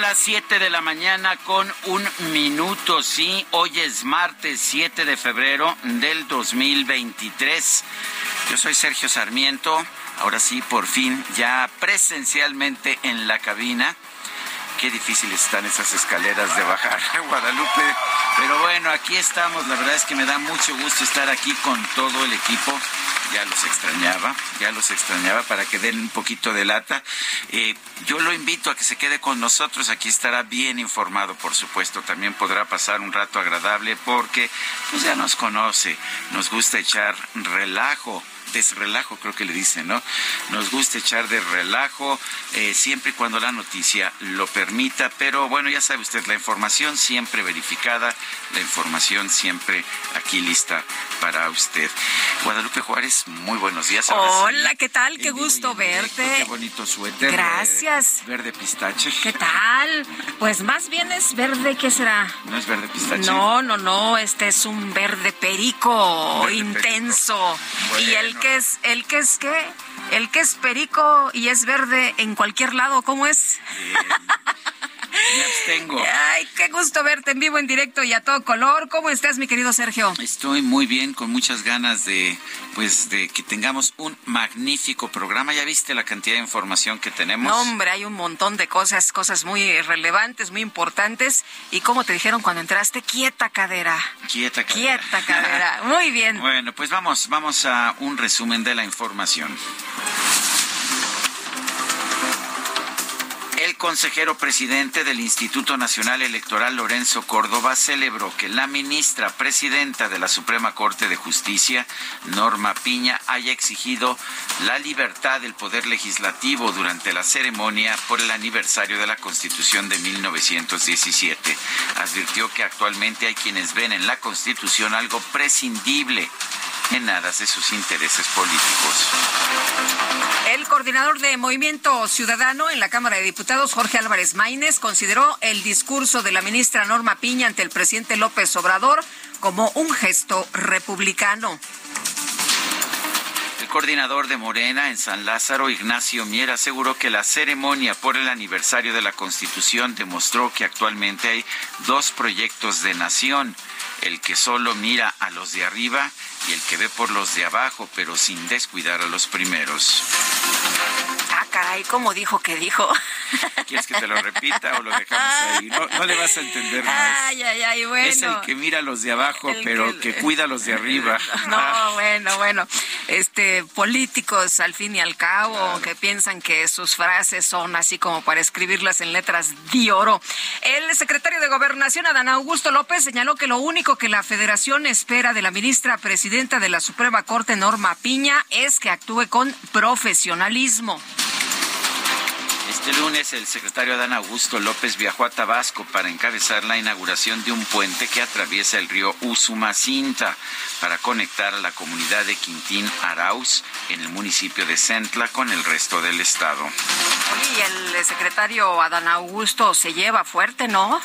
Las 7 de la mañana con un minuto, sí. Hoy es martes 7 de febrero del 2023. Yo soy Sergio Sarmiento. Ahora sí, por fin, ya presencialmente en la cabina. Qué difíciles están esas escaleras de bajar, Guadalupe. Pero bueno, aquí estamos. La verdad es que me da mucho gusto estar aquí con todo el equipo ya los extrañaba, ya los extrañaba para que den un poquito de lata. Eh, yo lo invito a que se quede con nosotros, aquí estará bien informado, por supuesto, también podrá pasar un rato agradable porque pues ya nos conoce, nos gusta echar relajo desrelajo, creo que le dicen, ¿no? Nos gusta echar de relajo, eh, siempre y cuando la noticia lo permita, pero bueno, ya sabe usted, la información siempre verificada, la información siempre aquí lista para usted. Guadalupe Juárez, muy buenos días. Sí, Hola, ¿qué tal? Qué gusto directo, verte. Qué bonito suéter. Gracias. eh, Verde pistache. ¿Qué tal? Pues más bien es verde, ¿qué será? ¿No es verde pistache? No, no, no, este es un verde perico Verde intenso. perico. Y el. Es, el que es qué? El que es perico y es verde en cualquier lado, ¿cómo es? Me abstengo. Ay, qué gusto verte en vivo, en directo y a todo color. ¿Cómo estás, mi querido Sergio? Estoy muy bien, con muchas ganas de, pues, de que tengamos un magnífico programa. Ya viste la cantidad de información que tenemos. No, hombre, hay un montón de cosas, cosas muy relevantes, muy importantes. Y como te dijeron cuando entraste, quieta cadera. Quieta, cadera. Quieta cadera. Muy bien. Bueno, pues vamos, vamos a un resumen de la información. El consejero presidente del Instituto Nacional Electoral, Lorenzo Córdoba, celebró que la ministra presidenta de la Suprema Corte de Justicia, Norma Piña, haya exigido la libertad del Poder Legislativo durante la ceremonia por el aniversario de la Constitución de 1917. Advirtió que actualmente hay quienes ven en la Constitución algo prescindible en aras de sus intereses políticos. El coordinador de Movimiento Ciudadano en la Cámara de Diputados, Jorge Álvarez Maínez, consideró el discurso de la ministra Norma Piña ante el presidente López Obrador como un gesto republicano. El coordinador de Morena en San Lázaro, Ignacio Mier, aseguró que la ceremonia por el aniversario de la Constitución demostró que actualmente hay dos proyectos de nación, el que solo mira a los de arriba y el que ve por los de abajo, pero sin descuidar a los primeros. Ah, caray, ¿cómo dijo que dijo? ¿Quieres que te lo repita o lo dejamos ahí? No, no le vas a entender más. Ay, ay, ay, bueno. Es el que mira a los de abajo, El pero que- que cuida a los de arriba. No, bueno, bueno. Este, políticos al fin y al cabo que piensan que sus frases son así como para escribirlas en letras de oro. El secretario de Gobernación, Adán Augusto López, señaló que lo único que la Federación espera de la ministra presidenta de la Suprema Corte, Norma Piña, es que actúe con profesionalismo. Este lunes el secretario Adán Augusto López viajó a Tabasco para encabezar la inauguración de un puente que atraviesa el río Usumacinta para conectar a la comunidad de Quintín Arauz en el municipio de Centla con el resto del estado. y el secretario Adán Augusto se lleva fuerte, ¿no?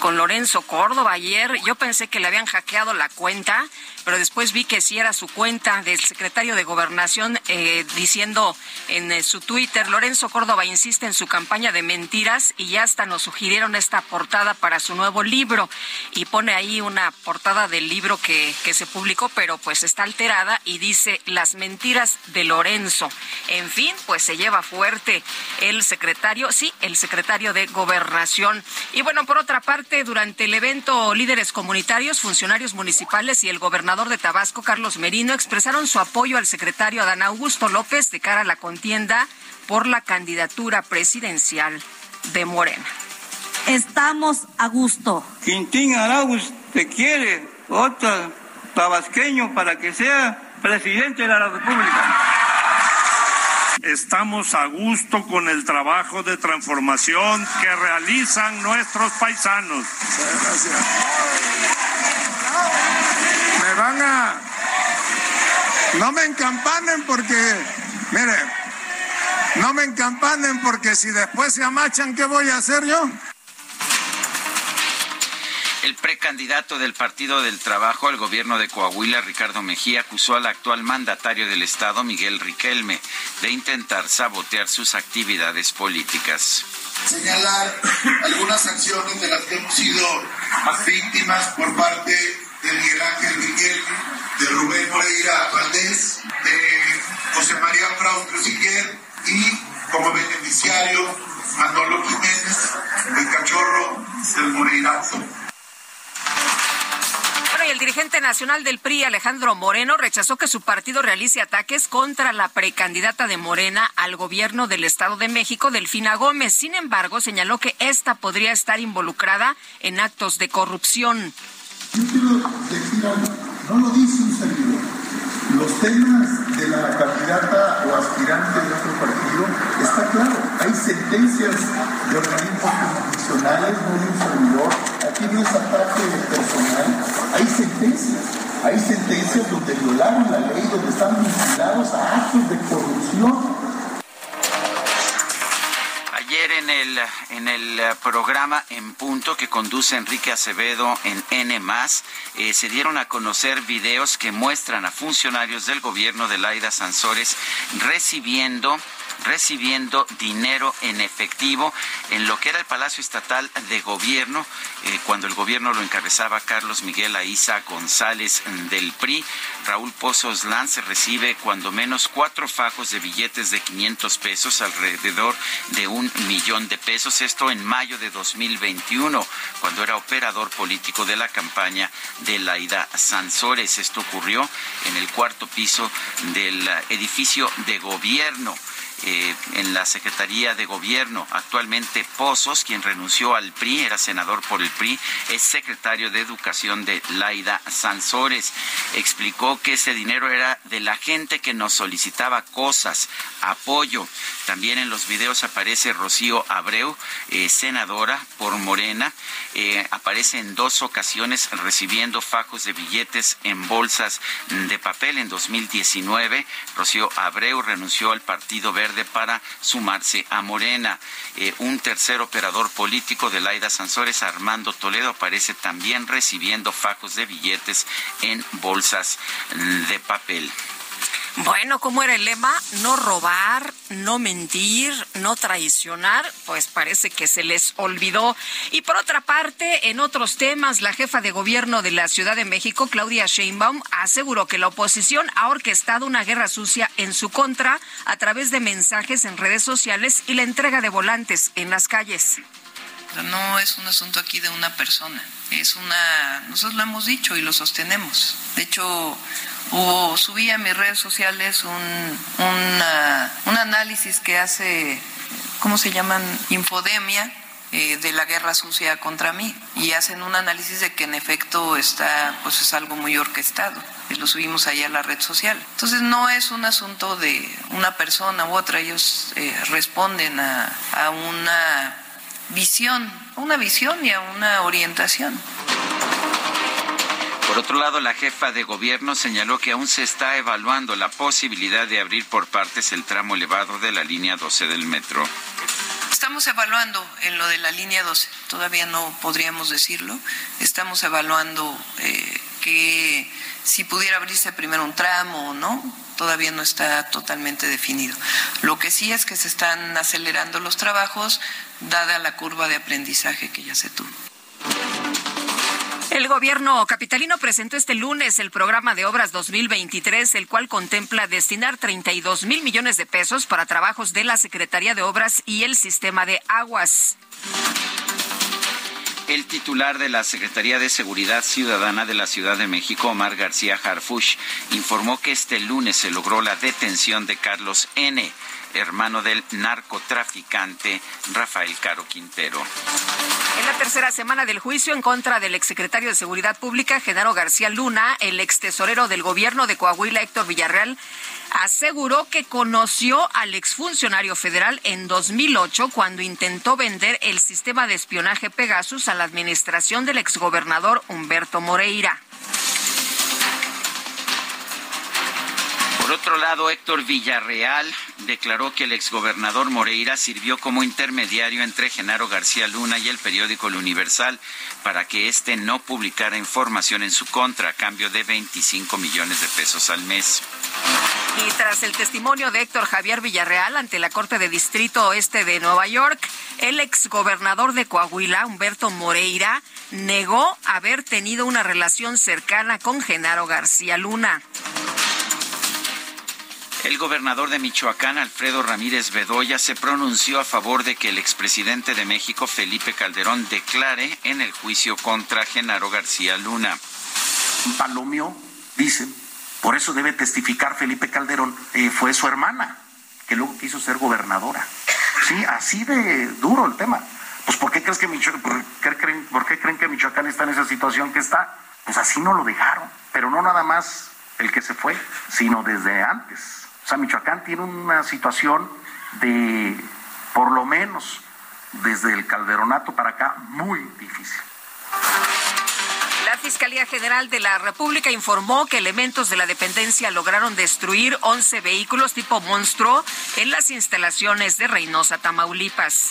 Con Lorenzo Córdoba ayer yo pensé que le habían hackeado la cuenta pero después vi que sí era su cuenta del secretario de Gobernación eh, diciendo en eh, su Twitter, Lorenzo Córdoba insiste en su campaña de mentiras y ya hasta nos sugirieron esta portada para su nuevo libro y pone ahí una portada del libro que, que se publicó, pero pues está alterada y dice las mentiras de Lorenzo. En fin, pues se lleva fuerte el secretario, sí, el secretario de Gobernación. Y bueno, por otra parte, durante el evento líderes comunitarios, funcionarios municipales y el gobernador de Tabasco, Carlos Merino, expresaron su apoyo al secretario Adán Augusto López de cara a la contienda por la candidatura presidencial de Morena. Estamos a gusto. Quintín Arauz te quiere, otro tabasqueño, para que sea presidente de la República. Estamos a gusto con el trabajo de transformación que realizan nuestros paisanos. Gracias me van a... No me encampanen porque, mire, no me encampanen porque si después se amachan, ¿qué voy a hacer yo? El precandidato del Partido del Trabajo al gobierno de Coahuila, Ricardo Mejía, acusó al actual mandatario del Estado, Miguel Riquelme, de intentar sabotear sus actividades políticas. Señalar algunas acciones de las que hemos sido víctimas por parte de Miguel Ángel Riquelme, de Rubén Moreira Valdés, de José María Prado Trujillo y como beneficiario Manolo Jiménez, el cachorro del Moreirazo. Bueno, y el dirigente nacional del PRI, Alejandro Moreno, rechazó que su partido realice ataques contra la precandidata de Morena al gobierno del Estado de México, Delfina Gómez. Sin embargo, señaló que esta podría estar involucrada en actos de corrupción. Yo quiero decir algo, no lo dice un servidor. Los temas de la candidata o aspirante de otro partido está claro. Hay sentencias de organismos constitucionales, no de un servidor. Aquí no es ataque personal. Hay sentencias. Hay sentencias donde violaron la ley, donde están vinculados a actos de corrupción en el, en el eh, programa En Punto que conduce Enrique Acevedo en N, eh, se dieron a conocer videos que muestran a funcionarios del gobierno de Laida Sansores recibiendo recibiendo dinero en efectivo en lo que era el Palacio Estatal de Gobierno, eh, cuando el gobierno lo encabezaba Carlos Miguel Aiza González del PRI. Raúl Pozos Lance recibe cuando menos cuatro fajos de billetes de 500 pesos, alrededor de un millón de pesos. Esto en mayo de 2021, cuando era operador político de la campaña de Laida Sansores. Esto ocurrió en el cuarto piso del edificio de gobierno. Eh, en la Secretaría de Gobierno. Actualmente Pozos, quien renunció al PRI, era senador por el PRI, es secretario de Educación de Laida Sansores. Explicó que ese dinero era de la gente que nos solicitaba cosas, apoyo. También en los videos aparece Rocío Abreu, eh, senadora por Morena. Eh, aparece en dos ocasiones recibiendo fajos de billetes en bolsas de papel. En 2019, Rocío Abreu renunció al Partido Verde para sumarse a Morena. Eh, un tercer operador político de Laida Sansores, Armando Toledo, aparece también recibiendo fajos de billetes en bolsas de papel. Bueno, ¿cómo era el lema? No robar, no mentir, no traicionar, pues parece que se les olvidó. Y por otra parte, en otros temas, la jefa de gobierno de la Ciudad de México, Claudia Sheinbaum, aseguró que la oposición ha orquestado una guerra sucia en su contra a través de mensajes en redes sociales y la entrega de volantes en las calles. No es un asunto aquí de una persona, es una, nosotros lo hemos dicho y lo sostenemos. De hecho, hubo, subí a mis redes sociales un, un análisis que hace, ¿cómo se llaman? Infodemia, eh, de la guerra sucia contra mí y hacen un análisis de que en efecto está pues es algo muy orquestado lo subimos ahí a la red social. Entonces no es un asunto de una persona u otra, ellos eh, responden a, a una visión, una visión y a una orientación. Por otro lado, la jefa de gobierno señaló que aún se está evaluando la posibilidad de abrir por partes el tramo elevado de la línea 12 del metro. Estamos evaluando en lo de la línea 12, todavía no podríamos decirlo. Estamos evaluando eh, que si pudiera abrirse primero un tramo o no, todavía no está totalmente definido. Lo que sí es que se están acelerando los trabajos, dada la curva de aprendizaje que ya se tuvo. El gobierno capitalino presentó este lunes el programa de obras 2023, el cual contempla destinar 32 mil millones de pesos para trabajos de la Secretaría de Obras y el sistema de aguas. El titular de la Secretaría de Seguridad Ciudadana de la Ciudad de México, Omar García Harfush, informó que este lunes se logró la detención de Carlos N., hermano del narcotraficante Rafael Caro Quintero. En la tercera semana del juicio en contra del exsecretario de Seguridad Pública, Genaro García Luna, el ex tesorero del gobierno de Coahuila, Héctor Villarreal, aseguró que conoció al exfuncionario federal en 2008 cuando intentó vender el sistema de espionaje Pegasus a la administración del exgobernador Humberto Moreira. Por otro lado, Héctor Villarreal declaró que el exgobernador Moreira sirvió como intermediario entre Genaro García Luna y el periódico El Universal para que éste no publicara información en su contra a cambio de 25 millones de pesos al mes. Y tras el testimonio de Héctor Javier Villarreal ante la Corte de Distrito Oeste de Nueva York, el exgobernador de Coahuila, Humberto Moreira, negó haber tenido una relación cercana con Genaro García Luna. El gobernador de Michoacán, Alfredo Ramírez Bedoya, se pronunció a favor de que el expresidente de México, Felipe Calderón, declare en el juicio contra Genaro García Luna. Palomió, dicen, por eso debe testificar Felipe Calderón, eh, fue su hermana, que luego quiso ser gobernadora. Sí, así de duro el tema. Pues ¿por qué, crees que ¿por qué creen que Michoacán está en esa situación que está? Pues así no lo dejaron, pero no nada más el que se fue, sino desde antes. O sea, Michoacán tiene una situación de, por lo menos, desde el calderonato para acá, muy difícil. La Fiscalía General de la República informó que elementos de la dependencia lograron destruir 11 vehículos tipo monstruo en las instalaciones de Reynosa, Tamaulipas.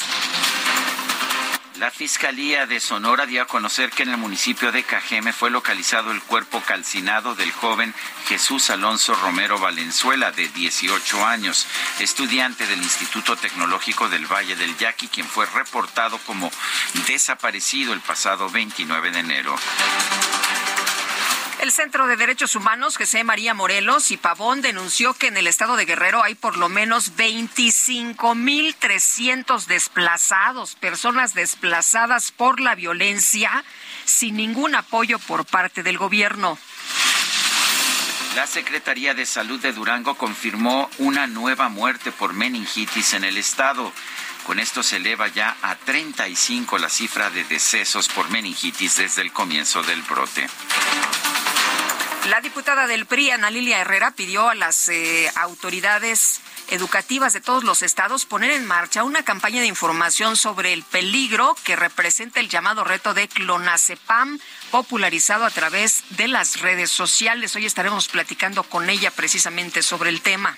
La Fiscalía de Sonora dio a conocer que en el municipio de Cajeme fue localizado el cuerpo calcinado del joven Jesús Alonso Romero Valenzuela, de 18 años, estudiante del Instituto Tecnológico del Valle del Yaqui, quien fue reportado como desaparecido el pasado 29 de enero. El Centro de Derechos Humanos, José María Morelos y Pavón, denunció que en el estado de Guerrero hay por lo menos 25.300 desplazados, personas desplazadas por la violencia, sin ningún apoyo por parte del gobierno. La Secretaría de Salud de Durango confirmó una nueva muerte por meningitis en el estado. Con esto se eleva ya a 35 la cifra de decesos por meningitis desde el comienzo del brote. La diputada del PRI, Ana Lilia Herrera, pidió a las eh, autoridades educativas de todos los estados poner en marcha una campaña de información sobre el peligro que representa el llamado reto de clonazepam popularizado a través de las redes sociales. Hoy estaremos platicando con ella precisamente sobre el tema.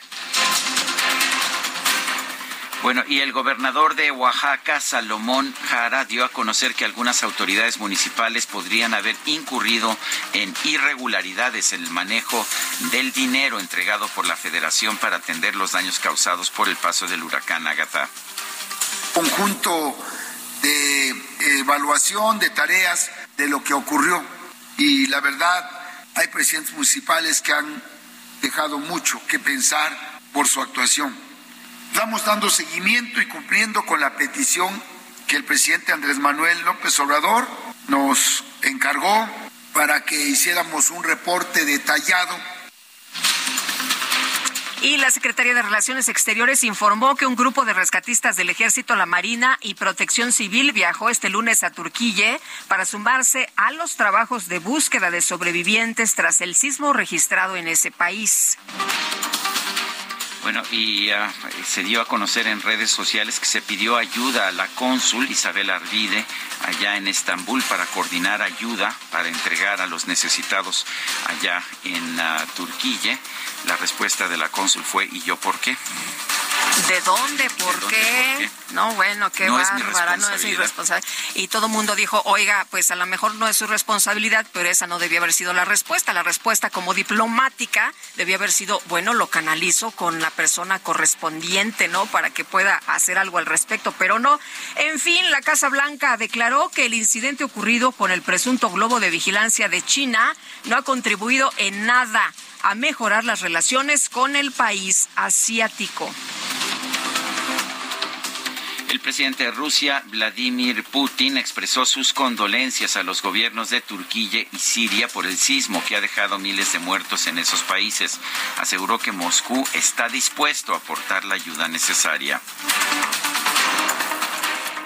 Bueno, y el gobernador de Oaxaca, Salomón Jara, dio a conocer que algunas autoridades municipales podrían haber incurrido en irregularidades en el manejo del dinero entregado por la Federación para atender los daños causados por el paso del huracán Agatha. Conjunto de evaluación de tareas de lo que ocurrió y la verdad hay presidentes municipales que han dejado mucho que pensar por su actuación Estamos dando seguimiento y cumpliendo con la petición que el presidente Andrés Manuel López Obrador nos encargó para que hiciéramos un reporte detallado Y la Secretaría de Relaciones Exteriores informó que un grupo de rescatistas del Ejército, la Marina y Protección Civil viajó este lunes a Turquía para sumarse a los trabajos de búsqueda de sobrevivientes tras el sismo registrado en ese país. Bueno, y uh, se dio a conocer en redes sociales que se pidió ayuda a la cónsul Isabel Arvide allá en Estambul para coordinar ayuda para entregar a los necesitados allá en uh, Turquía. La respuesta de la cónsul fue ¿y yo por qué? ¿De dónde? ¿Por, qué? No, bueno, qué bárbara, no es mi responsabilidad. Y todo el mundo dijo, oiga, pues a lo mejor no es su responsabilidad, pero esa no debía haber sido la respuesta. La respuesta como diplomática debía haber sido, bueno, lo canalizo con la persona correspondiente, ¿no? Para que pueda hacer algo al respecto, pero no. En fin, la Casa Blanca declaró que el incidente ocurrido con el presunto globo de vigilancia de China no ha contribuido en nada a mejorar las relaciones con el país asiático. El presidente de Rusia, Vladimir Putin, expresó sus condolencias a los gobiernos de Turquía y Siria por el sismo que ha dejado miles de muertos en esos países. Aseguró que Moscú está dispuesto a aportar la ayuda necesaria.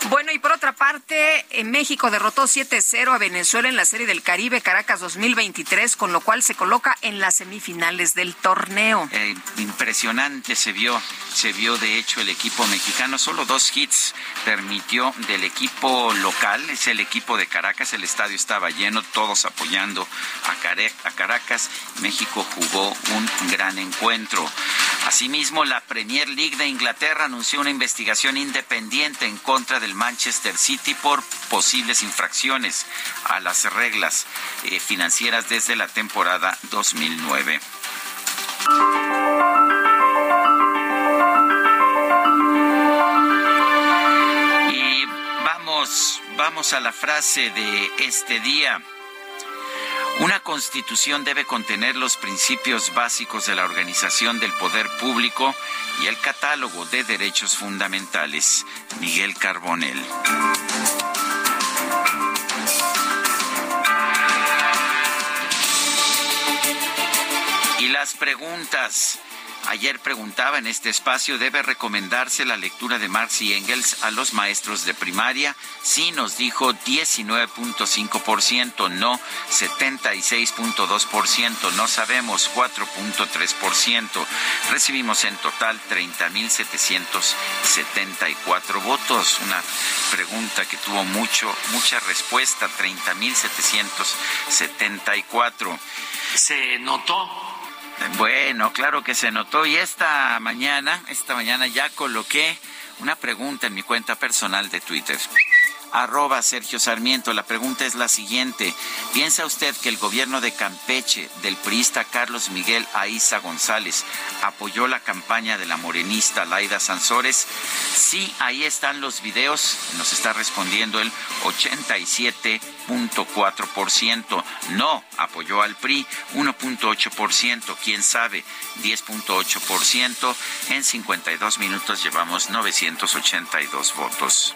Bueno, y por otra parte, en México derrotó 7-0 a Venezuela en la Serie del Caribe Caracas 2023, con lo cual se coloca en las semifinales del torneo. Eh, impresionante se vio, se vio de hecho el equipo mexicano, solo dos hits permitió del equipo local, es el equipo de Caracas, el estadio estaba lleno, todos apoyando a, a Caracas. México jugó un gran encuentro. Asimismo, la Premier League de Inglaterra anunció una investigación independiente en contra del Manchester City por posibles infracciones a las reglas eh, financieras desde la temporada 2009. Y vamos, vamos a la frase de este día. Una constitución debe contener los principios básicos de la organización del poder público y el catálogo de derechos fundamentales. Miguel Carbonel. Y las preguntas. Ayer preguntaba en este espacio, ¿debe recomendarse la lectura de Marx y Engels a los maestros de primaria? Sí, nos dijo 19.5%, no 76.2%, no sabemos 4.3%. Recibimos en total 30.774 votos. Una pregunta que tuvo mucho, mucha respuesta, 30.774. Se notó bueno, claro que se notó. Y esta mañana, esta mañana ya coloqué una pregunta en mi cuenta personal de Twitter arroba Sergio Sarmiento. La pregunta es la siguiente. ¿Piensa usted que el gobierno de Campeche del priista Carlos Miguel Aiza González apoyó la campaña de la morenista Laida Sansores? Sí, ahí están los videos. Nos está respondiendo el 87.4%. No, apoyó al PRI 1.8%. ¿Quién sabe? 10.8%. En 52 minutos llevamos 982 votos.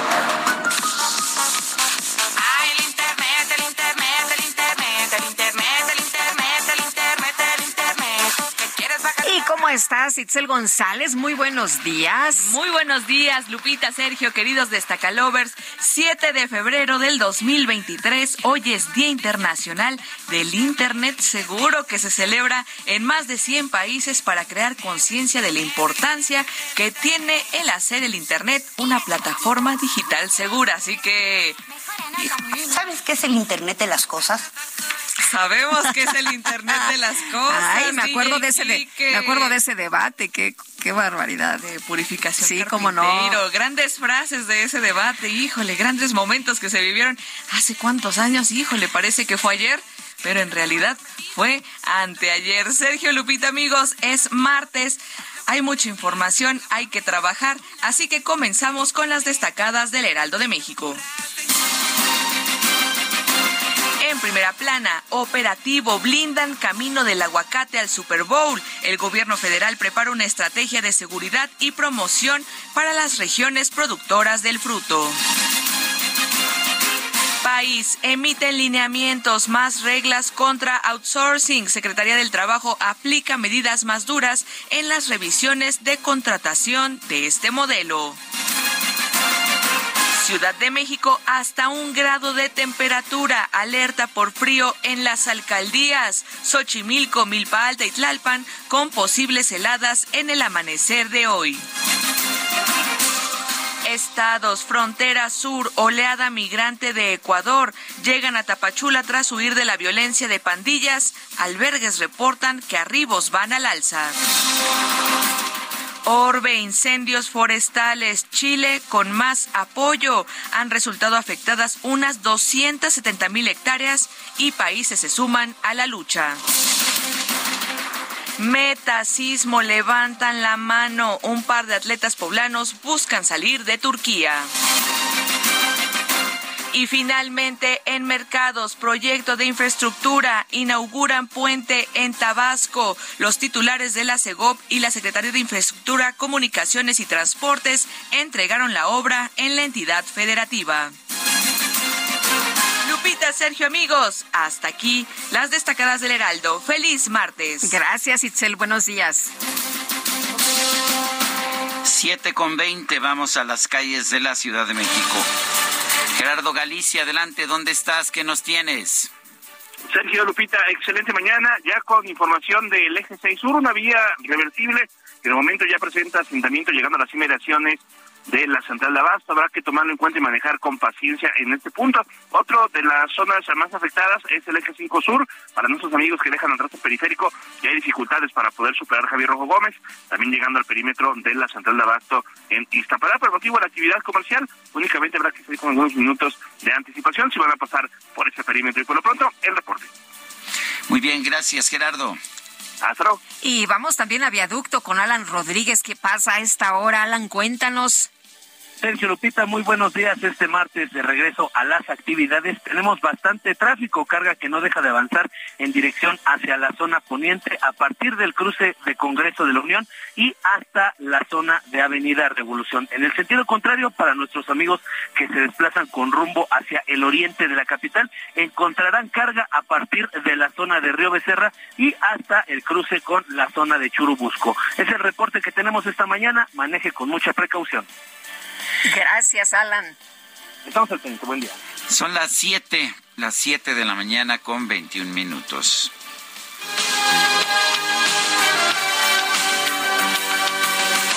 Estás, Itzel González? Muy buenos días. Muy buenos días, Lupita, Sergio, queridos destacalovers. 7 de febrero del 2023, hoy es Día Internacional del Internet Seguro que se celebra en más de 100 países para crear conciencia de la importancia que tiene el hacer el Internet una plataforma digital segura. Así que... ¿Sabes qué es el Internet de las cosas? Sabemos que es el Internet de las cosas. Ay, me acuerdo de ese, me acuerdo de ese debate, qué, qué barbaridad. De purificación. Sí, cómo no. Grandes frases de ese debate, híjole, grandes momentos que se vivieron hace cuántos años, híjole, parece que fue ayer, pero en realidad fue anteayer. Sergio Lupita, amigos, es martes. Hay mucha información, hay que trabajar, así que comenzamos con las destacadas del Heraldo de México. Primera plana, operativo blindan camino del aguacate al Super Bowl. El gobierno federal prepara una estrategia de seguridad y promoción para las regiones productoras del fruto. país emiten lineamientos más reglas contra outsourcing. Secretaría del Trabajo aplica medidas más duras en las revisiones de contratación de este modelo. Ciudad de México hasta un grado de temperatura. Alerta por frío en las alcaldías Xochimilco, Milpa Alta y Tlalpan con posibles heladas en el amanecer de hoy. Estados, frontera sur, oleada migrante de Ecuador. Llegan a Tapachula tras huir de la violencia de pandillas. Albergues reportan que arribos van al alza. Orbe, incendios forestales. Chile con más apoyo. Han resultado afectadas unas 270 mil hectáreas y países se suman a la lucha. Metasismo, levantan la mano. Un par de atletas poblanos buscan salir de Turquía. Y finalmente, en mercados, proyecto de infraestructura, inauguran puente en Tabasco. Los titulares de la CEGOP y la Secretaría de Infraestructura, Comunicaciones y Transportes entregaron la obra en la entidad federativa. Lupita, Sergio, amigos, hasta aquí las destacadas del Heraldo. Feliz martes. Gracias, Itzel. Buenos días. 7 con 20, vamos a las calles de la Ciudad de México. Gerardo Galicia, adelante, ¿dónde estás? ¿Qué nos tienes? Sergio Lupita, excelente mañana, ya con información del eje 6 sur, una vía reversible que de momento ya presenta asentamiento llegando a las inmediaciones de la central de Abasto. Habrá que tomarlo en cuenta y manejar con paciencia en este punto. Otro de las zonas más afectadas es el eje 5 sur. Para nuestros amigos que dejan el trazo periférico, ya hay dificultades para poder superar Javier Rojo Gómez, también llegando al perímetro de la central de Abasto en Iztapalapa. Por motivo de la actividad comercial, únicamente habrá que salir con algunos minutos de anticipación si van a pasar por ese perímetro. Y por lo pronto, el reporte. Muy bien, gracias Gerardo. Y vamos también a Viaducto con Alan Rodríguez. ¿Qué pasa a esta hora, Alan? Cuéntanos. Sergio Lupita, muy buenos días. Este martes de regreso a las actividades tenemos bastante tráfico, carga que no deja de avanzar en dirección hacia la zona poniente a partir del cruce de Congreso de la Unión y hasta la zona de Avenida Revolución. En el sentido contrario, para nuestros amigos que se desplazan con rumbo hacia el oriente de la capital, encontrarán carga a partir de la zona de Río Becerra y hasta el cruce con la zona de Churubusco. Es el reporte que tenemos esta mañana. Maneje con mucha precaución. Gracias, Alan. Estamos al pendiente. Buen día. Son las 7, las 7 de la mañana con 21 minutos.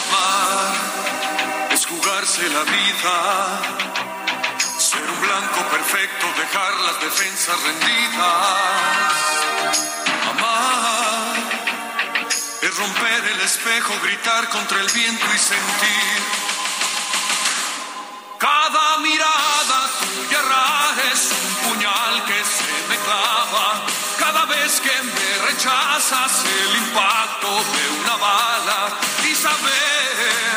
Amar es jugarse la vida. Ser un blanco perfecto, dejar las defensas rendidas. Amar es romper el espejo, gritar contra el viento y sentir cada mirada tuya es un puñal que se me clava. Cada vez que me rechazas el impacto de una bala y saber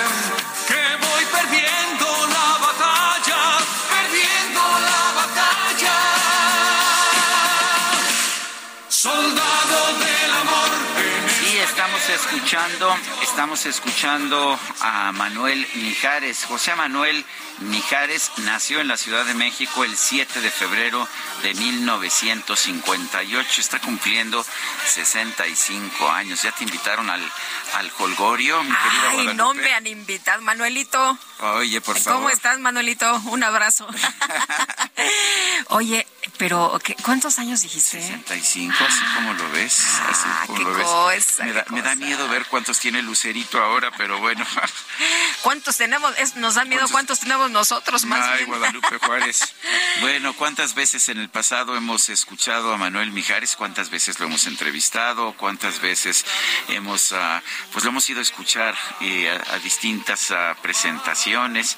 que voy perdiendo la batalla, perdiendo la batalla. Soldado del amor. Sí, estamos escuchando, estamos escuchando a Manuel Mijares, José Manuel Mijares nació en la Ciudad de México el 7 de febrero de 1958. Está cumpliendo 65 años. ¿Ya te invitaron al, al Holgorio, mi querida Ay, no me han invitado, Manuelito. Oye, por favor. ¿Cómo estás, Manuelito? Un abrazo. Oye, pero ¿cuántos años dijiste? 65, así como lo ves. Así ah, como qué lo ves. Cosa, me, da, me da miedo ver cuántos tiene Lucerito ahora, pero bueno. ¿Cuántos tenemos? Es, nos da miedo cuántos tenemos nosotros más Ay, bien. Guadalupe Juárez. bueno, ¿cuántas veces en el pasado hemos escuchado a Manuel Mijares? ¿Cuántas veces lo hemos entrevistado? ¿Cuántas veces hemos, uh, pues lo hemos ido a escuchar eh, a, a, distintas uh, presentaciones?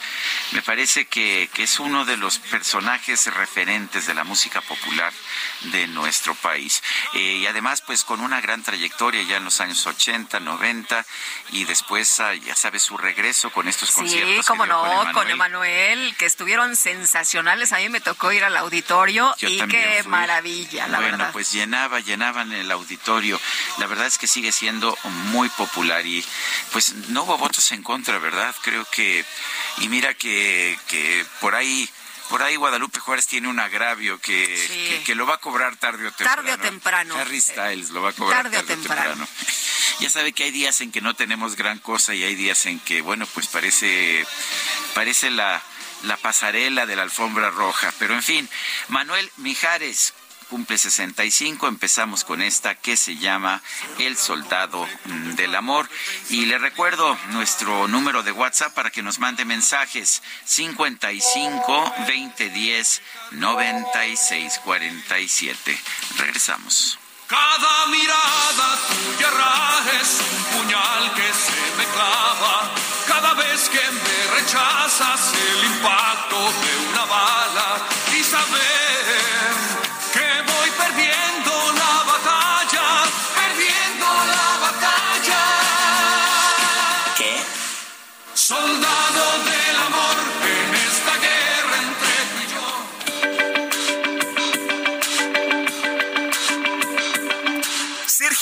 Me parece que, que es uno de los personajes referentes de la música popular de nuestro país. Eh, y además, pues con una gran trayectoria ya en los años 80, 90 y después, uh, ya sabes, su regreso con estos conciertos. Sí, como no, con Emanuel. con Emanuel, que estuvieron sensacionales. A mí me tocó ir al auditorio Yo y qué fui. maravilla, la bueno, verdad. pues llenaba, llenaban el auditorio. La verdad es que sigue siendo muy popular y pues no hubo votos en contra, ¿verdad? Creo que, y mira que, que por ahí por ahí Guadalupe Juárez tiene un agravio que, que, lo va a cobrar tarde o temprano. Tarde o temprano. Harry Styles lo va a cobrar tarde, o temprano. Ya sabe que hay días en que no tenemos gran cosa y hay días en que, bueno, pues parece, parece la, la pasarela de la alfombra roja. Pero en fin, Manuel Mijares, cumple 65. Empezamos con esta que se llama El Soldado del Amor. Y le recuerdo nuestro número de WhatsApp para que nos mande mensajes 55 2010 96 47. Regresamos. Cada mirada tuya es un puñal que se me clava. Cada vez que me rechazas el impacto de una bala y saber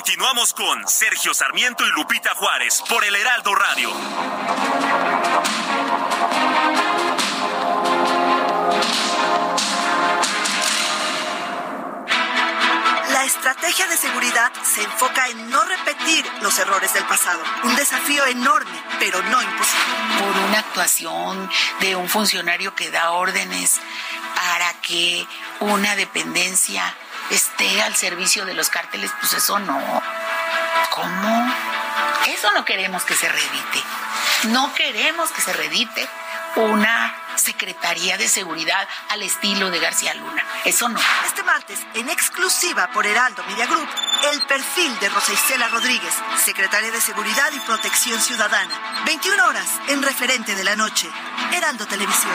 Continuamos con Sergio Sarmiento y Lupita Juárez por el Heraldo Radio. La estrategia de seguridad se enfoca en no repetir los errores del pasado. Un desafío enorme, pero no imposible. Por una actuación de un funcionario que da órdenes para que una dependencia esté al servicio de los cárteles, pues eso no. ¿Cómo? Eso no queremos que se redite. No queremos que se redite una Secretaría de Seguridad al estilo de García Luna. Eso no. Este martes, en exclusiva por Heraldo Media Group, el perfil de Rosa Isela Rodríguez, Secretaria de Seguridad y Protección Ciudadana. 21 horas en referente de la noche. Heraldo Televisión.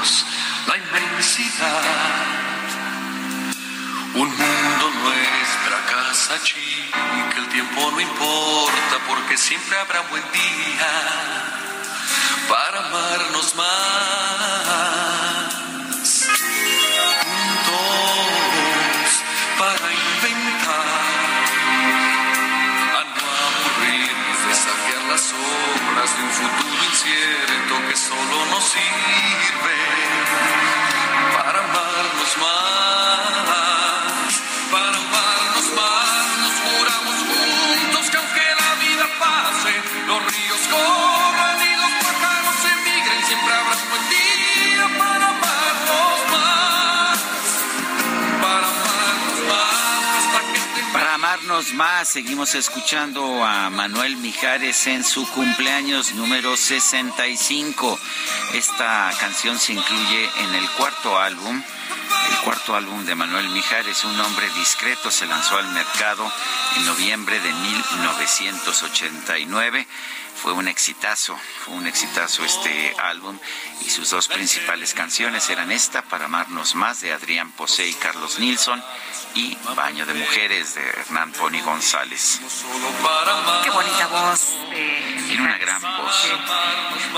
la inmensidad. Un mundo nuestra casa chica, el tiempo no importa porque siempre habrá buen día para amarnos más. Juntos para inventar, a no aburrirnos, desafiar las obras de un futuro incierto que solo nos sirve para amarnos más, más, seguimos escuchando a Manuel Mijares en su cumpleaños número 65. Esta canción se incluye en el cuarto álbum. El cuarto álbum de Manuel Mijares, Un hombre discreto, se lanzó al mercado en noviembre de 1989 fue un exitazo, fue un exitazo este álbum y sus dos principales canciones eran esta, Para amarnos más, de Adrián Posé y Carlos Nilsson, y Baño de Mujeres, de Hernán Pony González. Qué bonita voz. Tiene una gran voz.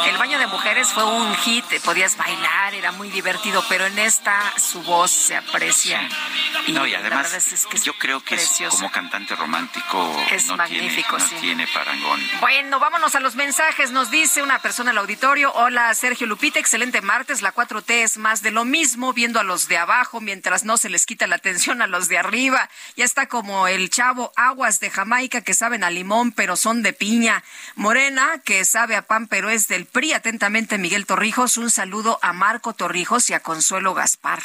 El baño de mujeres fue un hit, podías bailar, era muy divertido, pero en esta su voz se aprecia. no, y además, yo creo que es como cantante romántico es no magnífico, tiene, no tiene parangón. Bueno, vámonos a los mensajes. Nos dice una persona al auditorio, hola Sergio Lupita, excelente martes, la 4T es más de lo mismo, viendo a los de abajo mientras no se les quita la atención a los de arriba. Ya está como el chavo aguas de Jamaica que saben a limón pero son de piña. Morena que sabe a pan pero es del PRI. Atentamente Miguel Torrijos, un saludo a Marco Torrijos y a Consuelo Gaspar.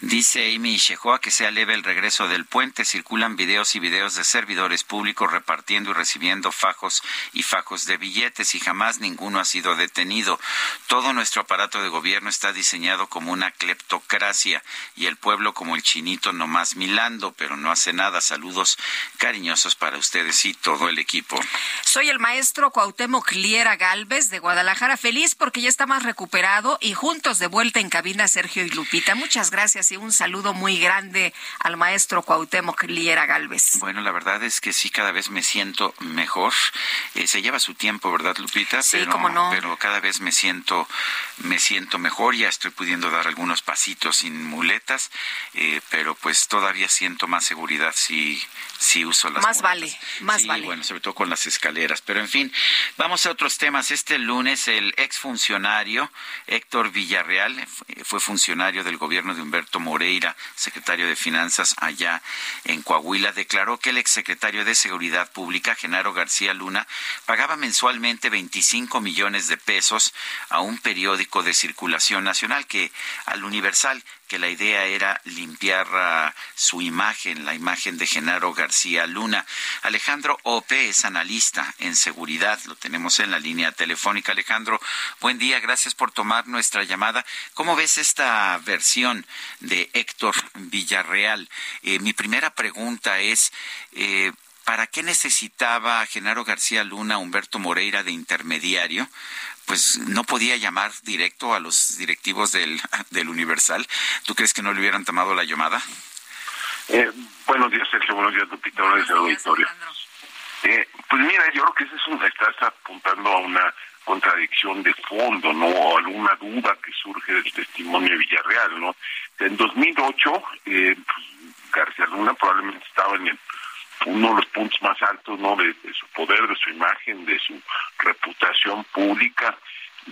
Dice Amy Shehoa que sea leve el regreso del puente. Circulan videos y videos de servidores públicos repartiendo y recibiendo fajos y fajos de billetes y jamás ninguno ha sido detenido. Todo nuestro aparato de gobierno está diseñado como una cleptocracia y el pueblo como el chinito nomás milando, pero no hace nada. Saludos cariñosos para ustedes y todo el equipo. Soy el maestro Cuauhtémoc Liera Galvez de Guadalajara, feliz porque ya está más recuperado y juntos de vuelta en cabina Sergio y Lupita. Muchas gracias y un saludo muy grande al maestro Cuauhtémoc Liera Galvez. Bueno, la verdad es que sí, cada vez me siento mejor. Eh, se lleva su tiempo, ¿verdad, Lupita? Sí, pero, no. Pero cada vez me siento, me siento mejor. Ya estoy pudiendo dar algunos pasitos sin muletas, eh, pero pues todavía siento más seguridad si, si uso las Más vale, más sí, vale. bueno, sobre todo con las escaleras. Pero en fin, vamos a otros temas. Este lunes el exfuncionario Héctor Villarreal fue funcionario del gobierno de Humberto Moreira, secretario de Finanzas allá en Coahuila, declaró que el exsecretario de Seguridad Pública, Genaro García Luna, pagaba mensualmente 25 millones de pesos a un periódico de circulación nacional que al Universal que la idea era limpiar su imagen, la imagen de Genaro García Luna. Alejandro Ope es analista en seguridad, lo tenemos en la línea telefónica. Alejandro, buen día, gracias por tomar nuestra llamada. ¿Cómo ves esta versión de Héctor Villarreal? Eh, mi primera pregunta es... Eh, ¿Para qué necesitaba Genaro García Luna Humberto Moreira de intermediario? Pues no podía llamar directo a los directivos del, del Universal. ¿Tú crees que no le hubieran tomado la llamada? Eh, buenos días, Sergio. Buenos días, Lupita. Buenos días, auditorio. Eh, pues mira, yo creo que eso es un, estás apuntando a una contradicción de fondo, ¿no? O alguna duda que surge del testimonio de Villarreal, ¿no? En 2008, eh, García Luna probablemente estaba en el uno de los puntos más altos no de, su poder de su imagen de su reputación pública.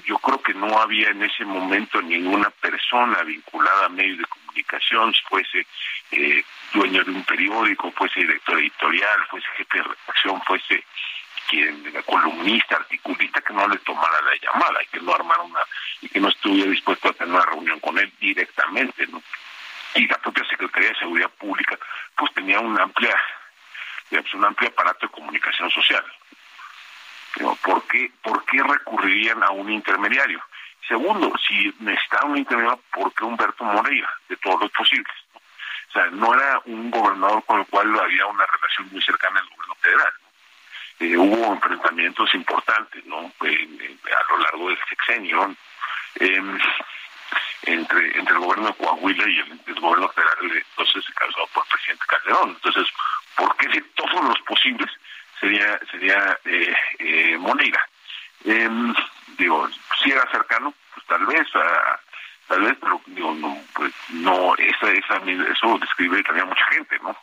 Yo creo que no había en ese momento ninguna persona vinculada a medios de comunicación fuese eh, dueño de un periódico fuese director editorial fuese jefe de redacción fuese quien la columnista articulista que no le tomara la llamada y que no armara una y que no estuviera dispuesto a tener una reunión con él directamente no y la propia Secretaría de Seguridad Pública pues tenía una amplia digamos, un amplio aparato de comunicación social. ¿Por qué, ¿Por qué recurrirían a un intermediario? Segundo, si necesitaban un intermediario, ¿por qué Humberto Moreira? De todos los posibles. O sea, no era un gobernador con el cual había una relación muy cercana al gobierno federal. Eh, hubo enfrentamientos importantes ¿no? a lo largo del sexenio em, entre, entre el gobierno de Coahuila y el, gobierno federal, entonces causado por el presidente Calderón. Entonces, porque de todos los posibles sería sería eh, eh, Moneira. Em, digo, si era cercano, pues tal vez, tal vez, pero digo, no, pues no, esa, esa, eso describe también mucha gente, ¿no?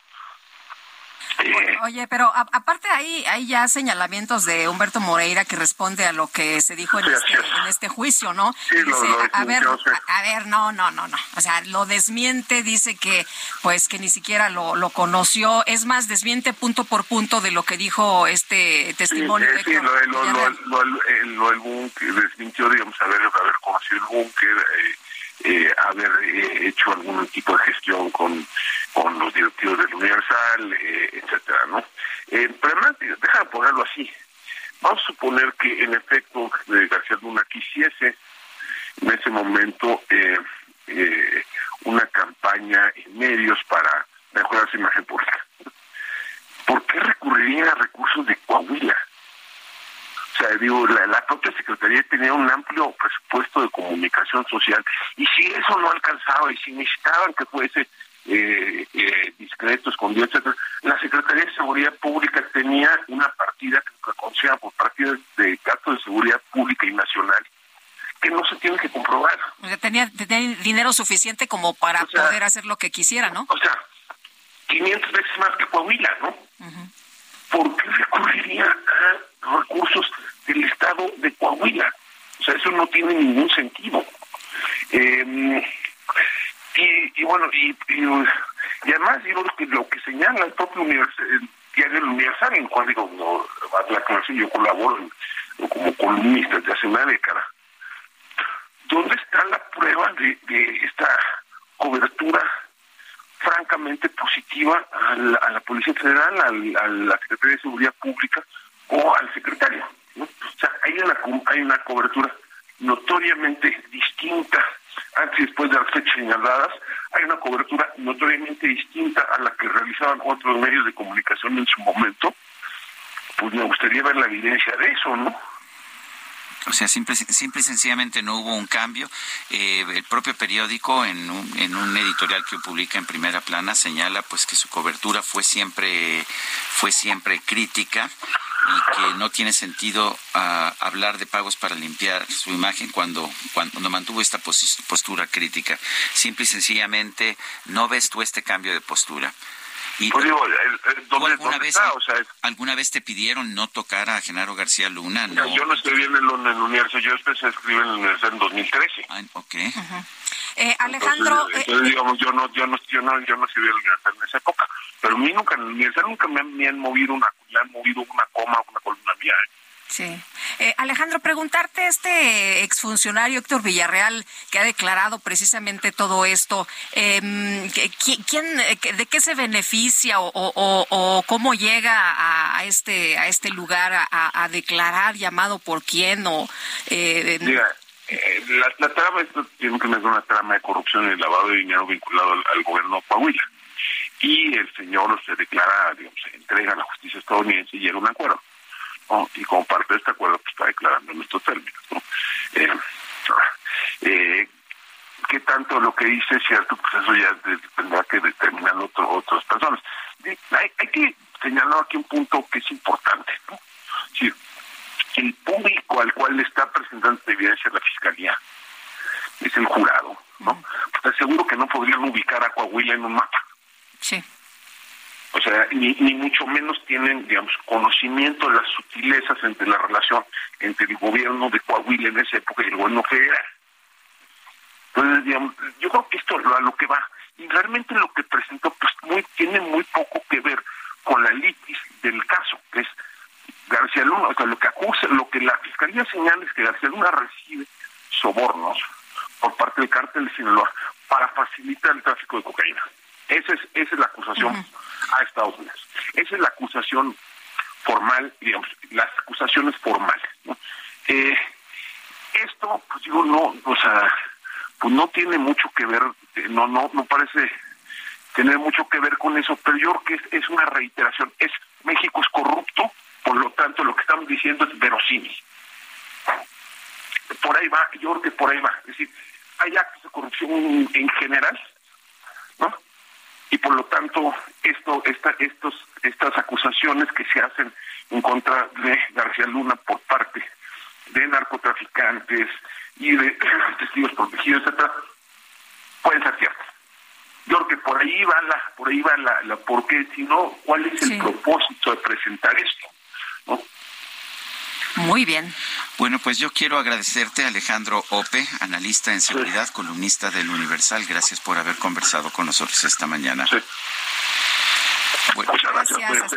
Oye, pero aparte ahí hay ya señalamientos de Humberto Moreira que responde a lo que se dijo en, este, en este juicio, ¿no? dice, a, ver, a, ver, no, no, no, no. O sea, lo desmiente, dice que pues que ni siquiera lo, lo conoció. Es más, desmiente punto por punto de lo que dijo este testimonio. Sí, de lo, lo, lo, lo, el búnker, desmintió, digamos, haber, haber conocido el búnker, eh, eh, haber eh, hecho algún tipo de gestión con con los directivos del Universal, eh, etcétera, ¿no? Eh, pero además, déjame ponerlo así. Vamos a suponer que en efecto García Luna quisiese en ese momento eh, eh, una campaña en medios para mejorar su imagen pública. ¿Por qué recurriría a recursos de Coahuila? O sea, digo, la, la, propia Secretaría tenía un amplio presupuesto de comunicación social y si eso no alcanzaba y si necesitaban que fuese eh, eh, discreto, escondido, etcétera. La Secretaría de Seguridad Pública tenía una partida que conocía por partidas de gastos de seguridad pública y nacional que no se tienen que comprobar. O sea, tenía, tenía dinero suficiente como para poder hacer lo que quisiera, ¿no? O sea, 500 veces más que Coahuila, ¿no? ¿Por qué recurriría a recursos del Estado de Coahuila? O sea, eso no tiene ningún sentido. Eh, y, y, bueno, y, y, además digo que lo que señala el propio el diario Universal, en cual digo, no, la clase yo colaboro como columnista desde hace una década, ¿dónde está la prueba de, esta cobertura francamente positiva a la, a la Policía Federal, al, a la Secretaría de Seguridad Pública o al secretario? ¿no? O sea, hay una, hay una cobertura notoriamente distinta antes y después de las fechas señaladas, hay una cobertura notoriamente distinta a la que realizaban otros medios de comunicación en su momento. Pues me gustaría ver la evidencia de eso, ¿no? O sea, simple, simple y sencillamente no hubo un cambio. Eh, el propio periódico, en un, en un editorial que publica en primera plana, señala pues que su cobertura fue siempre, fue siempre crítica y que no tiene sentido uh, hablar de pagos para limpiar su imagen cuando, cuando mantuvo esta postura crítica. Simple y sencillamente no ves tú este cambio de postura. Y, pues digo, ¿dónde, alguna, vez, está? O sea, ¿Alguna vez te pidieron no tocar a Genaro García Luna? No. Yo no bien en el, en el universo, yo empecé a escribir en el universo en 2013. Ah, ok. Uh -huh. eh, Alejandro... Entonces, entonces eh, digamos, yo no, yo no, yo no, yo no escribí en el universo en esa época, pero a mí nunca, en el universo nunca me han, me han movido una, me han movido una coma, una columna mía, ¿eh? Sí. Eh, Alejandro, preguntarte, este exfuncionario Héctor Villarreal, que ha declarado precisamente todo esto, eh, ¿quién, ¿de qué se beneficia o, cómo llega a, este, a este lugar a, declarar, llamado por quién? O, eh, Mira, eh, la, la, trama esto tiene que ser una trama de corrupción y lavado de dinero vinculado al, al gobierno de Coahuila. Y el señor se declara, digamos, se entrega a la justicia estadounidense y llega a un acuerdo. ¿No? y como parte de este acuerdo pues, está declarando en estos términos. ¿no? Eh, eh, ¿Qué tanto lo que dice es cierto? Pues eso ya tendrá que determinar otro, otras personas. Hay, hay, que señalar aquí un punto que es importante. ¿no? Sí, el público al cual le está presentando esta evidencia la Fiscalía es el jurado. ¿no? Pues seguro que no podrían ubicar a Coahuila en un mapa. Sí o sea, ni, ni mucho menos tienen, digamos, conocimiento de las sutilezas entre la relación entre el gobierno de Coahuila en esa época y el gobierno federal. Entonces, digamos, yo creo que esto a lo que va, y realmente lo que presentó, pues muy, tiene muy poco que ver con la litis del caso, que es García Luna, o sea, lo que acusa, lo que la fiscalía señala es que García Luna recibe sobornos por parte del cártel de Sinaloa para facilitar el tráfico de cocaína. Esa es, esa es la acusación uh -huh. a Estados Unidos. Esa es la acusación formal, digamos, las acusaciones formales. ¿no? Eh, esto, pues digo, no, o sea, pues no tiene mucho que ver, no, no, no parece tener mucho que ver con eso, pero yo creo que es, es una reiteración. Es México es corrupto, por lo tanto lo que estamos diciendo es verosímil. Por ahí va, yo creo que por ahí va. Es decir, hay actos de corrupción en general, ¿no? Y por lo tanto esto esta, estos estas acusaciones que se hacen en contra de García Luna por parte de narcotraficantes y de testigos protegidos etcétera pueden ser ciertas yo creo que por ahí va la por ahí va la, la porque si no cuál es el sí. propósito de presentar esto ¿no? Muy bien. Bueno, pues yo quiero agradecerte, Alejandro Ope, analista en seguridad, columnista del Universal. Gracias por haber conversado con nosotros esta mañana. Bueno, gracias,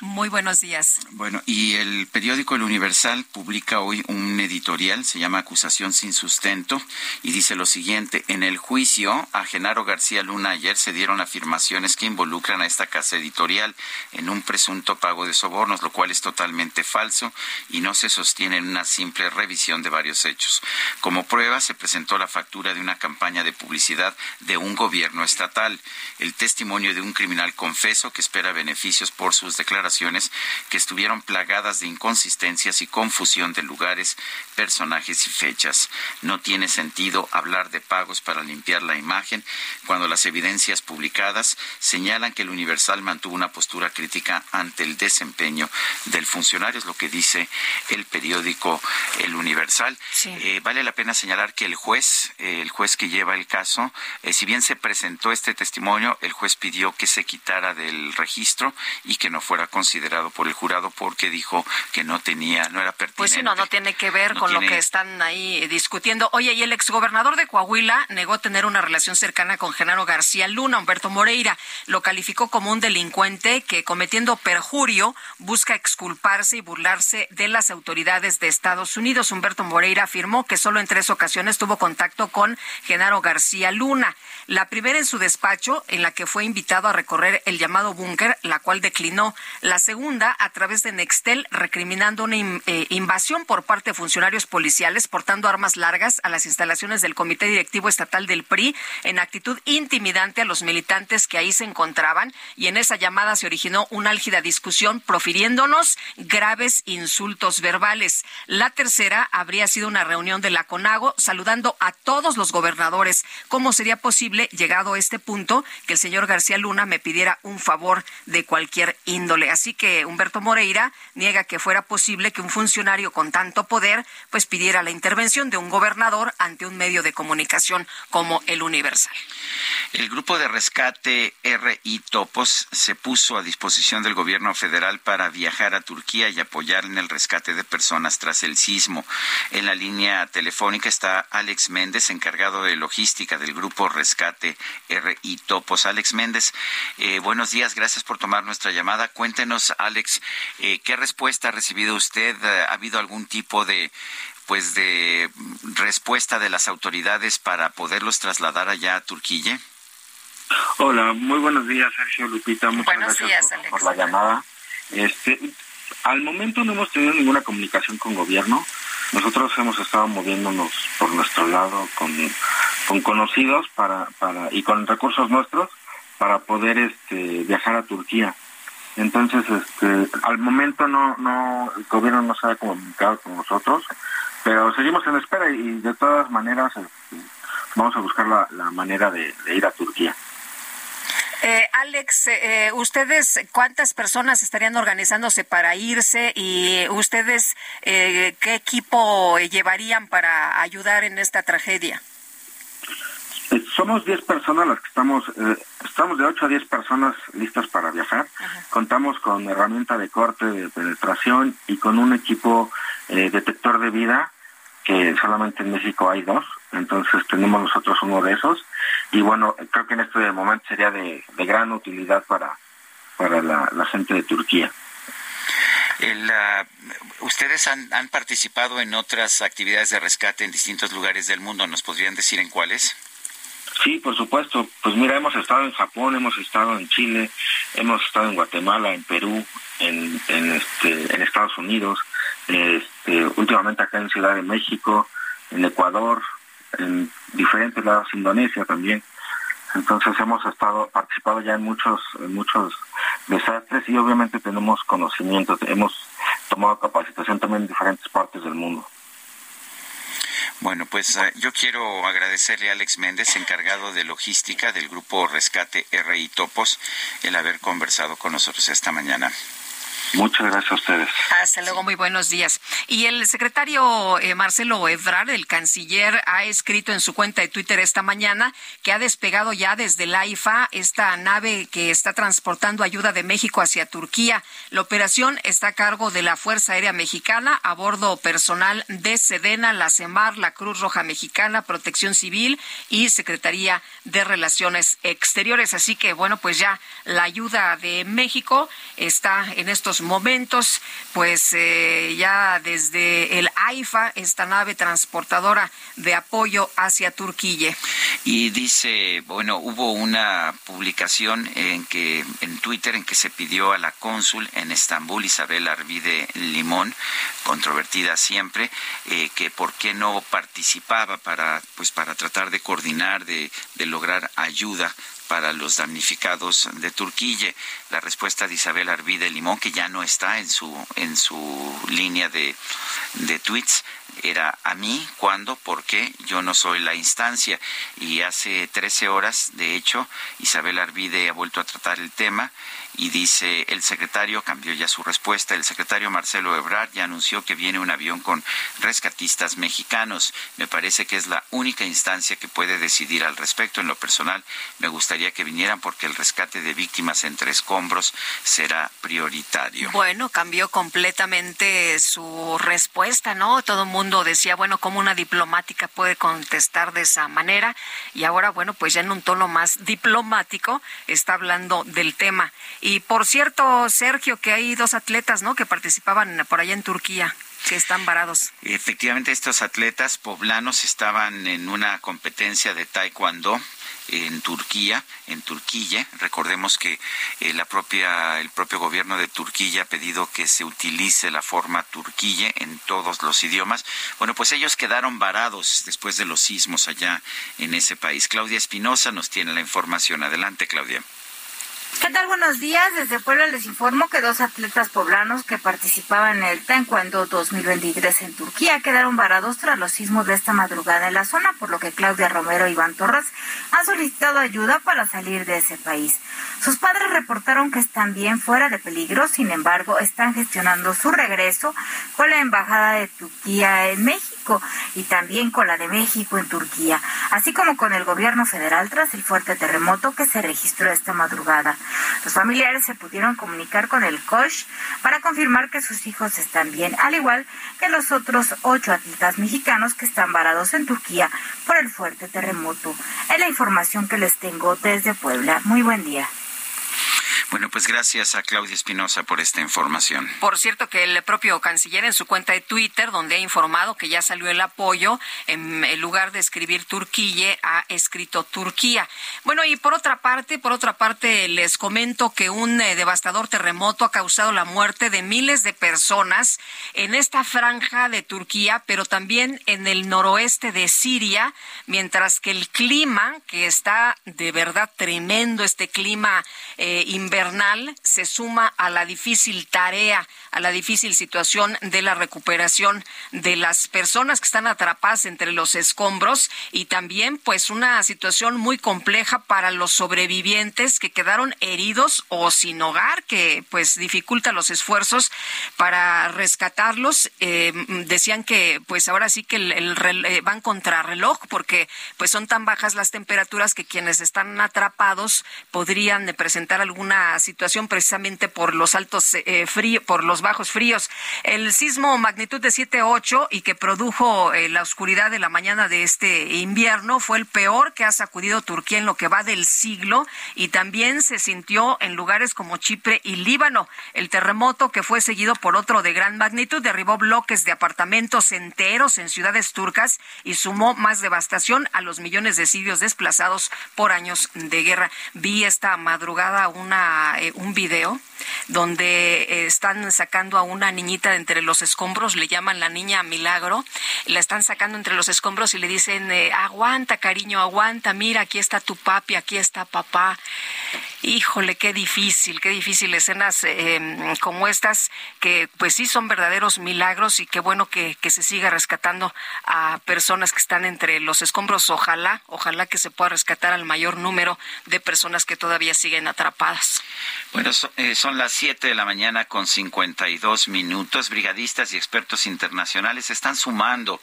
Muy buenos días. Bueno, y el periódico El Universal publica hoy un editorial, se llama Acusación sin sustento, y dice lo siguiente, en el juicio a Genaro García Luna ayer se dieron afirmaciones que involucran a esta casa editorial en un presunto pago de sobornos, lo cual es totalmente falso y no se sostiene en una simple revisión de varios hechos. Como prueba se presentó la factura de una campaña de publicidad de un gobierno estatal, el testimonio de un criminal confeso confeso que espera beneficios por sus declaraciones que estuvieron plagadas de inconsistencias y confusión de lugares, personajes y fechas. No tiene sentido hablar de pagos para limpiar la imagen cuando las evidencias publicadas señalan que el Universal mantuvo una postura crítica ante el desempeño del funcionario, es lo que dice el periódico El Universal. Eh, vale la pena señalar que el juez, eh, el juez que lleva el caso, eh, si bien se presentó este testimonio, el juez pidió que se quitara del registro y que no fuera considerado por el jurado porque dijo que no tenía, no era pertinente. Pues sí, no, no tiene que ver con lo que están ahí discutiendo. Oye, y el exgobernador de Coahuila negó tener una relación cercana con Genaro García Luna, Humberto Moreira. Lo calificó como un delincuente que cometiendo perjurio busca exculparse y burlarse de las autoridades de Estados Unidos. Humberto Moreira afirmó que solo en tres ocasiones tuvo contacto con Genaro García Luna. La primera en su despacho, en la que fue invitado a recorrer el llamado búnker, la cual declinó. La segunda, a través de Nextel, recriminando una eh, invasión por parte de funcionarios policiales portando armas largas a las instalaciones del Comité Directivo Estatal del PRI en actitud intimidante a los militantes que ahí se encontraban. Y en esa llamada se originó una álgida discusión profiriéndonos graves insultos verbales. La tercera habría sido una reunión de la CONAGO saludando a todos los gobernadores. ¿Cómo sería posible, llegado a este punto, que el señor García Luna me pidiera un favor de cualquier índole? Así que Humberto Moreira niega que fuera posible que un funcionario con tanto poder pues pidiera la intervención de un gobernador ante un medio de comunicación como el Universal. El grupo de rescate RI Topos se puso a disposición del gobierno federal para viajar a Turquía y apoyar en el rescate de personas tras el sismo. En la línea telefónica está Alex Méndez, encargado de logística del grupo Rescate RI Topos. Alex Méndez, eh, buenos días, gracias por tomar nuestra llamada. Cuéntenos, Alex, eh, ¿qué respuesta ha recibido usted? ¿Ha habido algún tipo de pues de respuesta de las autoridades para poderlos trasladar allá a Turquía? Hola, muy buenos días, Sergio Lupita. Muchas gracias por, la llamada. Este, al momento no hemos tenido ninguna comunicación con gobierno. Nosotros hemos estado moviéndonos por nuestro lado con, con conocidos para, para y con recursos nuestros para poder este, viajar a Turquía. Entonces, este, al momento no, no, el gobierno no se ha comunicado con nosotros, pero seguimos en espera y de todas maneras este, vamos a buscar la, manera de ir a Turquía. Eh, Alex, eh, ¿ustedes cuántas personas estarían organizándose para irse y ustedes eh, qué equipo llevarían para ayudar en esta tragedia? Somos 10 personas las que estamos, estamos de 8 a 10 personas listas para viajar. Contamos con herramienta de corte, de penetración y con un equipo detector de vida que solamente en México hay dos, entonces tenemos nosotros uno de esos y bueno, creo que en este momento sería de, gran utilidad para, para la, gente de Turquía. Ah, ustedes han, han, participado en otras actividades de rescate en distintos lugares del mundo. ¿Nos podrían decir en cuáles? Sí, por supuesto. Pues mira, hemos estado en Japón, hemos estado en Chile, hemos estado en Guatemala, en Perú, en, en, este, Estados Unidos, este, últimamente acá en Ciudad de México, en Ecuador, en diferentes lados, Indonesia también. Entonces hemos estado participado ya en muchos en muchos desastres y obviamente tenemos conocimiento, hemos tomado capacitación también en diferentes partes del mundo. Bueno, pues eh, yo quiero agradecerle a Alex Méndez, encargado de logística del grupo Rescate RI Topos, el haber conversado con nosotros esta mañana. Muchas gracias a ustedes. Hasta luego, muy buenos días. Y el secretario eh, Marcelo Ebrard, el canciller, ha escrito en su cuenta de Twitter esta mañana que ha despegado ya desde la IFA esta nave que está transportando ayuda de México hacia Turquía. La operación está a cargo de la Fuerza Aérea Mexicana, a bordo personal de Sedena, la CEMAR, la Cruz Roja Mexicana, Protección Civil y Secretaría de Relaciones Exteriores. Así que, bueno, pues ya la ayuda de México está en estos momentos, pues eh, ya desde el AIFA, esta nave transportadora de apoyo hacia Turquía. Y dice, bueno, hubo una publicación en que en Twitter en que se pidió a la cónsul en Estambul, Isabel Arvide Limón, controvertida siempre, eh, que por qué no participaba para, pues, para tratar de coordinar, de, de lograr ayuda para los damnificados de Turquía. La respuesta de Isabel Arvide Limón, que ya no está en su, en su línea de, de tweets, era a mí, cuándo, por qué, yo no soy la instancia. Y hace 13 horas, de hecho, Isabel Arvide ha vuelto a tratar el tema y dice el secretario, cambió ya su respuesta, el secretario Marcelo Ebrard ya anunció que viene un avión con rescatistas mexicanos. Me parece que es la única instancia que puede decidir al respecto. En lo personal, me gustaría que vinieran porque el rescate de víctimas entre escombros será prioritario. Bueno, cambió completamente su respuesta, ¿no? Todo mundo decía, bueno, ¿cómo una diplomática puede contestar de esa manera? Y ahora, bueno, pues ya en un tono más diplomático está hablando del tema. Y por cierto, Sergio, que hay dos atletas, ¿no? Que participaban por allá en Turquía que están varados. Efectivamente, estos atletas poblanos estaban en una competencia de taekwondo en Turquía, en Turquía. Recordemos que eh, la propia, el propio gobierno de Turquía ha pedido que se utilice la forma turquía en todos los idiomas. Bueno, pues ellos quedaron varados después de los sismos allá en ese país. Claudia Espinosa nos tiene la información. Adelante, Claudia. ¿Qué tal? Buenos días. Desde Puebla les informo que dos atletas poblanos que participaban en el Taekwondo 2023 en Turquía quedaron varados tras los sismos de esta madrugada en la zona, por lo que Claudia Romero y Iván Torres han solicitado ayuda para salir de ese país. Sus padres reportaron que están bien fuera de peligro, sin embargo, están gestionando su regreso con la Embajada de Turquía en México y también con la de México en Turquía, así como con el gobierno federal tras el fuerte terremoto que se registró esta madrugada. Los familiares se pudieron comunicar con el COSH para confirmar que sus hijos están bien, al igual que los otros ocho atletas mexicanos que están varados en Turquía por el fuerte terremoto. Es la información que les tengo desde Puebla. Muy buen día. Bueno, pues gracias a Claudia Espinosa por esta información. Por cierto, que el propio canciller en su cuenta de Twitter, donde ha informado que ya salió el apoyo, en lugar de escribir Turquía, ha escrito Turquía. Bueno, y por otra parte, por otra parte, les comento que un eh, devastador terremoto ha causado la muerte de miles de personas en esta franja de Turquía, pero también en el noroeste de Siria, mientras que el clima, que está de verdad tremendo, este clima eh, se suma a la difícil tarea, a la difícil situación de la recuperación de las personas que están atrapadas entre los escombros y también pues una situación muy compleja para los sobrevivientes que quedaron heridos o sin hogar, que pues dificulta los esfuerzos para rescatarlos. Eh, decían que pues ahora sí que el, eh, van contra reloj porque pues son tan bajas las temperaturas que quienes están atrapados podrían presentar alguna situación precisamente por los altos eh, fríos, por los bajos fríos. El sismo magnitud de 7.8 y que produjo eh, la oscuridad de la mañana de este invierno fue el peor que ha sacudido Turquía en lo que va del siglo y también se sintió en lugares como Chipre y Líbano. El terremoto que fue seguido por otro de gran magnitud derribó bloques de apartamentos enteros en ciudades turcas y sumó más devastación a los millones de sirios desplazados por años de guerra. Vi esta madrugada una, eh, un video donde eh, están sacando a una niñita de entre los escombros, le llaman la niña Milagro, la están sacando entre los escombros y le dicen, eh, aguanta cariño, aguanta, mira, aquí está tu papi, aquí está papá. Híjole, qué difícil, qué difícil escenas em, como estas, que pues sí son verdaderos milagros y qué bueno que, se siga rescatando a personas que están entre los escombros. Ojalá, ojalá que se pueda rescatar al mayor número de personas que todavía siguen atrapadas. Bueno, eh, son las 7 de la mañana con 52 minutos. Brigadistas y expertos internacionales están sumando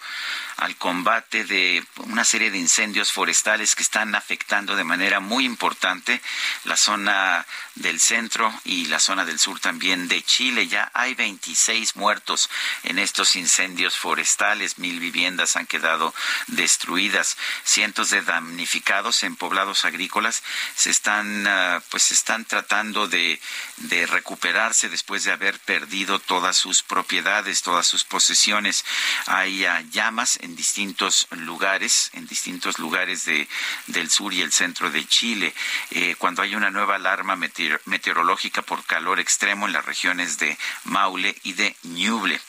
al combate de una serie de incendios forestales que están afectando de manera muy importante las zona del centro y la zona del sur también de Chile. Ya hay 26 muertos en estos incendios forestales. Mil viviendas han quedado destruidas. Cientos de damnificados en poblados agrícolas se están, ah, pues, están tratando de, de recuperarse después de haber perdido todas sus propiedades, todas sus posesiones. Hay ah, llamas en distintos lugares, en distintos lugares de, del sur y el centro de Chile. Eh, cuando hay una nueva alarma meteorológica por calor extremo en las regiones de Maule y de Ñuble.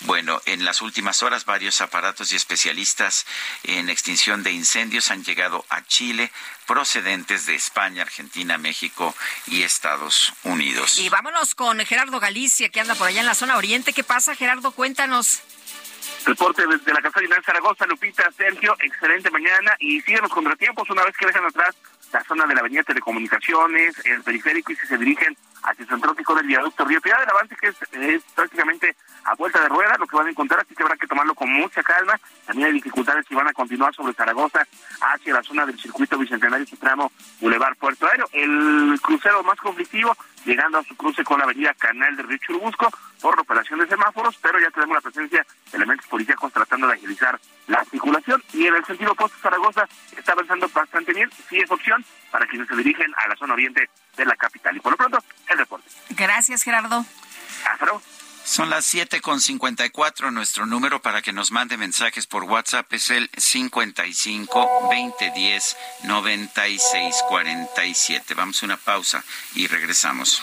Bueno, en las últimas horas varios aparatos y especialistas en extinción de incendios han llegado a Chile procedentes de España, Argentina, México y Estados Unidos. Y vámonos con Gerardo Galicia, que anda por allá en la zona oriente. ¿Qué pasa, Gerardo? Cuéntanos. Reporte desde la Casa de Zaragoza, Lupita, Sergio, excelente mañana y siguen los contratiempos una vez que dejan atrás la zona de la Avenida Telecomunicaciones, el periférico y si se dirigen hacia el centro del viaducto Río Piedad, el avance que es, prácticamente a vuelta de rueda, lo que van a encontrar, así que habrá que tomarlo con mucha calma. También hay dificultades si van a continuar sobre Zaragoza hacia la zona del circuito bicentenario y tramo Boulevard Puerto Aéreo. El crucero más conflictivo, llegando a su cruce con la avenida Canal del Río Churubusco, por la operación de semáforos, pero ya tenemos la presencia de elementos policíacos tratando de agilizar la articulación. Y en el sentido opuesto, Zaragoza está avanzando bastante bien, sí es opción para quienes se dirigen a la zona oriente de la capital. Y por lo pronto, el reporte. Gracias, Gerardo. Hasta luego. Son las siete con cincuenta y cuatro. Nuestro número para que nos mande mensajes por WhatsApp es el 55 2010 9647. Vamos a una pausa y regresamos.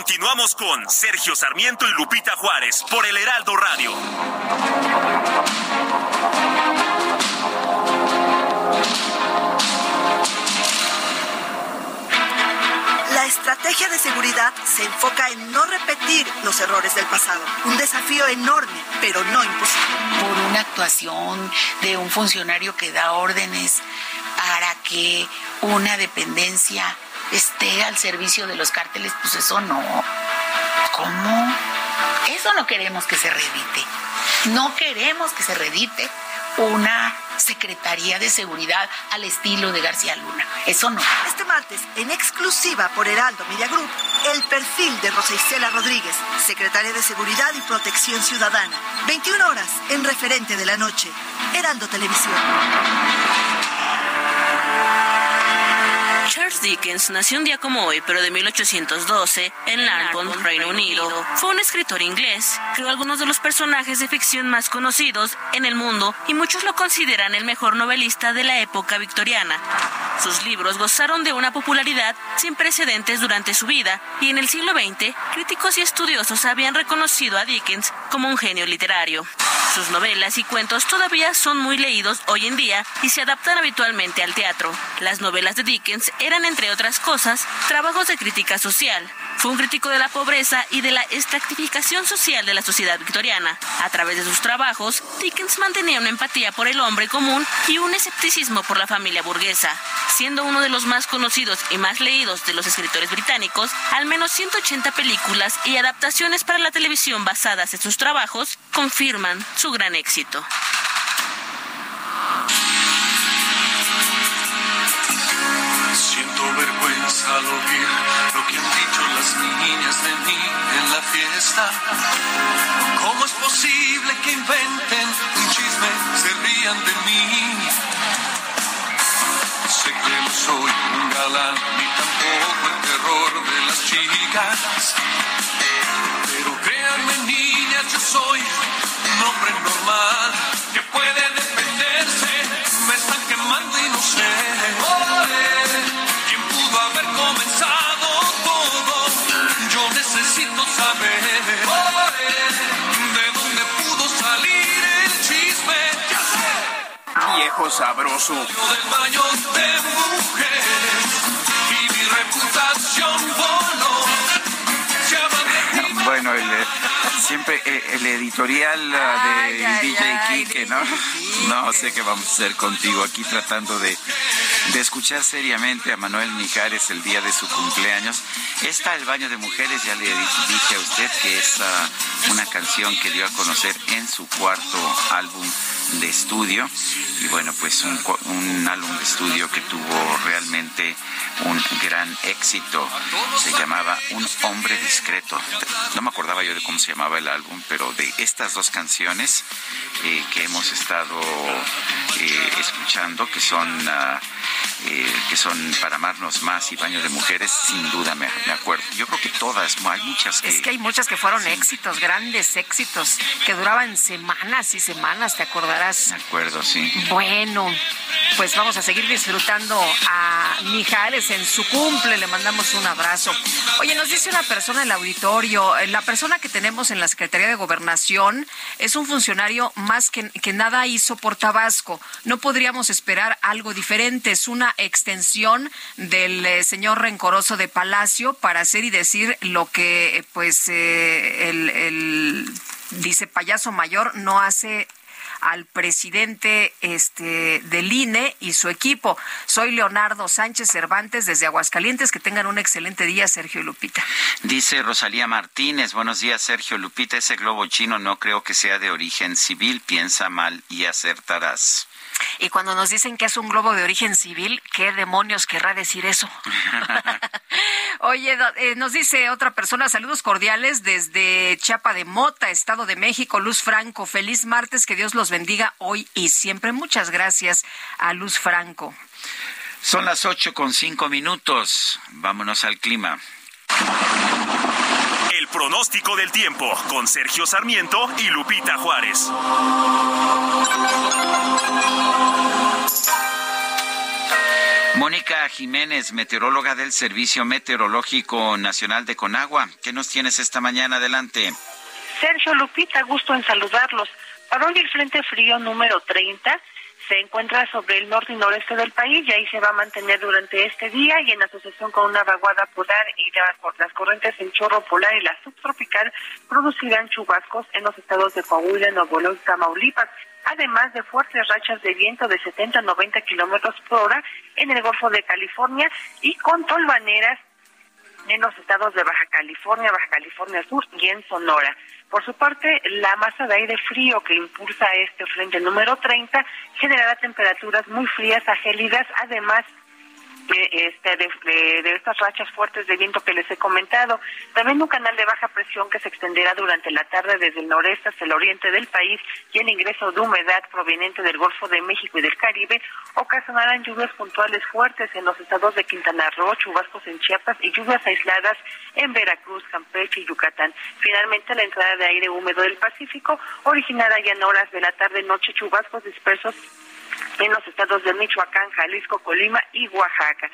Continuamos con Sergio Sarmiento y Lupita Juárez por el Heraldo Radio. La estrategia de seguridad se enfoca en no repetir los errores del pasado. Un desafío enorme, pero no imposible. Por una actuación de un funcionario que da órdenes para que una dependencia esté al servicio de los cárteles, pues eso no. ¿Cómo? Eso no queremos que se reedite. No queremos que se reedite una Secretaría de Seguridad al estilo de García Luna. Eso no. Este martes, en exclusiva por Heraldo Media Group, el perfil de Rosa Isela Rodríguez, secretaria de Seguridad y Protección Ciudadana. 21 horas en referente de la noche. Heraldo Televisión. Charles Dickens nació un día como hoy, pero de 1812, en Larpon, Reino Unido. Fue un escritor inglés, creó algunos de los personajes de ficción más conocidos en el mundo y muchos lo consideran el mejor novelista de la época victoriana. Sus libros gozaron de una popularidad sin precedentes durante su vida y en el siglo XX, críticos y estudiosos habían reconocido a Dickens como un genio literario. Sus novelas y cuentos todavía son muy leídos hoy en día y se adaptan habitualmente al teatro. Las novelas de Dickens eran, entre otras cosas, trabajos de crítica social. Fue un crítico de la pobreza y de la estratificación social de la sociedad victoriana. A través de sus trabajos, Dickens mantenía una empatía por el hombre común y un escepticismo por la familia burguesa. Siendo uno de los más conocidos y más leídos de los escritores británicos, al menos 180 películas y adaptaciones para la televisión basadas en sus trabajos confirman su gran éxito. Al oír lo que han dicho las niñas de mí en la fiesta. ¿Cómo es posible que inventen un chisme, se rían de mí? Sé que no soy un galán ni tampoco el terror de las chicas. Pero créanme niñas, yo soy un hombre normal que puede defenderse. Me están quemando y no sé. viejo sabroso. Ah, bueno, el, eh, siempre eh, el, editorial del DJ Quique, ¿no? No sé qué vamos a hacer contigo aquí tratando de de escuchar seriamente a Manuel Mijares el día de su cumpleaños. Está El Baño de Mujeres, ya le dije a usted que es ah, una canción que dio a conocer en su cuarto álbum de estudio. Y bueno pues un, un álbum de estudio que tuvo realmente un gran éxito. Se llamaba Un hombre discreto. No me acordaba yo de cómo se llamaba el álbum pero de estas dos canciones eh, que hemos estado eh, escuchando que son uh, eh, que son para amarnos más y baño de mujeres, sin duda me, acuerdo. Yo creo que todas, hay muchas que... Es que hay muchas que fueron éxitos, grandes éxitos, que duraban semanas y semanas, ¿te Me acuerdo, sí. Bueno, pues vamos a seguir disfrutando a Mijares en su cumple, le mandamos un abrazo. Oye, nos dice una persona en el auditorio, la persona que tenemos en la Secretaría de Gobernación es un funcionario más que, que nada hizo por Tabasco. No podríamos esperar algo diferente, es una extensión del eh, señor rencoroso de Palacio para hacer y decir lo que pues eh, el, dice payaso mayor no hace al presidente este del INE y su equipo. Soy Leonardo Sánchez Cervantes desde Aguascalientes. Que tengan un excelente día, Sergio Lupita. Dice Rosalía Martínez, buenos días, Sergio Lupita. Ese globo chino no creo que sea de origen civil. Piensa mal y acertarás. Y cuando nos dicen que es un globo de origen civil, ¿qué demonios querrá decir eso? Oye, eh, nos dice otra persona, saludos cordiales desde Chiapa de Mota, Estado de México, Luz Franco. Feliz martes, que Dios los bendiga hoy y siempre. Muchas gracias a Luz Franco. Son las ocho con cinco minutos. Vámonos al clima. El pronóstico del tiempo con Sergio Sarmiento y Lupita Juárez. Mónica Jiménez, meteoróloga del Servicio Meteorológico Nacional de Conagua. ¿Qué nos tienes esta mañana? Adelante. Sergio Lupita, gusto en saludarlos. Para hoy el Frente Frío número 30 se encuentra sobre el norte y noreste del país y ahí se va a mantener durante este día y en asociación con una vaguada polar y las corrientes en chorro polar y la subtropical producirán chubascos en los estados de Coahuila, Nuevo León, Tamaulipas además de fuertes rachas de viento de 70 a 90 kilómetros por hora en el Golfo de California y con tolvaneras en los estados de Baja California, Baja California Sur y en Sonora. Por su parte, la masa de aire frío que impulsa este frente número 30 generará temperaturas muy frías a además este, de, estas rachas fuertes de viento que les he comentado. También un canal de baja presión que se extenderá durante la tarde desde el noreste hasta el oriente del país y el ingreso de humedad proveniente del Golfo de México y del Caribe ocasionarán lluvias puntuales fuertes en los estados de Quintana Roo, chubascos en Chiapas y lluvias aisladas en Veracruz, Campeche y Yucatán. Finalmente, la entrada de aire húmedo del Pacífico originará ya en horas de la tarde-noche chubascos dispersos en los estados de Michoacán, Jalisco, Colima y Oaxaca.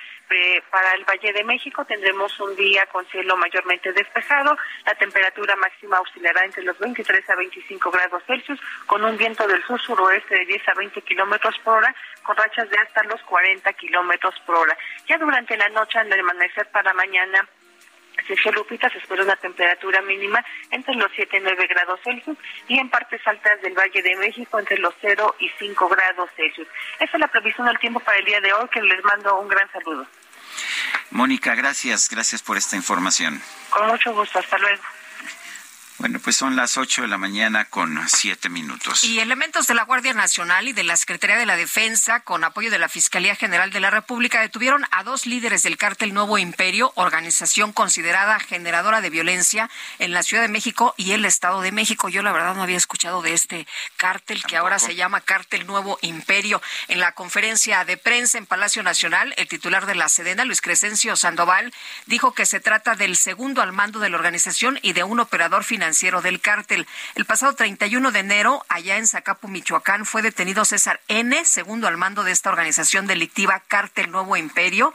para el Valle de México tendremos un día con cielo mayormente despejado. La temperatura máxima oscilará entre los 23 a 25 grados Celsius, con un viento del sur-suroeste de 10 a 20 kilómetros por hora, con rachas de hasta los 40 kilómetros por hora. Ya durante la noche, al amanecer para mañana, Sergio Lupita se espera una temperatura mínima entre los 7 y 9 grados Celsius y en partes altas del Valle de México entre los 0 y 5 grados Celsius. Esa es la previsión del tiempo para el día de hoy, que les mando un gran saludo. Mónica, gracias, gracias por esta información. Con mucho gusto, hasta luego. Bueno, pues son las 8 de la mañana con siete minutos. Y elementos de la Guardia Nacional y de la Secretaría de la Defensa, con apoyo de la Fiscalía General de la República, detuvieron a dos líderes del cártel Nuevo Imperio, organización considerada generadora de violencia en la Ciudad de México y el Estado de México. Yo la verdad no había escuchado de este cártel que ahora se llama Cártel Nuevo Imperio. En la conferencia de prensa en Palacio Nacional, el titular de la Sedena, Luis Crescencio Sandoval, dijo que se trata del segundo al mando de la organización y de un operador financiero financiero del cártel. El pasado 31 de enero, allá en Zacapu, Michoacán, fue detenido César N., segundo al mando de esta organización delictiva Cártel Nuevo Imperio.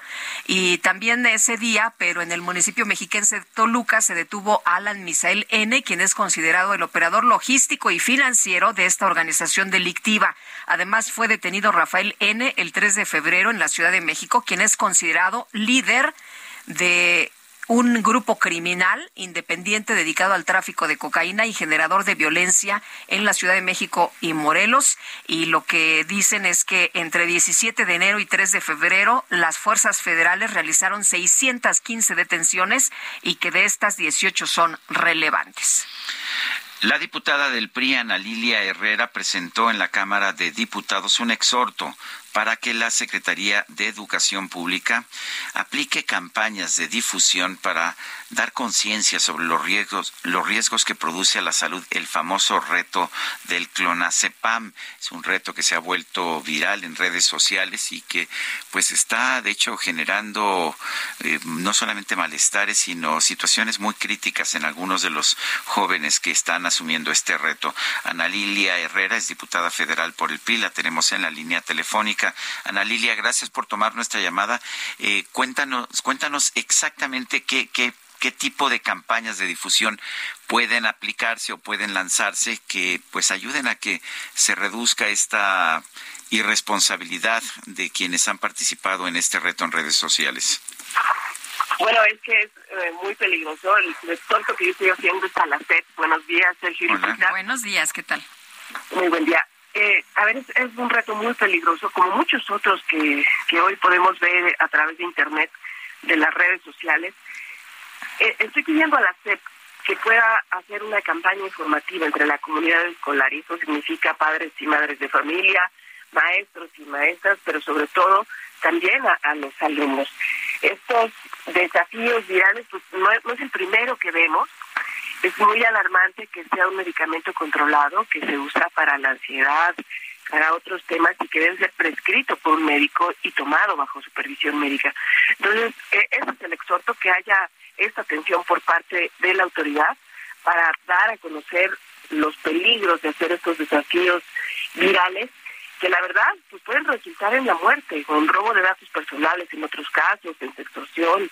Y también ese día, pero en el municipio mexiquense de Toluca, se detuvo Alan Misael N., quien es considerado el operador logístico y financiero de esta organización delictiva. Además, fue detenido Rafael N. el 3 de febrero en la Ciudad de México, quien es considerado líder de un grupo criminal independiente dedicado al tráfico de cocaína y generador de violencia en la Ciudad de México y Morelos. Y lo que dicen es que entre 17 de enero y 3 de febrero las fuerzas federales realizaron 615 detenciones y que de estas 18 son relevantes. La diputada del PRI, Ana Lilia Herrera, presentó en la Cámara de Diputados un exhorto para que la Secretaría de Educación Pública aplique campañas de difusión para dar conciencia sobre los riesgos, los riesgos que produce a la salud el famoso reto del clonazepam. Es un reto que se ha vuelto viral en redes sociales y que pues está de hecho generando eh, no solamente malestares, sino situaciones muy críticas en algunos de los jóvenes que están asumiendo este reto. Ana Lilia Herrera es diputada federal por el PRI, la tenemos en la línea telefónica. Ana Lilia, gracias por tomar nuestra llamada. Eh, cuéntanos, cuéntanos exactamente qué, qué qué tipo de campañas de difusión pueden aplicarse o pueden lanzarse que pues ayuden a que se reduzca esta irresponsabilidad de quienes han participado en este reto en redes sociales. Bueno, es que es eh, muy peligroso. El tonto que yo estoy haciendo es a la SED. Buenos días, Sergio. Buenos días, ¿qué tal? Muy buen día. Eh, a ver, es, un reto muy peligroso, como muchos otros que, que hoy podemos ver a través de Internet, de las redes sociales. Eh, estoy pidiendo a la SEP que pueda hacer una campaña informativa entre la comunidad escolar, y eso significa padres y madres de familia, maestros y maestras, pero sobre todo también a, los alumnos. Estos desafíos virales, pues no, es el primero que vemos. Es muy alarmante que sea un medicamento controlado, que se usa para la ansiedad, para otros temas y que debe ser prescrito por un médico y tomado bajo supervisión médica. Entonces, e, ese es el exhorto que haya esta atención por parte de la autoridad para dar a conocer los peligros de hacer estos desafíos virales que la verdad pues pueden resultar en la muerte, con robo de datos personales en otros casos, en extorsión,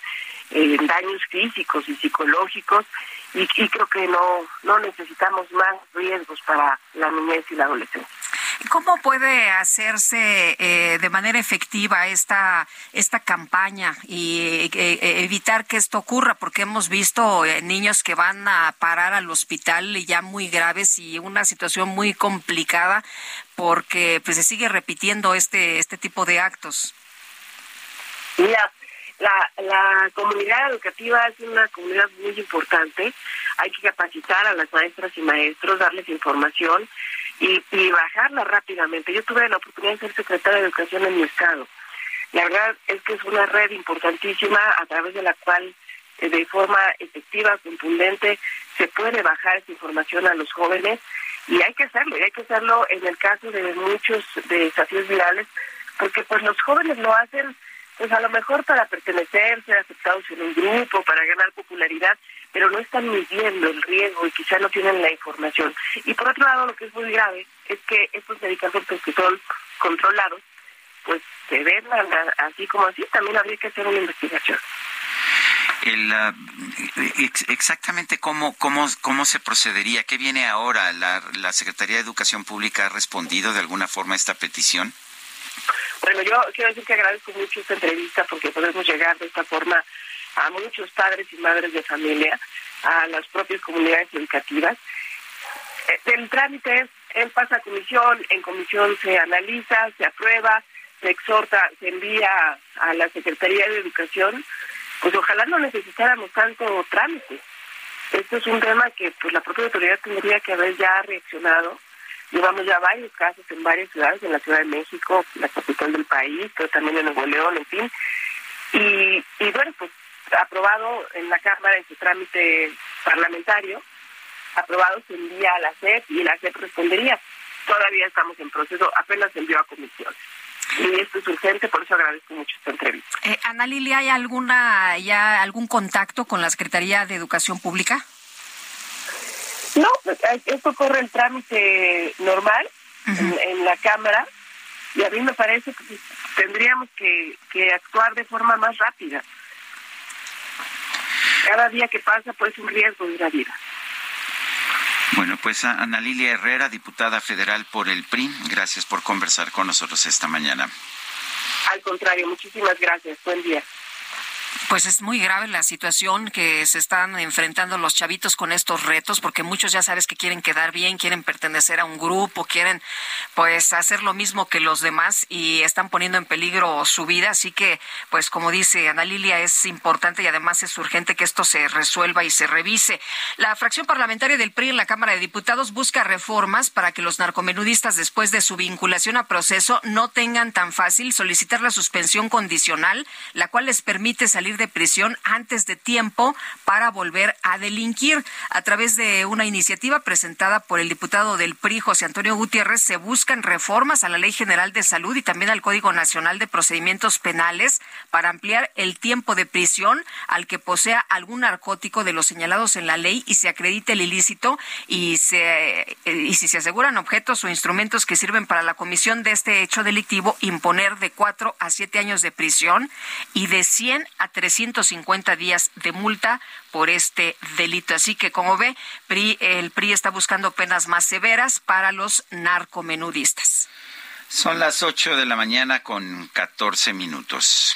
en daños físicos y psicológicos, y, y creo que no, no necesitamos más riesgos para la niñez y la adolescencia. ¿Cómo puede hacerse eh, de manera efectiva esta, esta campaña y eh, evitar que esto ocurra? Porque hemos visto eh, niños que van a parar al hospital ya muy graves y una situación muy complicada porque pues se sigue repitiendo este, este tipo de actos. Mira, la, la comunidad educativa es una comunidad muy importante. Hay que capacitar a las maestras y maestros, darles información y, y bajarla rápidamente. Yo tuve la oportunidad de ser secretaria de Educación en mi estado. La verdad es que es una red importantísima a través de la cual eh, de forma efectiva, contundente, se puede bajar esa información a los jóvenes y hay que hacerlo, y hay que hacerlo en el caso de muchos desafíos virales, porque pues los jóvenes lo hacen pues a lo mejor para pertenecer, ser aceptados en un grupo, para ganar popularidad, pero no están midiendo el riesgo y quizá no tienen la información. Y por otro lado, lo que es muy grave es que estos medicamentos que son controlados, pues se ven así como así, también habría que hacer una investigación. Ah, exactamente cómo, cómo, cómo se procedería, qué viene ahora. La, la Secretaría de Educación Pública ha respondido de alguna forma a esta petición. Bueno, yo quiero decir que agradezco mucho esta entrevista porque podemos llegar de esta forma a muchos padres y madres de familia, a las propias comunidades educativas. Eh, el trámite es, él pasa a comisión, en comisión se analiza, se aprueba, se exhorta, se envía a la Secretaría de Educación, pues ojalá no necesitáramos tanto trámite. Esto es un tema que pues la propia autoridad tendría que haber ya reaccionado Llevamos ya varios casos en varias ciudades, en la Ciudad de México, la capital del país, pero también en Nuevo León, en fin. Y, y bueno, pues aprobado en la Cámara en su trámite parlamentario, aprobado se envía a la SEP y la SEP respondería. Todavía estamos en proceso, apenas se envió a comisiones. Y esto es urgente, por eso agradezco mucho esta entrevista. Eh, Ana Lilia, ¿hay alguna ya algún contacto con la Secretaría de Educación Pública? No, esto corre el trámite normal en, la Cámara y a mí me parece que tendríamos que, que actuar de forma más rápida. Cada día que pasa pues un riesgo de la vida. Bueno, pues Ana Lilia Herrera, diputada federal por el PRI, gracias por conversar con nosotros esta mañana. Al contrario, muchísimas gracias. Buen día. Pues es muy grave la situación que se están enfrentando los chavitos con estos retos, porque muchos ya sabes que quieren quedar bien, quieren pertenecer a un grupo, quieren pues hacer lo mismo que los demás y están poniendo en peligro su vida. Así que, pues como dice Ana Lilia, es importante y además es urgente que esto se resuelva y se revise. La fracción parlamentaria del PRI en la Cámara de Diputados busca reformas para que los narcomenudistas, después de su vinculación a proceso, no tengan tan fácil solicitar la suspensión condicional, la cual les permite de prisión antes de tiempo para volver a delinquir. A través de una iniciativa presentada por el diputado del PRI, José Antonio Gutiérrez, se buscan reformas a la Ley General de Salud y también al Código Nacional de Procedimientos Penales para ampliar el tiempo de prisión al que posea algún narcótico de los señalados en la ley y se acredite el ilícito y, se, y si se aseguran objetos o instrumentos que sirven para la comisión de este hecho delictivo, imponer de cuatro a siete años de prisión y de 100 a 350 días de multa por este delito. Así que, como ve, el PRI está buscando penas más severas para los narcomenudistas. Son las 8 de la mañana con 14 minutos.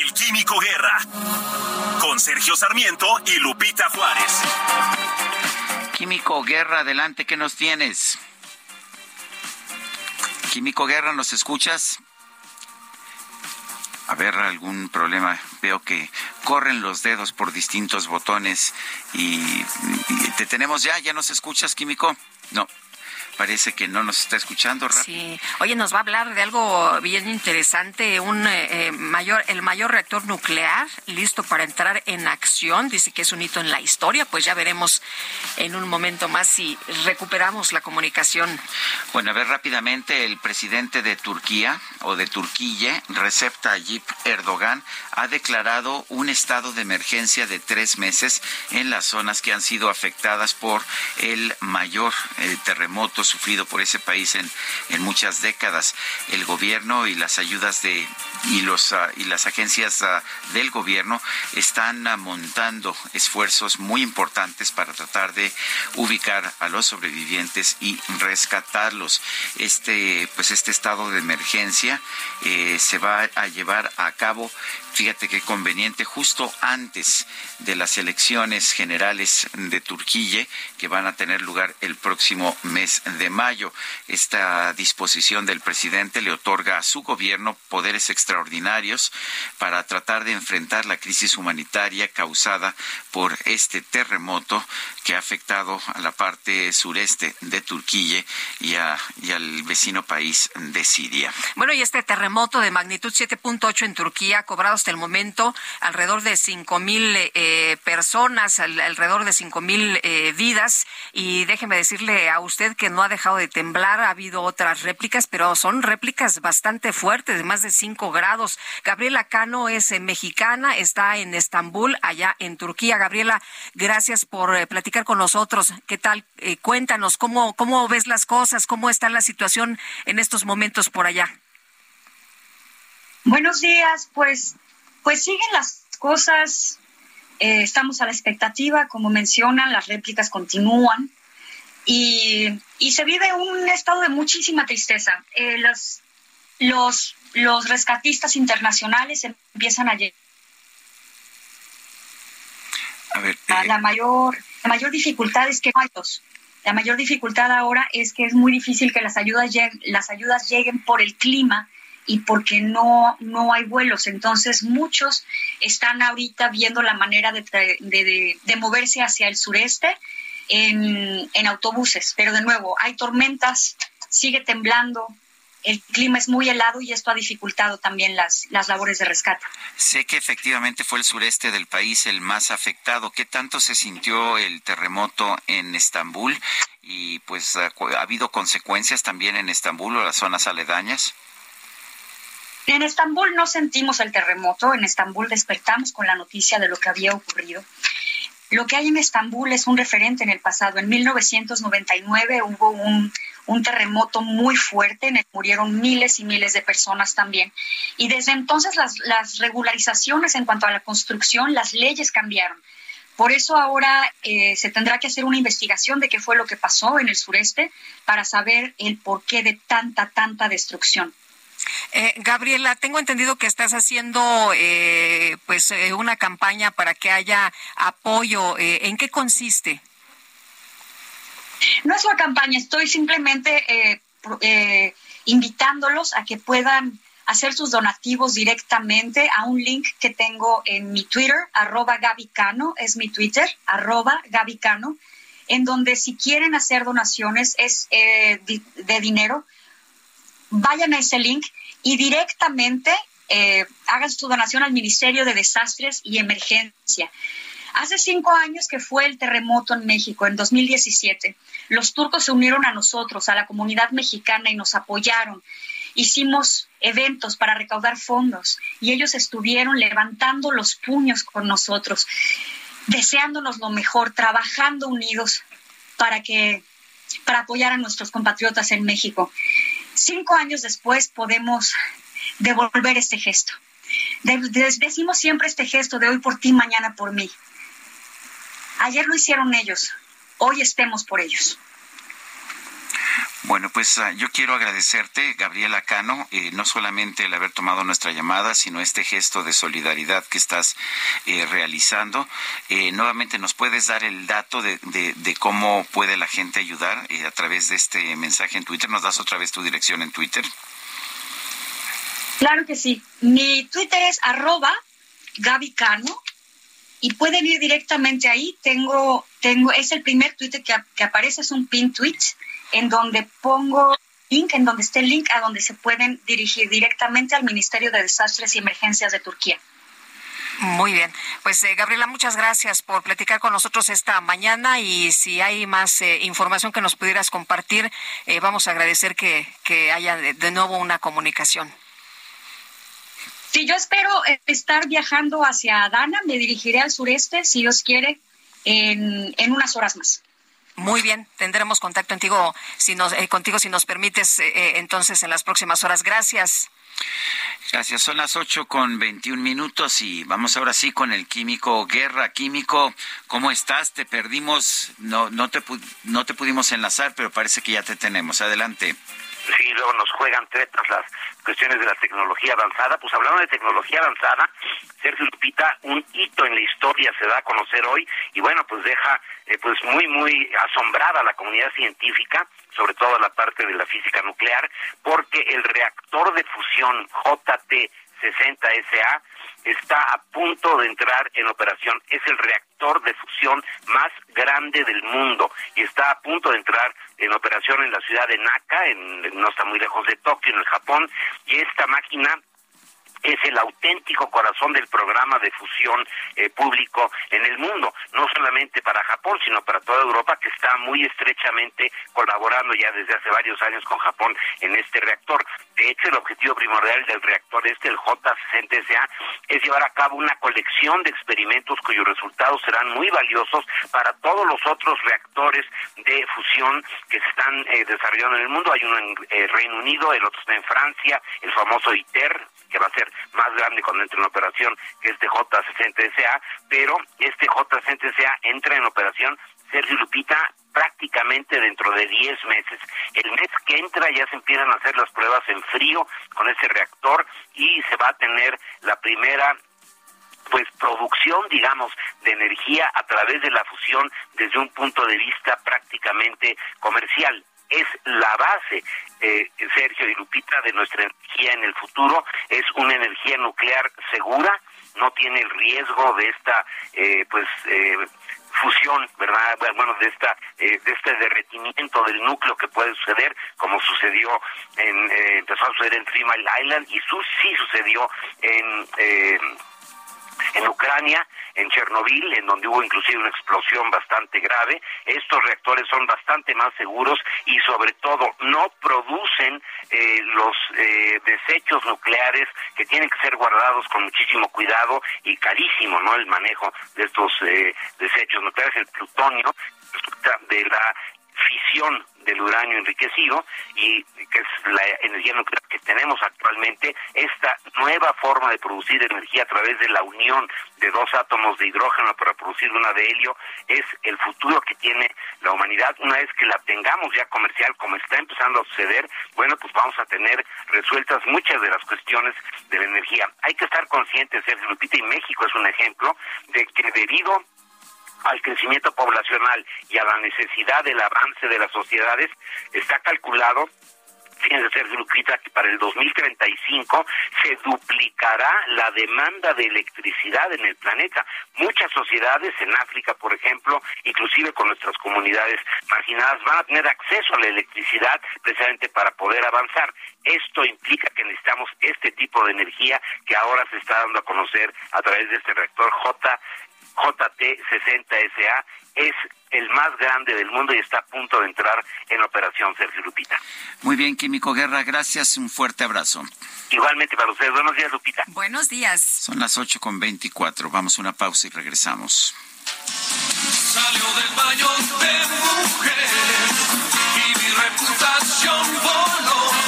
El Químico Guerra. Con Sergio Sarmiento y Lupita Juárez. Químico Guerra, adelante, ¿qué nos tienes? Químico Guerra, ¿nos escuchas? A ver, algún problema. Veo que corren los dedos por distintos botones y, y te tenemos ya, ¿ya nos escuchas, Químico? No, parece que no nos está escuchando. Sí, oye, nos va a hablar de algo bien interesante, un eh, eh, mayor, el mayor reactor nuclear listo para entrar en acción. Dice que es un hito en la historia, pues ya veremos en un momento más si recuperamos la comunicación. Bueno, a ver rápidamente, el presidente de Turquía o de Turquía, Recep Tayyip Erdogan, ha declarado un estado de emergencia de tres meses en las zonas que han sido afectadas por el mayor eh, terremoto sufrido por ese país en, en muchas décadas. El gobierno y las ayudas de y los ah, y las agencias ah, del gobierno están ah, montando esfuerzos muy importantes para tratar de ubicar a los sobrevivientes y rescatarlos. Este pues este estado de emergencia eh, se va a llevar a cabo Fíjate qué conveniente, justo antes de las elecciones generales de Turquía, que van a tener lugar el próximo mes de mayo. Esta disposición del presidente le otorga a su gobierno poderes extraordinarios para tratar de enfrentar la crisis humanitaria causada por este terremoto que ha afectado a la parte sureste de Turquía y, y al vecino país de Siria. Bueno, y este terremoto de magnitud 7.8 en Turquía ha cobrado hasta el momento alrededor de cinco mil eh, personas, alrededor de cinco mil eh, vidas. Y déjeme decirle a usted que no ha dejado de temblar. Ha habido otras réplicas, pero son réplicas bastante fuertes, de más de cinco grados. Gabriela Cano es eh, mexicana, está en Estambul, allá en Turquía. Gabriela, gracias por platicar con nosotros. ¿Qué tal? cuéntanos cómo, cómo ves las cosas, cómo está la situación en estos momentos por allá. Buenos días, pues pues siguen las cosas, eh, estamos a la expectativa, como mencionan, las réplicas continúan y, se vive un estado de muchísima tristeza. Eh, los, los, los rescatistas internacionales empiezan a llegar. A ver, eh, la mayor la mayor dificultad es que no hay dos. La mayor dificultad ahora es que es muy difícil que las ayudas lleguen, las ayudas lleguen por el clima y porque no, no hay vuelos. Entonces muchos están ahorita viendo la manera de, de, moverse hacia el sureste en, en autobuses. Pero de nuevo, hay tormentas, sigue temblando, el clima es muy helado y esto ha dificultado también las, las labores de rescate. Sé que efectivamente fue el sureste del país el más afectado. ¿Qué tanto se sintió el terremoto en Estambul? Y pues ha, habido consecuencias también en Estambul o las zonas aledañas. En Estambul no sentimos el terremoto, en Estambul despertamos con la noticia de lo que había ocurrido. Lo que hay en Estambul es un referente en el pasado. En 1999 hubo un, un terremoto muy fuerte murieron miles y miles de personas también. Y desde entonces las, las regularizaciones en cuanto a la construcción, las leyes cambiaron. Por eso ahora eh, se tendrá que hacer una investigación de qué fue lo que pasó en el sureste para saber el porqué de tanta, tanta destrucción. Eh, Gabriela, tengo entendido que estás haciendo eh, pues eh, una campaña para que haya apoyo. ¿En qué consiste? No es una campaña, estoy simplemente eh, eh, invitándolos a que puedan hacer sus donativos directamente a un link que tengo en mi Twitter, arroba Gabicano, es mi Twitter, arroba Gabicano, en donde si quieren hacer donaciones es eh, de dinero, vayan a ese link y directamente hagan su donación al Ministerio de Desastres y Emergencia. Hace cinco años que fue el terremoto en México, en 2017, los turcos se unieron a nosotros, a la comunidad mexicana, y nos apoyaron. Hicimos eventos para recaudar fondos y ellos estuvieron levantando los puños con nosotros, deseándonos lo mejor, trabajando unidos para que para apoyar a nuestros compatriotas en México. Cinco años después podemos devolver este gesto. decimos siempre este gesto de hoy por ti, mañana por mí. Ayer lo hicieron ellos, hoy estemos por ellos. Bueno, pues ah, yo quiero agradecerte, Gabriela Cano, eh, no solamente el haber tomado nuestra llamada, sino este gesto de solidaridad que estás eh, realizando. Eh, nuevamente, ¿nos puedes dar el dato de, de cómo puede la gente ayudar a través de este mensaje en Twitter? ¿Nos das otra vez tu dirección en Twitter? Claro que sí. Mi Twitter es arroba Gaby Cano y pueden ir directamente ahí. Tengo, tengo, es el primer tweet que, que aparece, es un pin tweet en donde pongo link, en donde esté el link a donde se pueden dirigir directamente al Ministerio de Desastres y Emergencias de Turquía. Muy bien. Pues eh, Gabriela, muchas gracias por platicar con nosotros esta mañana y si hay más eh, información que nos pudieras compartir, eh, vamos a agradecer que, que haya de nuevo una comunicación. Sí, yo espero estar viajando hacia Adana, me dirigiré al sureste, si Dios quiere, en, unas horas más. Muy bien, tendremos contacto contigo si nos, eh, contigo si nos permites eh, entonces en las próximas horas. Gracias. Gracias, son las ocho con veintiún minutos y vamos ahora sí con el químico Guerra. Químico, ¿cómo estás? Te perdimos, no, no, te, no te pudimos enlazar, pero parece que ya te tenemos. Adelante luego nos juegan tretas las cuestiones de la tecnología avanzada. Pues hablando de tecnología avanzada, Sergio Lupita, un hito en la historia se da a conocer hoy y bueno, pues deja eh, pues muy, muy asombrada a la comunidad científica, sobre todo la parte de la física nuclear, porque el reactor de fusión JT60SA está a punto de entrar en operación. Es el reactor de fusión más grande del mundo y está a punto de entrar en operación en la ciudad de Naka, en, no está muy lejos de Tokio, en el Japón, y esta máquina es el auténtico corazón del programa de fusión eh, público en el mundo, no solamente para Japón, sino para toda Europa, que está muy estrechamente colaborando ya desde hace varios años con Japón en este reactor. De hecho, el objetivo primordial del reactor este, el J60SA, es llevar a cabo una colección de experimentos cuyos resultados serán muy valiosos para todos los otros reactores de fusión que se están eh, desarrollando en el mundo. Hay uno en eh, Reino Unido, el otro está en Francia, el famoso ITER, que va a ser más grande cuando entre en operación que este J60SA, pero este J60SA entra en operación Sergio Lupita prácticamente dentro de 10 meses. El mes que entra ya se empiezan a hacer las pruebas en frío con ese reactor y se va a tener la primera pues producción, digamos, de energía a través de la fusión desde un punto de vista prácticamente comercial es la base, eh, Sergio y Lupita, de nuestra energía en el futuro. Es una energía nuclear segura, no tiene el riesgo de esta, eh, pues, eh, fusión, ¿verdad? Bueno, de esta eh, de este derretimiento del núcleo que puede suceder, como sucedió en eh, empezó a suceder en Three Mile Island y su, sí sucedió en eh, en Ucrania, en Chernobyl, en donde hubo inclusive una explosión bastante grave. Estos reactores son bastante más seguros y sobre todo no producen eh, los eh, desechos nucleares que tienen que ser guardados con muchísimo cuidado y carísimo, ¿no? El manejo de estos eh, desechos nucleares, el plutonio de la fisión del uranio enriquecido y que es la energía nuclear que tenemos actualmente, esta nueva forma de producir energía a través de la unión de dos átomos de hidrógeno para producir una de helio es el futuro que tiene la humanidad. Una vez que la tengamos ya comercial, como está empezando a suceder, bueno, pues vamos a tener resueltas muchas de las cuestiones de la energía. Hay que estar conscientes, Sergio Lupita, y México es un ejemplo de que debido al crecimiento poblacional y a la necesidad del avance de las sociedades, está calculado fíjense Sergio Lupita, que para el 2035 se duplicará la demanda de electricidad en el planeta. Muchas sociedades en África, por ejemplo, inclusive con nuestras comunidades marginadas, van a tener acceso a la electricidad precisamente para poder avanzar. Esto implica que necesitamos este tipo de energía que ahora se está dando a conocer a través de este reactor J JT60SA es el más grande del mundo y está a punto de entrar en operación, Sergio Lupita. Muy bien, Químico Guerra, gracias, un fuerte abrazo. Igualmente para ustedes, buenos días, Lupita. Buenos días. Son las 8 con 24, vamos a una pausa y regresamos. Salió del baño de mujer y mi reputación voló.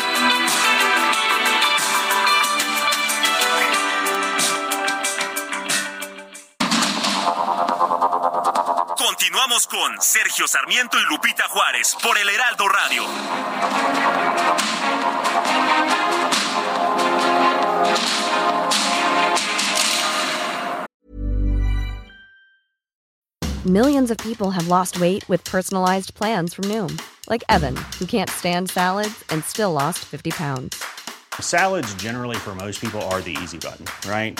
Continuamos con Sergio Sarmiento y Lupita Juárez por el Heraldo Radio. Millions of people have lost weight with personalized plans from Noom, like Evan, who can't stand salads and still lost 50 pounds. Salads generally for most people are the easy button, right?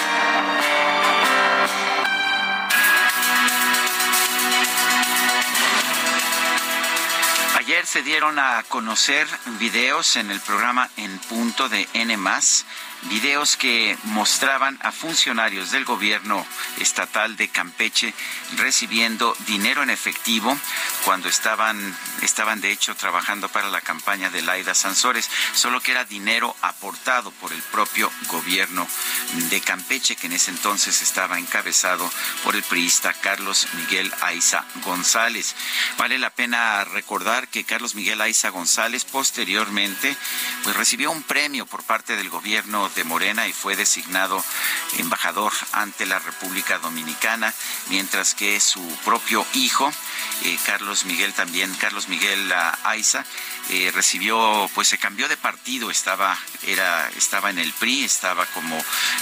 Se dieron a conocer videos en el programa En Punto de N videos que mostraban a funcionarios del gobierno estatal de Campeche recibiendo dinero en efectivo cuando estaban, estaban de hecho trabajando para la campaña de Laida Sansores, solo que era dinero aportado por el propio gobierno de Campeche, que en ese entonces estaba encabezado por el priista Carlos Miguel Aiza González. Vale la pena recordar que Carlos Miguel Aiza González posteriormente pues recibió un premio por parte del gobierno de Morena y fue designado embajador ante la República Dominicana, mientras que su propio hijo, eh, Carlos Miguel también, Carlos Miguel Aiza, eh, recibió, pues se cambió de partido, estaba, era, estaba en el PRI, estaba como,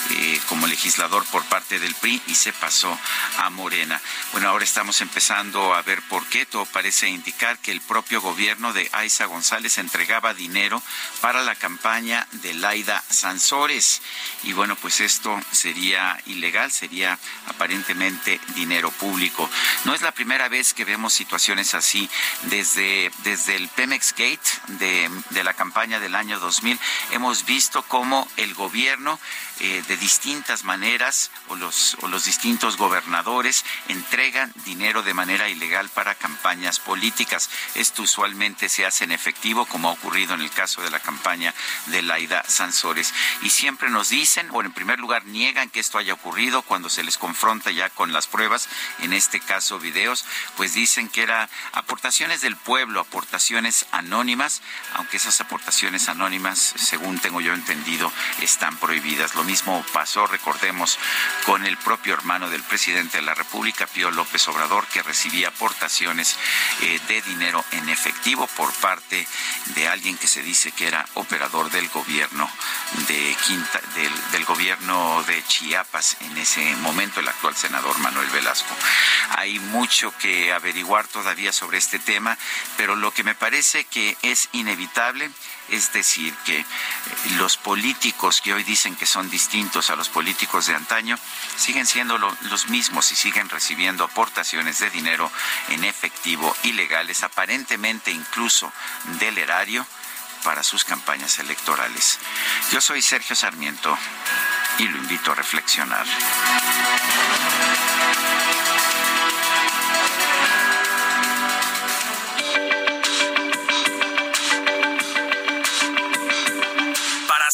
eh, como legislador por parte del PRI y se pasó a Morena. Bueno, ahora estamos empezando a ver por qué. Todo parece indicar que el propio gobierno de Aiza González entregaba dinero para la campaña de Laida Sansores. Y bueno, pues esto sería ilegal, sería aparentemente dinero público. No es la primera vez que vemos situaciones así. Desde, desde el Pemex Gate de, de la campaña del año 2000 hemos visto cómo el gobierno eh, de distintas maneras o los, o los distintos gobernadores entregan dinero de manera ilegal para campañas políticas. Esto usualmente se hace en efectivo, como ha ocurrido en el caso de la campaña de Laida Sansores. Y siempre nos dicen, o en primer lugar niegan que esto haya ocurrido cuando se les confronta ya con las pruebas, en este caso videos, pues dicen que era aportaciones del pueblo, aportaciones anónimas, aunque esas aportaciones anónimas, según tengo yo entendido, están prohibidas mismo pasó, recordemos, con el propio hermano del presidente de la República, Pío López Obrador, que recibía aportaciones eh, de dinero en efectivo por parte de alguien que se dice que era operador del gobierno de Quinta, del gobierno de Chiapas en ese momento, el actual senador Manuel Velasco. Hay mucho que averiguar todavía sobre este tema, pero lo que me parece que es inevitable es decir, que eh, los políticos que hoy dicen que son distintos a los políticos de antaño siguen siendo los mismos y siguen recibiendo aportaciones de dinero en efectivo ilegales, aparentemente incluso del erario, para sus campañas electorales. Yo soy Sergio Sarmiento y lo invito a reflexionar.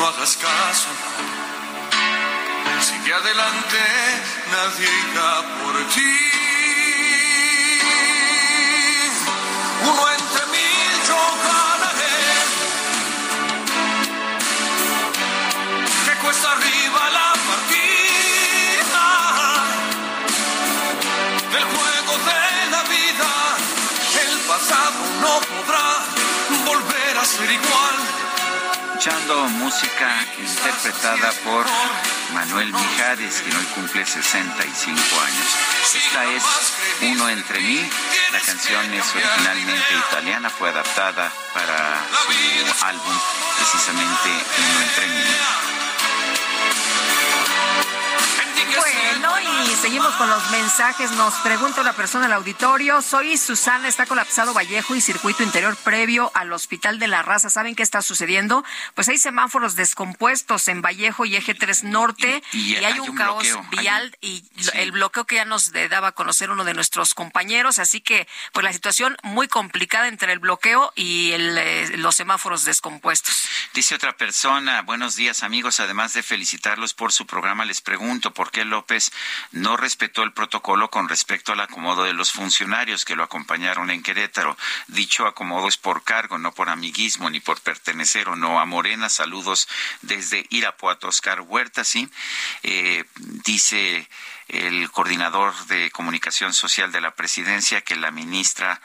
no hagas caso. Sigue adelante, nadie irá por ti. Uno escuchando música interpretada por Manuel Mijares, quien hoy cumple 65 años. Esta es Uno entre mí. La canción es originalmente italiana, fue adaptada para su álbum, precisamente Uno entre mí. Bueno, y seguimos con los mensajes. Nos pregunta una persona el auditorio. Soy Susana, está colapsado Vallejo y circuito interior previo al Hospital de la Raza. ¿Saben qué está sucediendo? Pues hay semáforos descompuestos en Vallejo y Eje 3 Norte y, hay, un, caos vial y el bloqueo que ya nos daba a conocer uno de nuestros compañeros. Así que, pues la situación muy complicada entre el bloqueo y eh, los semáforos descompuestos. Dice otra persona, buenos días amigos, además de felicitarlos por su programa, les pregunto por qué López no respetó el protocolo con respecto al acomodo de los funcionarios que lo acompañaron en Querétaro. Dicho acomodo es por cargo, no por amiguismo ni por pertenecer o no a Morena. Saludos desde Irapuato, Oscar Huerta, sí. Eh, dice el coordinador de comunicación social de la presidencia que la ministra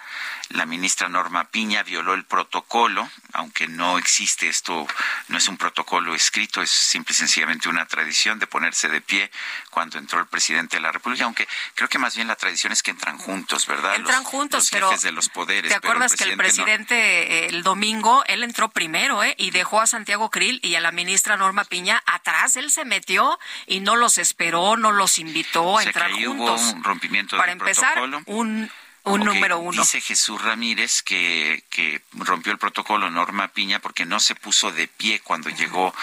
la ministra Norma Piña violó el protocolo, aunque no existe esto, no es un protocolo escrito, es simple y sencillamente una tradición de ponerse de pie cuando entró el presidente de la República, aunque creo que más bien la tradición es que entran juntos, ¿verdad? Entran juntos, pero de los poderes. ¿Te acuerdas que el presidente el domingo él entró primero, ¿eh? Y dejó a Santiago Krill y a la ministra Norma Piña atrás, él se metió y no los esperó, no los invitó a entrar juntos. Hubo un rompimiento Para del empezar, protocolo. un un número uno. Dice Jesús Ramírez que, que rompió el protocolo Norma Piña porque no se puso de pie cuando llegó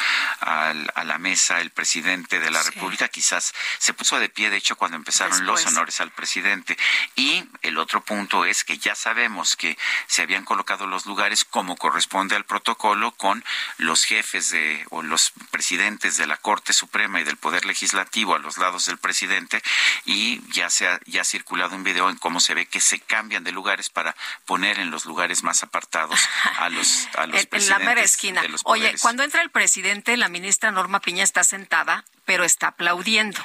al, a la mesa el presidente de la República. Quizás se puso de pie, de hecho, cuando empezaron los honores al presidente. Y el otro punto es que ya sabemos que se habían colocado los lugares como corresponde al protocolo con los jefes de o los presidentes de la Corte Suprema y del Poder Legislativo a los lados del presidente y ya se ha, ya ha circulado un video en cómo se ve que se cambian de lugares para poner en los lugares más apartados a los a los en, la mera esquina. Oye, cuando entra el presidente, la ministra Norma Piña está sentada, pero está aplaudiendo.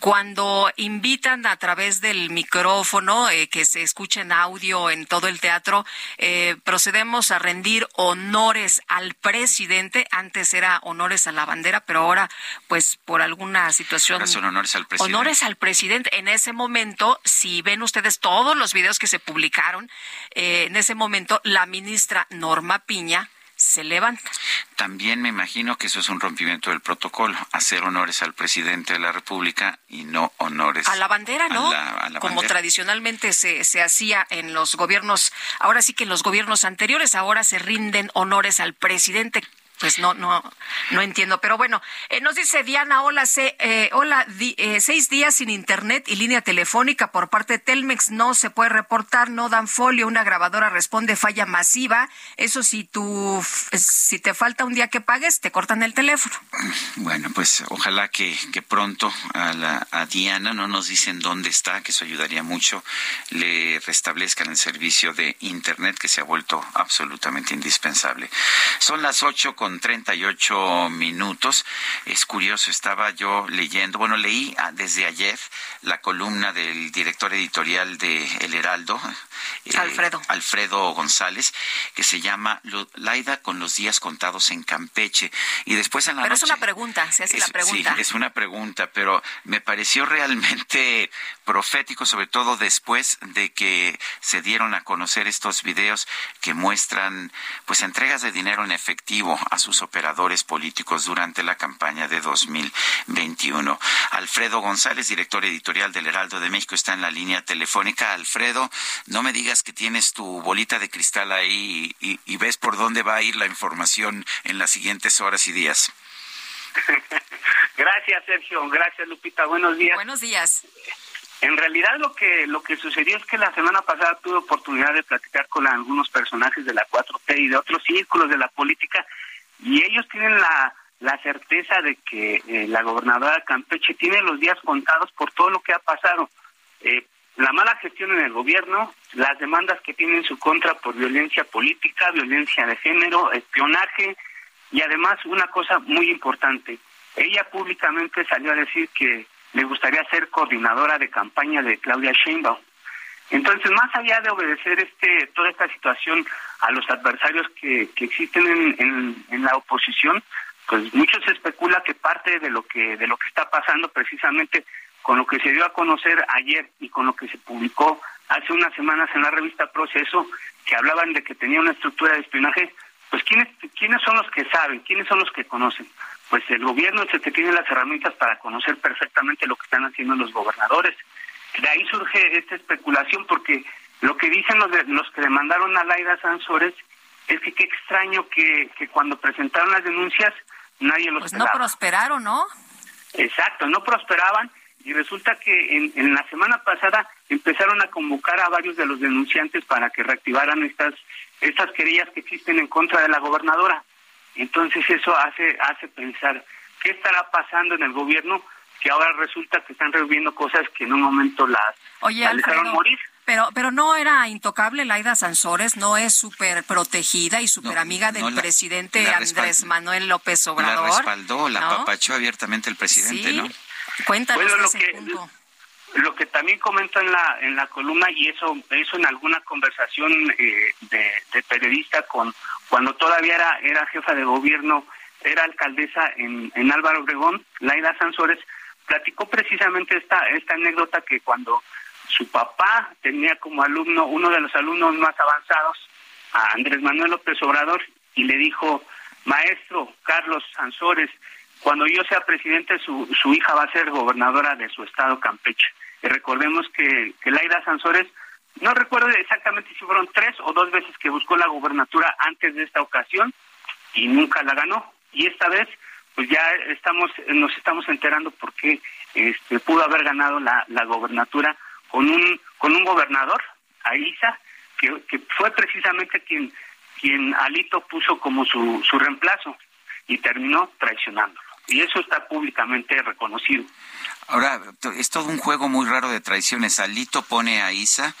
Cuando invitan a través del micrófono eh, que se escuche en audio en todo el teatro, eh, procedemos a rendir honores al presidente. Antes era honores a la bandera, pero ahora, pues por alguna situación. son honores al presidente. Honores al presidente. En ese momento, si ven ustedes todos los videos que se publicaron, eh, en ese momento la ministra Norma Piña se levanta. También me imagino que eso es un rompimiento del protocolo, hacer honores al presidente de la República y no honores a la bandera, ¿no? Como tradicionalmente se, se hacía en los gobiernos, ahora sí que en los gobiernos anteriores, ahora se rinden honores al presidente pues no, no, no entiendo. Pero bueno, eh, nos dice Diana, hola, eh, hola, eh, seis días sin internet y línea telefónica por parte de Telmex no se puede reportar, no dan folio, una grabadora responde falla masiva. Eso si tú, si te falta un día que pagues, te cortan el teléfono. Bueno, pues ojalá que, que pronto a, la, a Diana no nos dicen dónde está, que eso ayudaría mucho, le restablezcan el servicio de internet que se ha vuelto absolutamente indispensable. Son las ocho con 38 minutos. Es curioso, estaba yo leyendo, bueno, leí ah, desde ayer la columna del director editorial de El Heraldo, eh, Alfredo. Alfredo González, que se llama Laida con los días contados en Campeche. Y después en la Pero es una pregunta, se hace la pregunta. Sí, es una pregunta, pero me pareció realmente profético, sobre todo después de que se dieron a conocer estos videos que muestran pues entregas de dinero en efectivo a sus operadores políticos durante la campaña de 2021. Alfredo González, director editorial del Heraldo de México, está en la línea telefónica. Alfredo, no me digas que tienes tu bolita de cristal ahí y, ves por dónde va a ir la información en las siguientes horas y días. Gracias, Sergio. Gracias, Lupita. Buenos días. Buenos días. En realidad lo que lo que sucedió es que la semana pasada tuve oportunidad de platicar con algunos personajes de la 4T y de otros círculos de la política y ellos tienen la, la certeza de que eh, la gobernadora Campeche tiene los días contados por todo lo que ha pasado. Eh, la mala gestión en el gobierno, las demandas que tiene en su contra por violencia política, violencia de género, espionaje y además una cosa muy importante, ella públicamente salió a decir que le gustaría ser coordinadora de campaña de Claudia Sheinbaum. Entonces, más allá de obedecer este toda esta situación a los adversarios que, existen en, en, la oposición, pues mucho se especula que parte de lo que de lo que está pasando precisamente con lo que se dio a conocer ayer y con lo que se publicó hace unas semanas en la revista Proceso, que hablaban de que tenía una estructura de espionaje, pues quiénes quiénes son los que saben, quiénes son los que conocen. Pues el gobierno es el que tiene las herramientas para conocer perfectamente lo que están haciendo los gobernadores. De ahí surge esta especulación porque lo que dicen los, de, los que demandaron a Laida Sansores es que qué extraño que, que cuando presentaron las denuncias nadie los Pues no prosperaron, ¿no? Exacto, no prosperaban y resulta que en, en, la semana pasada empezaron a convocar a varios de los denunciantes para que reactivaran estas estas querellas que existen en contra de la gobernadora. Entonces eso hace hace pensar qué estará pasando en el gobierno que ahora resulta que están reviviendo cosas que en un momento las, Oye, dejaron morir. Pero, pero no era intocable Laida Sansores, no es súper protegida y súper amiga del presidente Andrés Manuel López Obrador. La respaldó, la papachó abiertamente el presidente, ¿no? Cuéntanos bueno, lo que, Lo que también comento en la en la columna y eso eso en alguna conversación eh, de, de, periodista con cuando todavía era era jefa de gobierno era alcaldesa en, en Álvaro Obregón, Laida Sansores, platicó precisamente esta, esta anécdota que cuando su papá tenía como alumno, uno de los alumnos más avanzados, a Andrés Manuel López Obrador, y le dijo, maestro Carlos Sansores, cuando yo sea presidente, su, su hija va a ser gobernadora de su estado Campeche. Y recordemos que, que Laida Sansores no recuerdo exactamente si fueron tres o dos veces que buscó la gubernatura antes de esta ocasión y nunca la ganó. Y esta vez, pues ya estamos, nos estamos enterando por qué este, pudo haber ganado la, la gobernatura con un, con un gobernador, Aiza, que, que fue precisamente quien, quien Alito puso como su, su reemplazo y terminó traicionándolo. Y eso está públicamente reconocido. Ahora, es todo un juego muy raro de traiciones. Alito pone a Isa,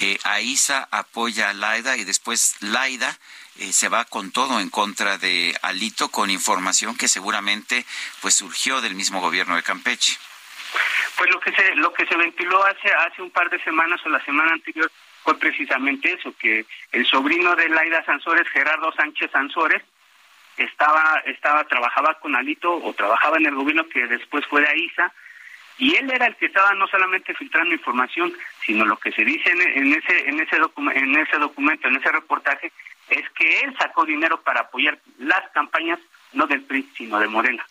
eh, a Isa apoya a Laida y después Laida eh, se va con todo en contra de Alito con información que seguramente pues surgió del mismo gobierno de Campeche. Pues lo que se lo que se ventiló hace hace un par de semanas o la semana anterior fue precisamente eso, que el sobrino de Laida Sansores, Gerardo Sánchez Sansores, estaba estaba trabajaba con Alito o trabajaba en el gobierno que después fue de AISA y él era el que estaba no solamente filtrando información, sino lo que se dice en, ese en ese en ese documento, en ese reportaje es que él sacó dinero para apoyar las campañas no del PRI, sino de Morena.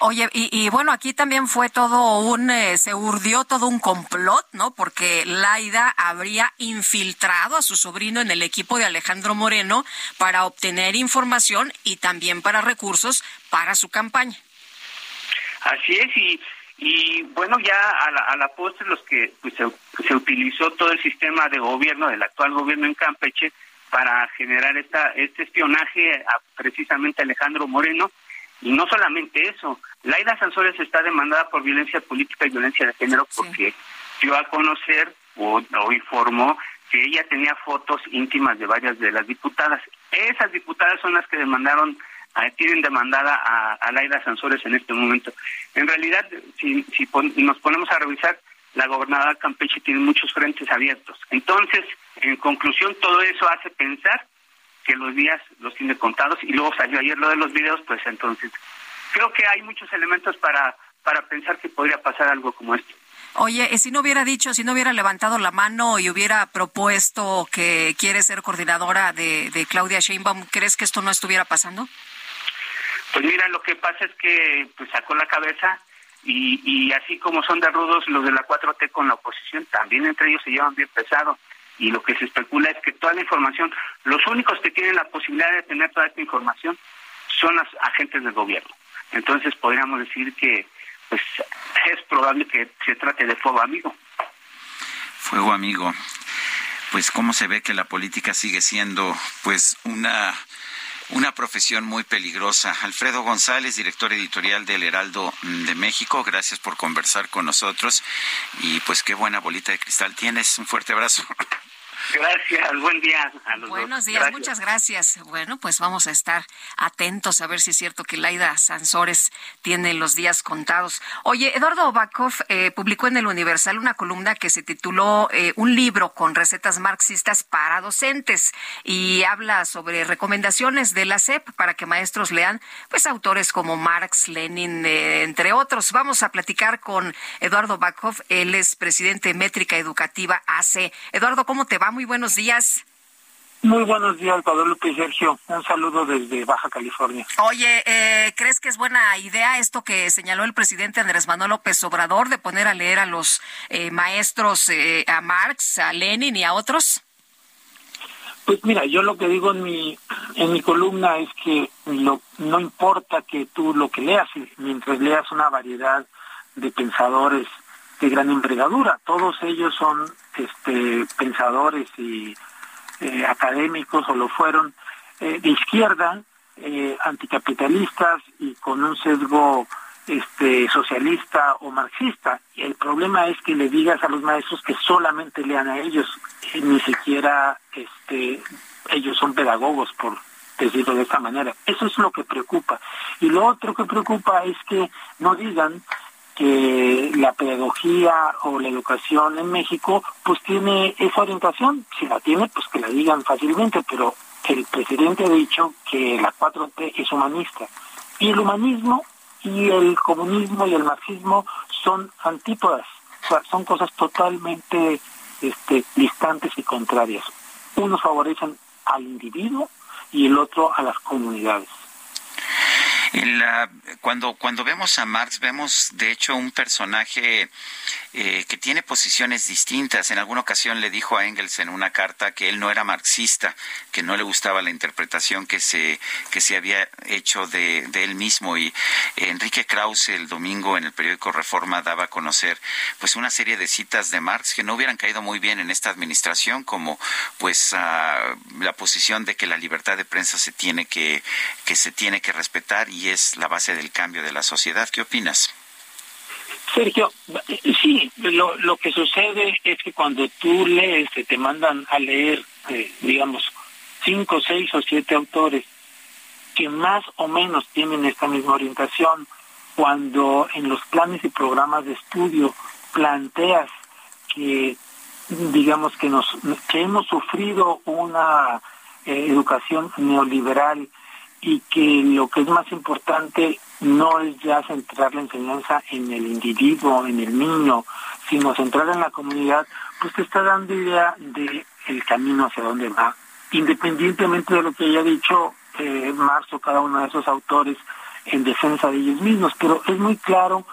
Oye, y, bueno, aquí también fue todo un, eh, se urdió todo un complot, ¿no? Porque Laida habría infiltrado a su sobrino en el equipo de Alejandro Moreno para obtener información y también para recursos para su campaña. Así es, y, y bueno, ya a la, a la postre los que pues, se, se utilizó todo el sistema de gobierno del actual gobierno en Campeche para generar esta, este espionaje a precisamente Alejandro Moreno y no solamente eso, Laida Sansores está demandada por violencia política y violencia de género porque dio a conocer o, informó que ella tenía fotos íntimas de varias de las diputadas. Esas diputadas son las que demandaron, tienen demandada a, Laida Sansores en este momento. En realidad, si, si nos ponemos a revisar, la gobernadora Campeche tiene muchos frentes abiertos. Entonces, en conclusión, todo eso hace pensar que los días los tiene contados y luego salió ayer lo de los videos, pues entonces creo que hay muchos elementos para, para pensar que podría pasar algo como esto. Oye, si no hubiera dicho, si no hubiera levantado la mano y hubiera propuesto que quiere ser coordinadora de, de Claudia Sheinbaum, ¿crees que esto no estuviera pasando? Pues mira, lo que pasa es que pues, sacó la cabeza y, y así como son de rudos los de la 4T con la oposición, también entre ellos se llevan bien pesado y lo que se especula es que toda la información, los únicos que tienen la posibilidad de tener toda esta información son los agentes del gobierno. Entonces podríamos decir que pues es probable que se trate de fuego amigo. Fuego amigo. Pues cómo se ve que la política sigue siendo pues una una profesión muy peligrosa. Alfredo González, director editorial del Heraldo de México, gracias por conversar con nosotros y pues qué buena bolita de cristal tienes. Un fuerte abrazo. Gracias, buen día. Buenos días, muchas gracias. Bueno, pues vamos a estar atentos a ver si es cierto que Laida Sansores tiene los días contados. Oye, Eduardo Bakov eh, publicó en el Universal una columna que se tituló eh, Un libro con recetas marxistas para docentes y habla sobre recomendaciones de la SEP para que maestros lean pues autores como Marx, Lenin, eh, entre otros. Vamos a platicar con Eduardo Bakov, él es presidente de Métrica Educativa AC. Eduardo, ¿cómo te va? Muy buenos días. Muy buenos días, Guadalupe y Sergio. Un saludo desde Baja California. Oye, eh, ¿crees que es buena idea esto que señaló el presidente Andrés Manuel López Obrador de poner a leer a los eh, maestros, eh, a Marx, a Lenin y a otros? Pues mira, yo lo que digo en mi en mi columna es que no importa que tú lo que leas, mientras leas una variedad de pensadores de gran envergadura. Todos ellos son este, pensadores y eh, académicos o lo fueron eh, de izquierda, eh, anticapitalistas y con un sesgo este socialista o marxista. Y el problema es que le digas a los maestros que solamente lean a ellos, ni siquiera este ellos son pedagogos por decirlo de esta manera. Eso es lo que preocupa. Y lo otro que preocupa es que no digan que la pedagogía o la educación en México pues tiene esa orientación, si la tiene pues que la digan fácilmente, pero el presidente ha dicho que la 4T es humanista. Y el humanismo y el comunismo y el marxismo son antípodas, o sea, son cosas totalmente este, distantes y contrarias. Unos favorecen al individuo y el otro a las comunidades cuando, cuando vemos a Marx, vemos de hecho un personaje eh, que tiene posiciones distintas. En alguna ocasión le dijo a Engels en una carta que él no era marxista, que no le gustaba la interpretación que se, que se había hecho de, de él mismo. Y Enrique Krause el domingo en el periódico Reforma daba a conocer pues una serie de citas de Marx que no hubieran caído muy bien en esta administración, como pues ah, la posición de que la libertad de prensa se tiene que, que se tiene que respetar y es la base del cambio de la sociedad. ¿Qué opinas? Sergio, sí, lo, lo que sucede es que cuando tú lees, te mandan a leer, eh, digamos, cinco, seis o siete autores que más o menos tienen esta misma orientación, cuando en los planes y programas de estudio planteas que digamos que nos que hemos sufrido una eh, educación neoliberal y que lo que es más importante no es ya centrar la enseñanza en el individuo, en el niño, sino centrar en la comunidad, pues te está dando idea de el camino hacia dónde va, independientemente de lo que haya dicho eh, Marx o cada uno de esos autores en defensa de ellos mismos, pero es muy claro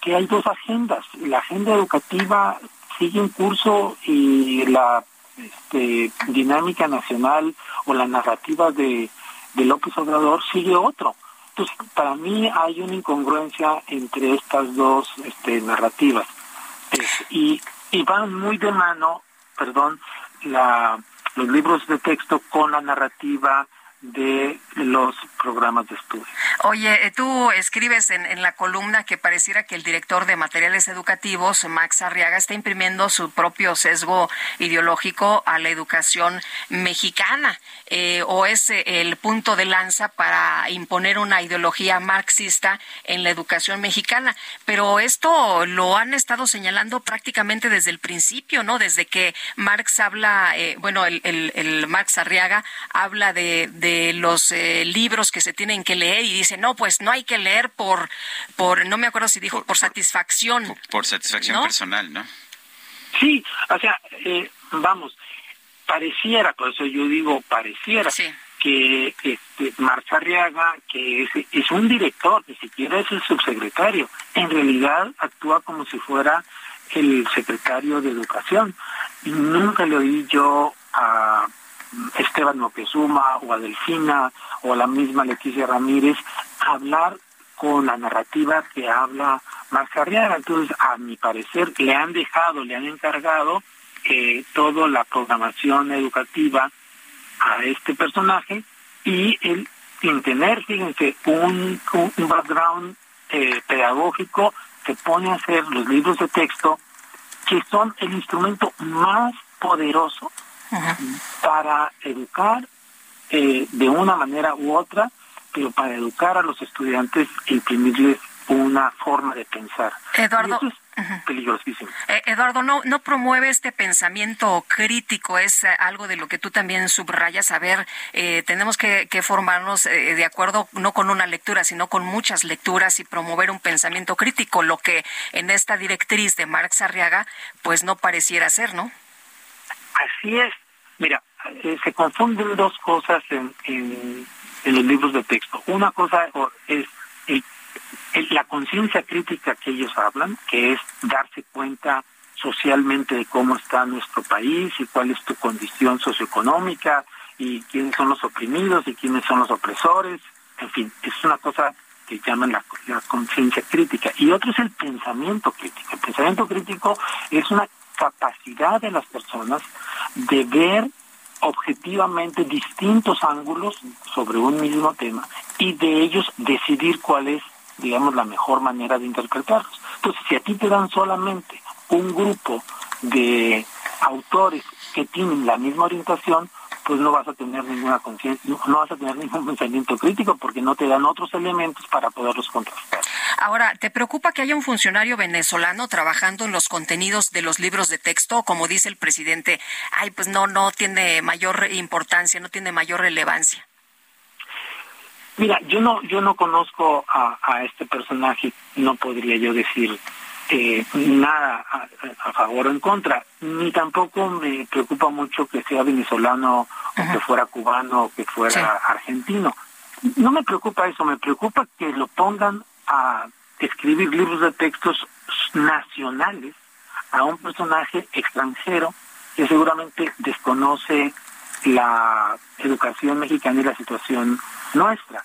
que hay dos agendas, la agenda educativa sigue en curso y la este, dinámica nacional o la narrativa de López Obrador sigue otro. Entonces, para mí hay una incongruencia entre estas dos este, narrativas. y, y van muy de mano, perdón, la, los libros de texto con la narrativa de los programas de estudio. Oye, eh, tú escribes en, la columna que pareciera que el director de materiales educativos, Max Arriaga, está imprimiendo su propio sesgo ideológico a la educación mexicana, eh, o es eh, el punto de lanza para imponer una ideología marxista en la educación mexicana. Pero esto lo han estado señalando prácticamente desde el principio, ¿no? Desde que Marx habla, bueno, el, el, Marx Arriaga habla de los eh, libros que se tienen que leer y dice, no, pues no hay que leer por, por no me acuerdo si dijo, por, satisfacción. Por, satisfacción personal, ¿no? Sí, o sea, eh, vamos, pareciera, por eso yo digo pareciera, que este, Arriaga, que es, es un director, ni siquiera es el subsecretario, en realidad actúa como si fuera el secretario de Educación. Y nunca le oí yo a Esteban Moctezuma o a o a la misma Leticia Ramírez hablar con la narrativa que habla Marx Arriaga. Entonces, a mi parecer, le han dejado, le han encargado eh, toda la programación educativa a este personaje y él, sin tener, fíjense, un, un background eh, pedagógico, se pone a hacer los libros de texto que son el instrumento más poderoso para educar eh, de una manera u otra, pero para educar a los estudiantes e imprimirles una forma de pensar. Eduardo. eso es peligrosísimo. Eh, Eduardo, no, no promueve este pensamiento crítico, es eh, algo de lo que tú también subrayas. A ver, tenemos que, que formarnos de acuerdo no con una lectura, sino con muchas lecturas y promover un pensamiento crítico, lo que en esta directriz de Marx Arriaga, pues no pareciera ser, ¿no? Así es. Mira, eh, se confunden dos cosas en, en, los libros de texto. Una cosa es la conciencia crítica que ellos hablan, que es darse cuenta socialmente de cómo está nuestro país y cuál es tu condición socioeconómica y quiénes son los oprimidos y quiénes son los opresores. En fin, es una cosa que llaman la, la conciencia crítica. Y otro es el pensamiento crítico. El pensamiento crítico es una capacidad de las personas de ver objetivamente distintos ángulos sobre un mismo tema y de ellos decidir cuál es, digamos, la mejor manera de interpretarlos. Entonces, si a ti te dan solamente un grupo de autores que tienen la misma orientación, pues no vas a tener ninguna conciencia, no vas a tener ningún pensamiento crítico porque no te dan otros elementos para poderlos contrastar. Ahora, ¿te preocupa que haya un funcionario venezolano trabajando en los contenidos de los libros de texto? Como dice el presidente, ay, pues no, no tiene mayor importancia, no tiene mayor relevancia. Mira, yo no, yo no conozco a este personaje, no podría yo decir eh, nada a, favor o en contra, ni tampoco me preocupa mucho que sea venezolano o que fuera cubano o que fuera argentino. No me preocupa eso, me preocupa que lo pongan a escribir libros de textos nacionales a un personaje extranjero que seguramente desconoce la educación mexicana y la situación nuestra.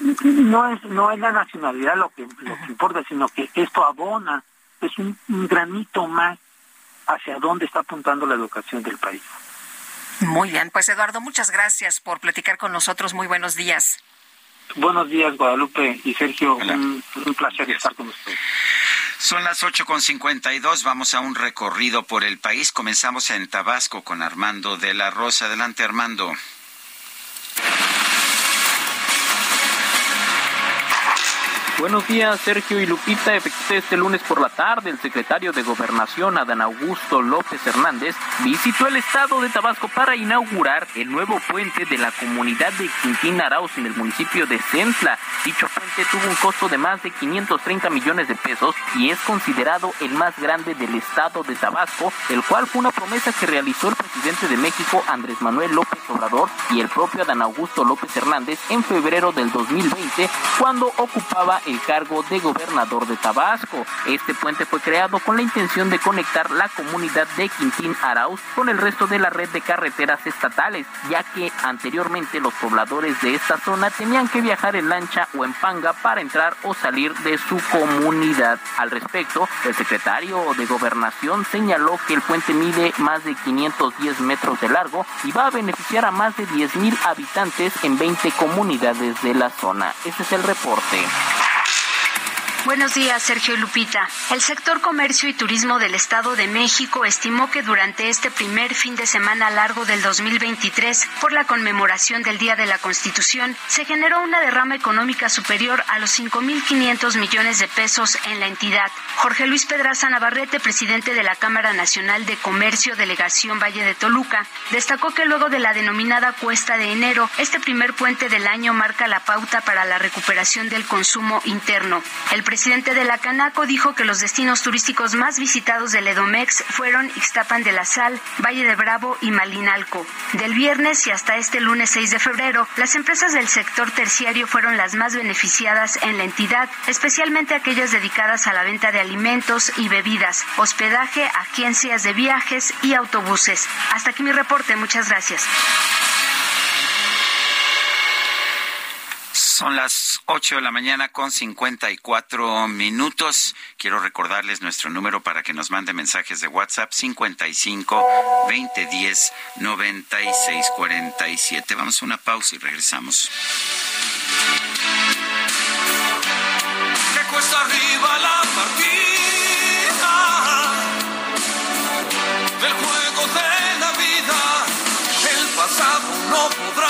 No es, no es la nacionalidad lo que, lo que importa, sino que esto abona, es un, granito más hacia dónde está apuntando la educación del país. Muy bien, pues Eduardo, muchas gracias por platicar con nosotros. Muy buenos días. Buenos días, Guadalupe y Sergio. Un, un, placer estar con ustedes. Son las ocho con cincuenta y dos. Vamos a un recorrido por el país. Comenzamos en Tabasco con Armando de la Rosa. Adelante, Armando. Buenos días, Sergio y Lupita. Efectivamente, este lunes por la tarde, el secretario de Gobernación, Adán Augusto López Hernández, visitó el estado de Tabasco para inaugurar el nuevo puente de la comunidad de Quintín Arauz en el municipio de Centla. Dicho puente tuvo un costo de más de 530 millones de pesos y es considerado el más grande del estado de Tabasco, el cual fue una promesa que realizó el presidente de México, Andrés Manuel López Obrador, y el propio Adán Augusto López Hernández en febrero del 2020, cuando ocupaba cargo de gobernador de Tabasco. Este puente fue creado con la intención de conectar la comunidad de Quintín Arauz con el resto de la red de carreteras estatales, ya que anteriormente los pobladores de esta zona tenían que viajar en lancha o en panga para entrar o salir de su comunidad. Al respecto, el secretario de Gobernación señaló que el puente mide más de 510 metros de largo y va a beneficiar a más de 10 mil habitantes en 20 comunidades de la zona. Ese es el reporte. Buenos días, Sergio Lupita. El sector comercio y turismo del Estado de México estimó que durante este primer fin de semana largo del 2023, por la conmemoración del Día de la Constitución, se generó una derrama económica superior a los 5.500 millones de pesos en la entidad. Jorge Luis Pedraza Navarrete, presidente de la Cámara Nacional de Comercio Delegación Valle de Toluca, destacó que luego de la denominada cuesta de enero, este primer puente del año marca la pauta para la recuperación del consumo interno. Presidente de la Canaco dijo que los destinos turísticos más visitados del Edomex fueron Ixtapan de la Sal, Valle de Bravo y Malinalco. Del viernes y hasta este lunes 6 de febrero, las empresas del sector terciario fueron las más beneficiadas en la entidad, especialmente aquellas dedicadas a la venta de alimentos y bebidas, hospedaje, agencias de viajes y autobuses. Hasta aquí mi reporte. Muchas gracias. Son las 8 de la mañana con 54 minutos. Quiero recordarles nuestro número para que nos mande mensajes de WhatsApp 55 2010 96 47. Vamos a una pausa y regresamos. Que cuesta arriba la partida juego de la vida. El pasado no podrá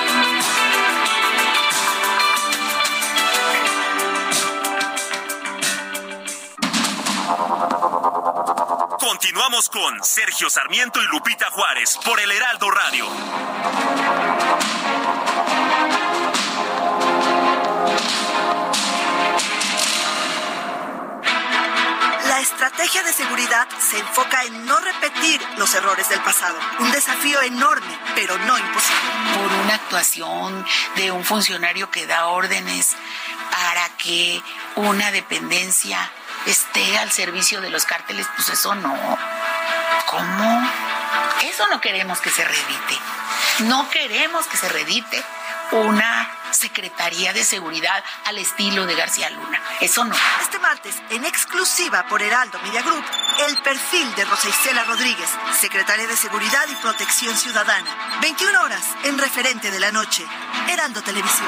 Continuamos con Sergio Sarmiento y Lupita Juárez por el Heraldo Radio. La estrategia de seguridad se enfoca en no repetir los errores del pasado. Un desafío enorme, pero no imposible. Por una actuación de un funcionario que da órdenes para que una dependencia esté al servicio de los cárteles, pues eso no. ¿Cómo? Eso no queremos que se redite. No queremos que se redite una Secretaría de Seguridad al estilo de García Luna. Eso no. Este martes, en exclusiva por Heraldo Media Group, el perfil de Rosa Isela Rodríguez, Secretaria de Seguridad y Protección Ciudadana. 21 horas en referente de la noche. Heraldo Televisión.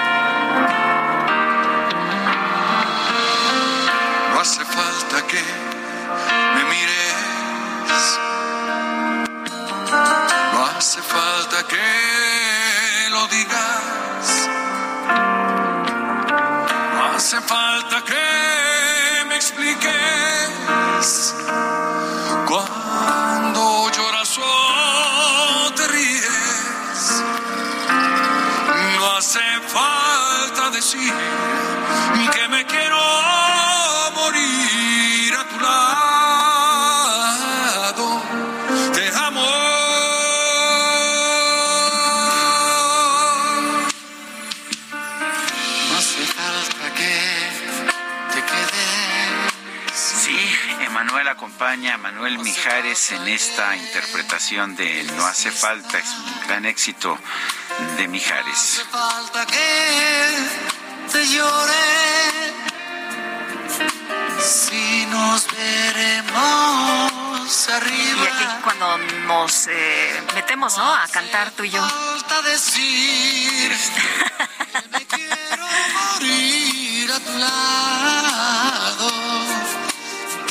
hace falta que me mires. No hace falta que lo digas. No hace falta que me expliques. Cuando lloras o te ríes. No hace falta decir que me quiero acompaña a Manuel Mijares en esta interpretación de No hace falta, es un gran éxito de Mijares. No hace falta que te llore. Si nos veremos arriba. Y aquí cuando nos eh, metemos, ¿no? A cantar tú y yo. Falta decir que me quiero morir a tu lado.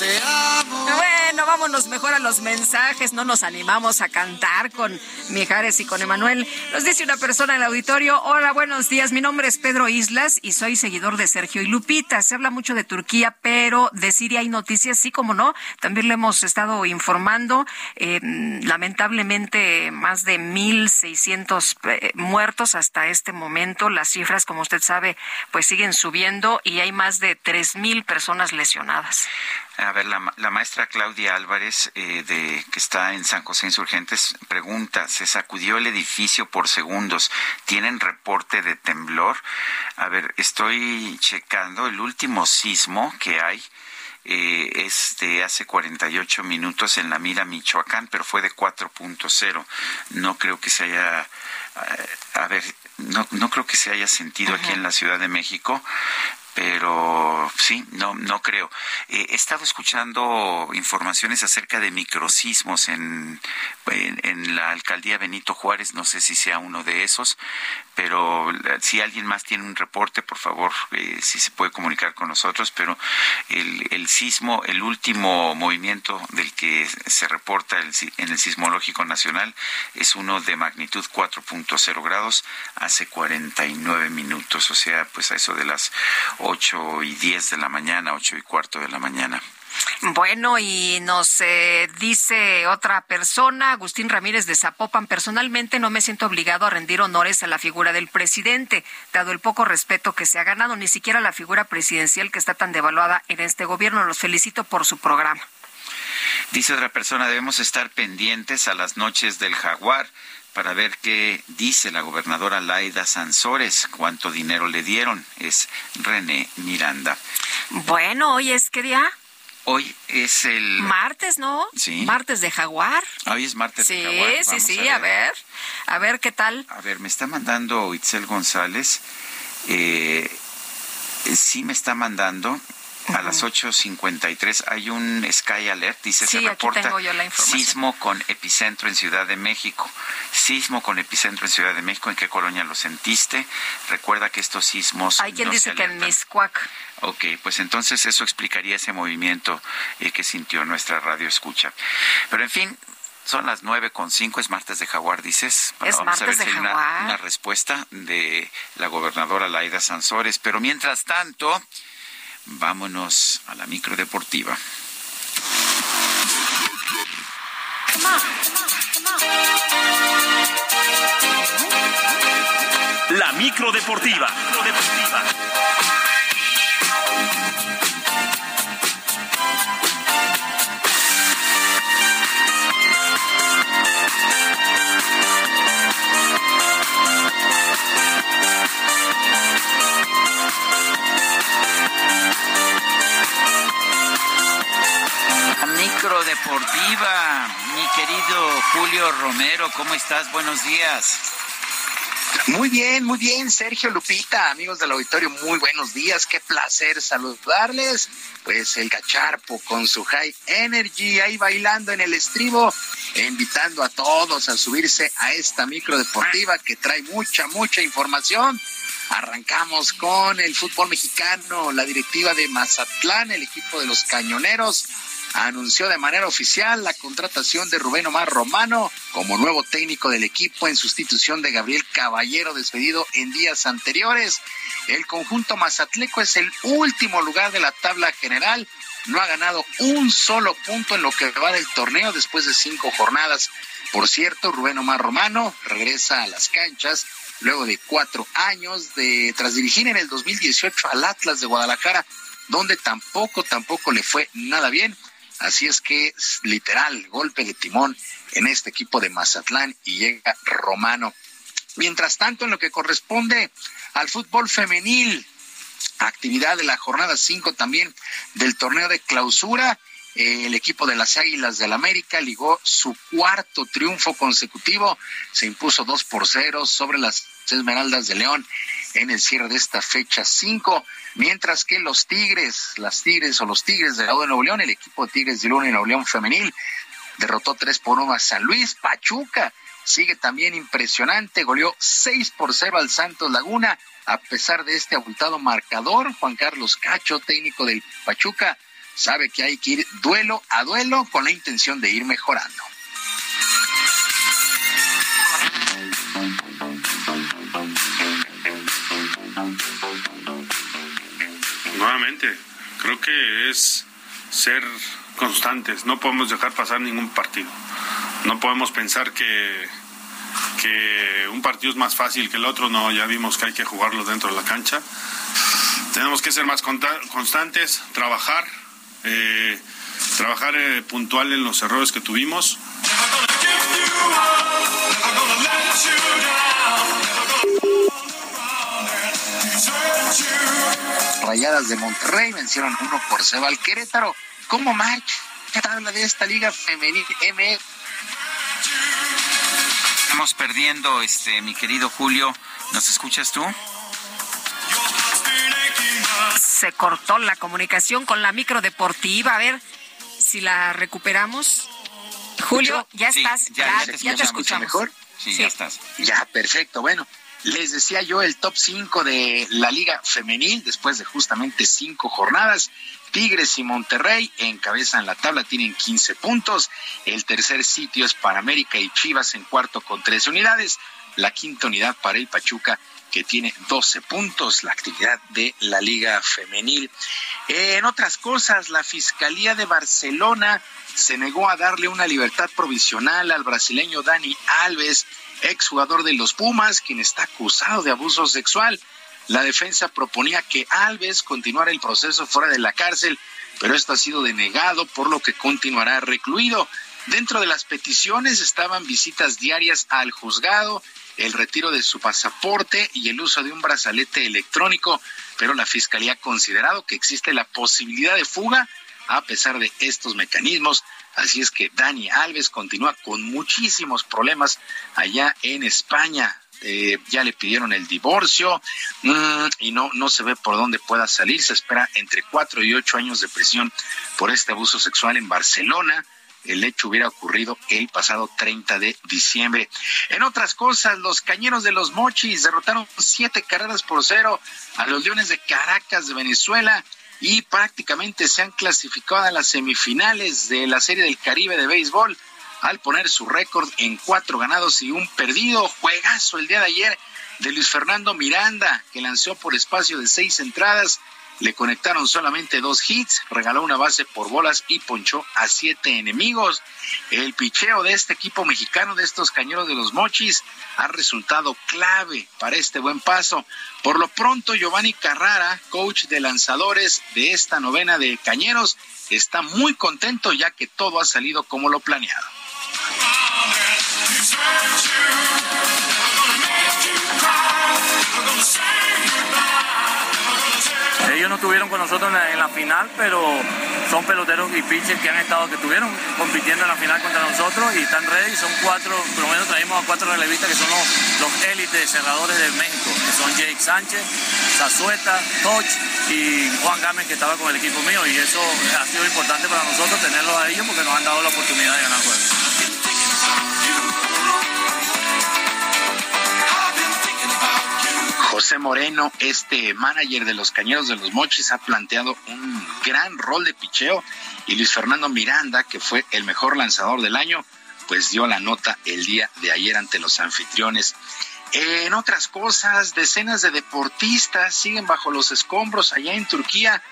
Te amo. Vámonos mejor a los mensajes. No nos animamos a cantar con Mijares y con Emanuel. Nos dice una persona en el auditorio. Hola, buenos días. Mi nombre es Pedro Islas y soy seguidor de Sergio y Lupita. Se habla mucho de Turquía, pero de Siria hay noticias, sí como no. También lo hemos estado informando. Eh, lamentablemente, más de 1.600 eh, muertos hasta este momento. Las cifras, como usted sabe, pues siguen subiendo y hay más de 3.000 personas lesionadas. A ver, la maestra Claudia Álvarez, eh, de, que está en San José Insurgentes, pregunta, ¿se sacudió el edificio por segundos? ¿Tienen reporte de temblor? A ver, estoy checando el último sismo que hay. eh, es de hace 48 minutos en la Mira, Michoacán, pero fue de 4.0. No creo que se haya, eh, a ver, no, no creo que se haya sentido aquí en la Ciudad de México, pero sí, no, no creo. Eh, he estado escuchando informaciones acerca de microsismos en, en, la alcaldía Benito Juárez, no sé si sea uno de esos, pero eh, si alguien más tiene un reporte, por favor, eh, si se puede comunicar con nosotros, pero el, el sismo, el último movimiento del que se reporta el en el Sismológico Nacional es uno de magnitud 4.0 grados hace 49 minutos, o sea, pues a eso de las 8 y 10 de la mañana, 8 y cuarto de la mañana. Bueno, y nos eh, dice otra persona, Agustín Ramírez de Zapopan, personalmente no me siento obligado a rendir honores a la figura del presidente, dado el poco respeto que se ha ganado, ni siquiera la figura presidencial que está tan devaluada en este gobierno. Los felicito por su programa. Dice otra persona, debemos estar pendientes a las noches del jaguar para ver qué dice la gobernadora Laida Sansores, cuánto dinero le dieron. Es René Miranda. Bueno, hoy es qué día? Hoy es el... Martes, ¿no? Sí. Martes de jaguar. Hoy es martes Sí, de jaguar. sí, Vamos sí, a ver. A ver qué tal. A ver, me está mandando Itzel González. Eh, sí me está mandando. A las 8.53 hay un Sky Alert, dice, Sí, se reporta tengo yo la información. sismo con epicentro en Ciudad de México. Sismo con epicentro en Ciudad de México, ¿en qué colonia lo sentiste? Recuerda que estos sismos... Hay quien no dice que en. Miscuac. Ok, pues entonces eso explicaría ese movimiento eh, que sintió nuestra radio escucha. Pero en fin, son las nueve con cinco, es martes de jaguar, dices. Es vamos a martes ver de si hay una respuesta de la gobernadora Laida Sansores. Pero mientras tanto, vámonos a la micro deportiva. La micro deportiva. Mi querido Julio Romero, ¿cómo estás? Buenos días. Muy bien, muy bien, Sergio Lupita, amigos del auditorio, muy buenos días, qué placer saludarles. Pues el cacharpo con su high energy ahí bailando en el estribo, invitando a todos a subirse a esta micro deportiva que trae mucha, mucha información. Arrancamos con el fútbol mexicano, la directiva de Mazatlán, el equipo de los cañoneros anunció de manera oficial la contratación de Rubén Omar Romano como nuevo técnico del equipo en sustitución de Gabriel Caballero despedido en días anteriores. El conjunto mazatleco es el último lugar de la tabla general. No ha ganado un solo punto en lo que va del torneo después de cinco jornadas. Por cierto, Rubén Omar Romano regresa a las canchas luego de cuatro años de tras dirigir en el 2018 al Atlas de Guadalajara, donde tampoco, tampoco le fue nada bien. Así es que, literal, golpe de timón en este equipo de Mazatlán y llega Romano. Mientras tanto, en lo que corresponde al fútbol femenil, actividad de la jornada 5 también del torneo de clausura, eh, el equipo de las Águilas del América ligó su cuarto triunfo consecutivo, se impuso 2 por 0 sobre las Esmeraldas de León en el cierre de esta fecha 5, mientras que los Tigres, las Tigres o los Tigres de la de Nuevo León, el equipo de Tigres de Luna y Nuevo León femenil, derrotó 3 por 1 a San Luis, Pachuca sigue también impresionante, goleó 6 por 0 al Santos Laguna, a pesar de este abultado marcador, Juan Carlos Cacho, técnico del Pachuca, sabe que hay que ir duelo a duelo con la intención de ir mejorando. Creo que es ser constantes, no podemos dejar pasar ningún partido. No podemos pensar que, que un partido es más fácil que el otro, no, ya vimos que hay que jugarlo dentro de la cancha. Tenemos que ser más constantes, trabajar, eh, trabajar eh, puntual en los errores que tuvimos. Rayadas de Monterrey vencieron uno por cero al Querétaro. ¿Cómo marcha la tabla de esta liga femenil M? Estamos perdiendo, este, mi querido Julio. ¿Nos escuchas tú? Se cortó la comunicación con la micro deportiva. A ver si la recuperamos. Julio, ya estás, ya, te, escuchamos. mejor? Sí, ya estás. Ya, perfecto. Bueno, les decía yo el top 5 de la Liga Femenil después de justamente cinco jornadas. Tigres y Monterrey encabezan la tabla, tienen 15 puntos. El tercer sitio es para América y Chivas en cuarto con tres unidades. La quinta unidad para el Pachuca que tiene 12 puntos, la actividad de la Liga Femenil. En otras cosas, la Fiscalía de Barcelona se negó a darle una libertad provisional al brasileño Dani Alves, exjugador de los Pumas, quien está acusado de abuso sexual. La defensa proponía que Alves continuara el proceso fuera de la cárcel, pero esto ha sido denegado, por lo que continuará recluido. Dentro de las peticiones estaban visitas diarias al juzgado, el retiro de su pasaporte y el uso de un brazalete electrónico, pero la Fiscalía ha considerado que existe la posibilidad de fuga a pesar de estos mecanismos. Así es que Dani Alves continúa con muchísimos problemas allá en España. Eh, ya le pidieron el divorcio mm, y no, no se ve por dónde pueda salir. Se espera entre cuatro y ocho años de prisión por este abuso sexual en Barcelona el hecho hubiera ocurrido el pasado 30 de diciembre. En otras cosas, los cañeros de los Mochis derrotaron siete carreras por cero a los Leones de Caracas de Venezuela y prácticamente se han clasificado a las semifinales de la Serie del Caribe de Béisbol al poner su récord en cuatro ganados y un perdido. Juegazo el día de ayer de Luis Fernando Miranda, que lanzó por espacio de seis entradas le conectaron solamente dos hits, regaló una base por bolas y ponchó a siete enemigos. El picheo de este equipo mexicano, de estos cañeros de los mochis, ha resultado clave para este buen paso. Por lo pronto, Giovanni Carrara, coach de lanzadores de esta novena de cañeros, está muy contento ya que todo ha salido como lo planeado. Ellos no estuvieron con nosotros en la, final, pero son peloteros y pitchers que han estado, que estuvieron compitiendo en la final contra nosotros y están ready. Son cuatro, por lo menos traemos a cuatro relevistas que son los, élites cerradores de México, que son Jake Sánchez, Zazueta, Toch y Juan Gámez que estaba con el equipo mío y eso ha sido importante para nosotros tenerlos a ellos porque nos han dado la oportunidad de ganar juegos. José Moreno, este manager de los Cañeros de los Mochis, ha planteado un gran rol de picheo y Luis Fernando Miranda, que fue el mejor lanzador del año, pues dio la nota el día de ayer ante los anfitriones. En otras cosas, decenas de deportistas siguen bajo los escombros allá en Turquía,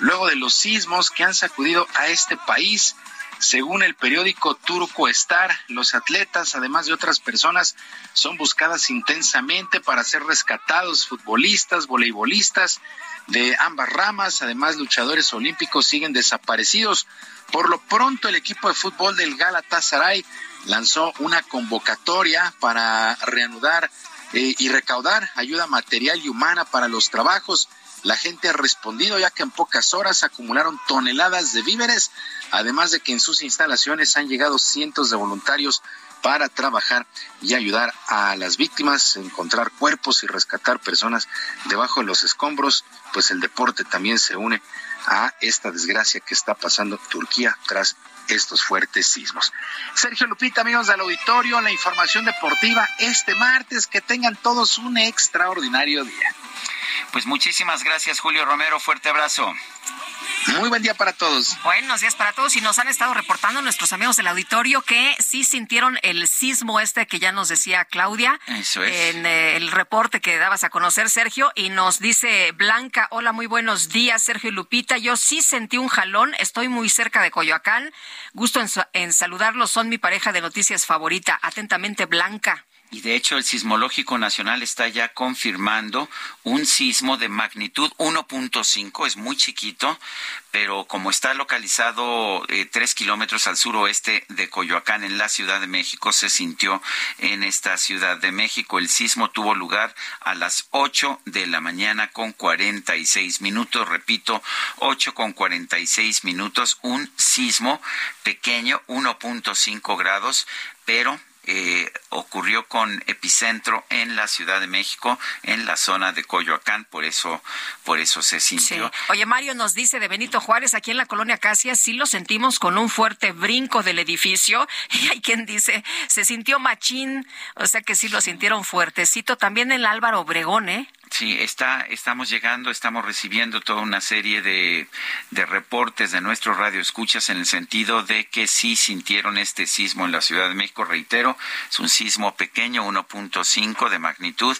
luego de los sismos que han sacudido a este país. Según el periódico turco Star, los atletas, además de otras personas, son buscadas intensamente para ser rescatados. Futbolistas, voleibolistas de ambas ramas, además luchadores olímpicos siguen desaparecidos. Por lo pronto, el equipo de fútbol del Galatasaray lanzó una convocatoria para reanudar eh, y recaudar ayuda material y humana para los trabajos. La gente ha respondido ya que en pocas horas acumularon toneladas de víveres, además de que en sus instalaciones han llegado cientos de voluntarios para trabajar y ayudar a las víctimas, encontrar cuerpos y rescatar personas debajo de los escombros, pues el deporte también se une a esta desgracia que está pasando Turquía tras estos fuertes sismos. Sergio Lupita, amigos del auditorio, la información deportiva este martes, que tengan todos un extraordinario día. Pues muchísimas gracias, Julio Romero. Fuerte abrazo. Muy buen día para todos. Buenos días para todos y nos han estado reportando nuestros amigos del auditorio que sí sintieron el sismo este que ya nos decía Claudia. Eso es. En eh, el reporte que dabas a conocer, Sergio, y nos dice Blanca, hola, muy buenos días, Sergio y Lupita. Yo sí sentí un jalón, estoy muy cerca de Coyoacán. Gusto en, en saludarlos, son mi pareja de noticias favorita. Atentamente, Blanca. Y de hecho el Sismológico Nacional está ya confirmando un sismo de magnitud 1.5, es muy chiquito, pero como está localizado eh, tres kilómetros al suroeste de Coyoacán, en la Ciudad de México, se sintió en esta Ciudad de México. El sismo tuvo lugar a las 8 de la mañana con 46 minutos, repito, 8 con 46 minutos, un sismo pequeño, 1.5 grados, pero eh, ocurrió con epicentro en la Ciudad de México, en la zona de Coyoacán, por eso, por eso se sintió. Oye, Mario nos dice de Benito Juárez, aquí en la colonia Casia, sí lo sentimos con un fuerte brinco del edificio, y hay quien dice, se sintió machín, o sea que sí lo sintieron fuertecito, también el Álvaro Obregón, ¿eh? Sí, está, estamos llegando, estamos recibiendo toda una serie de, de reportes de nuestros radioescuchas en el sentido de que sí sintieron este sismo en la Ciudad de México. Reitero, es un sismo pequeño, 1.5 de magnitud,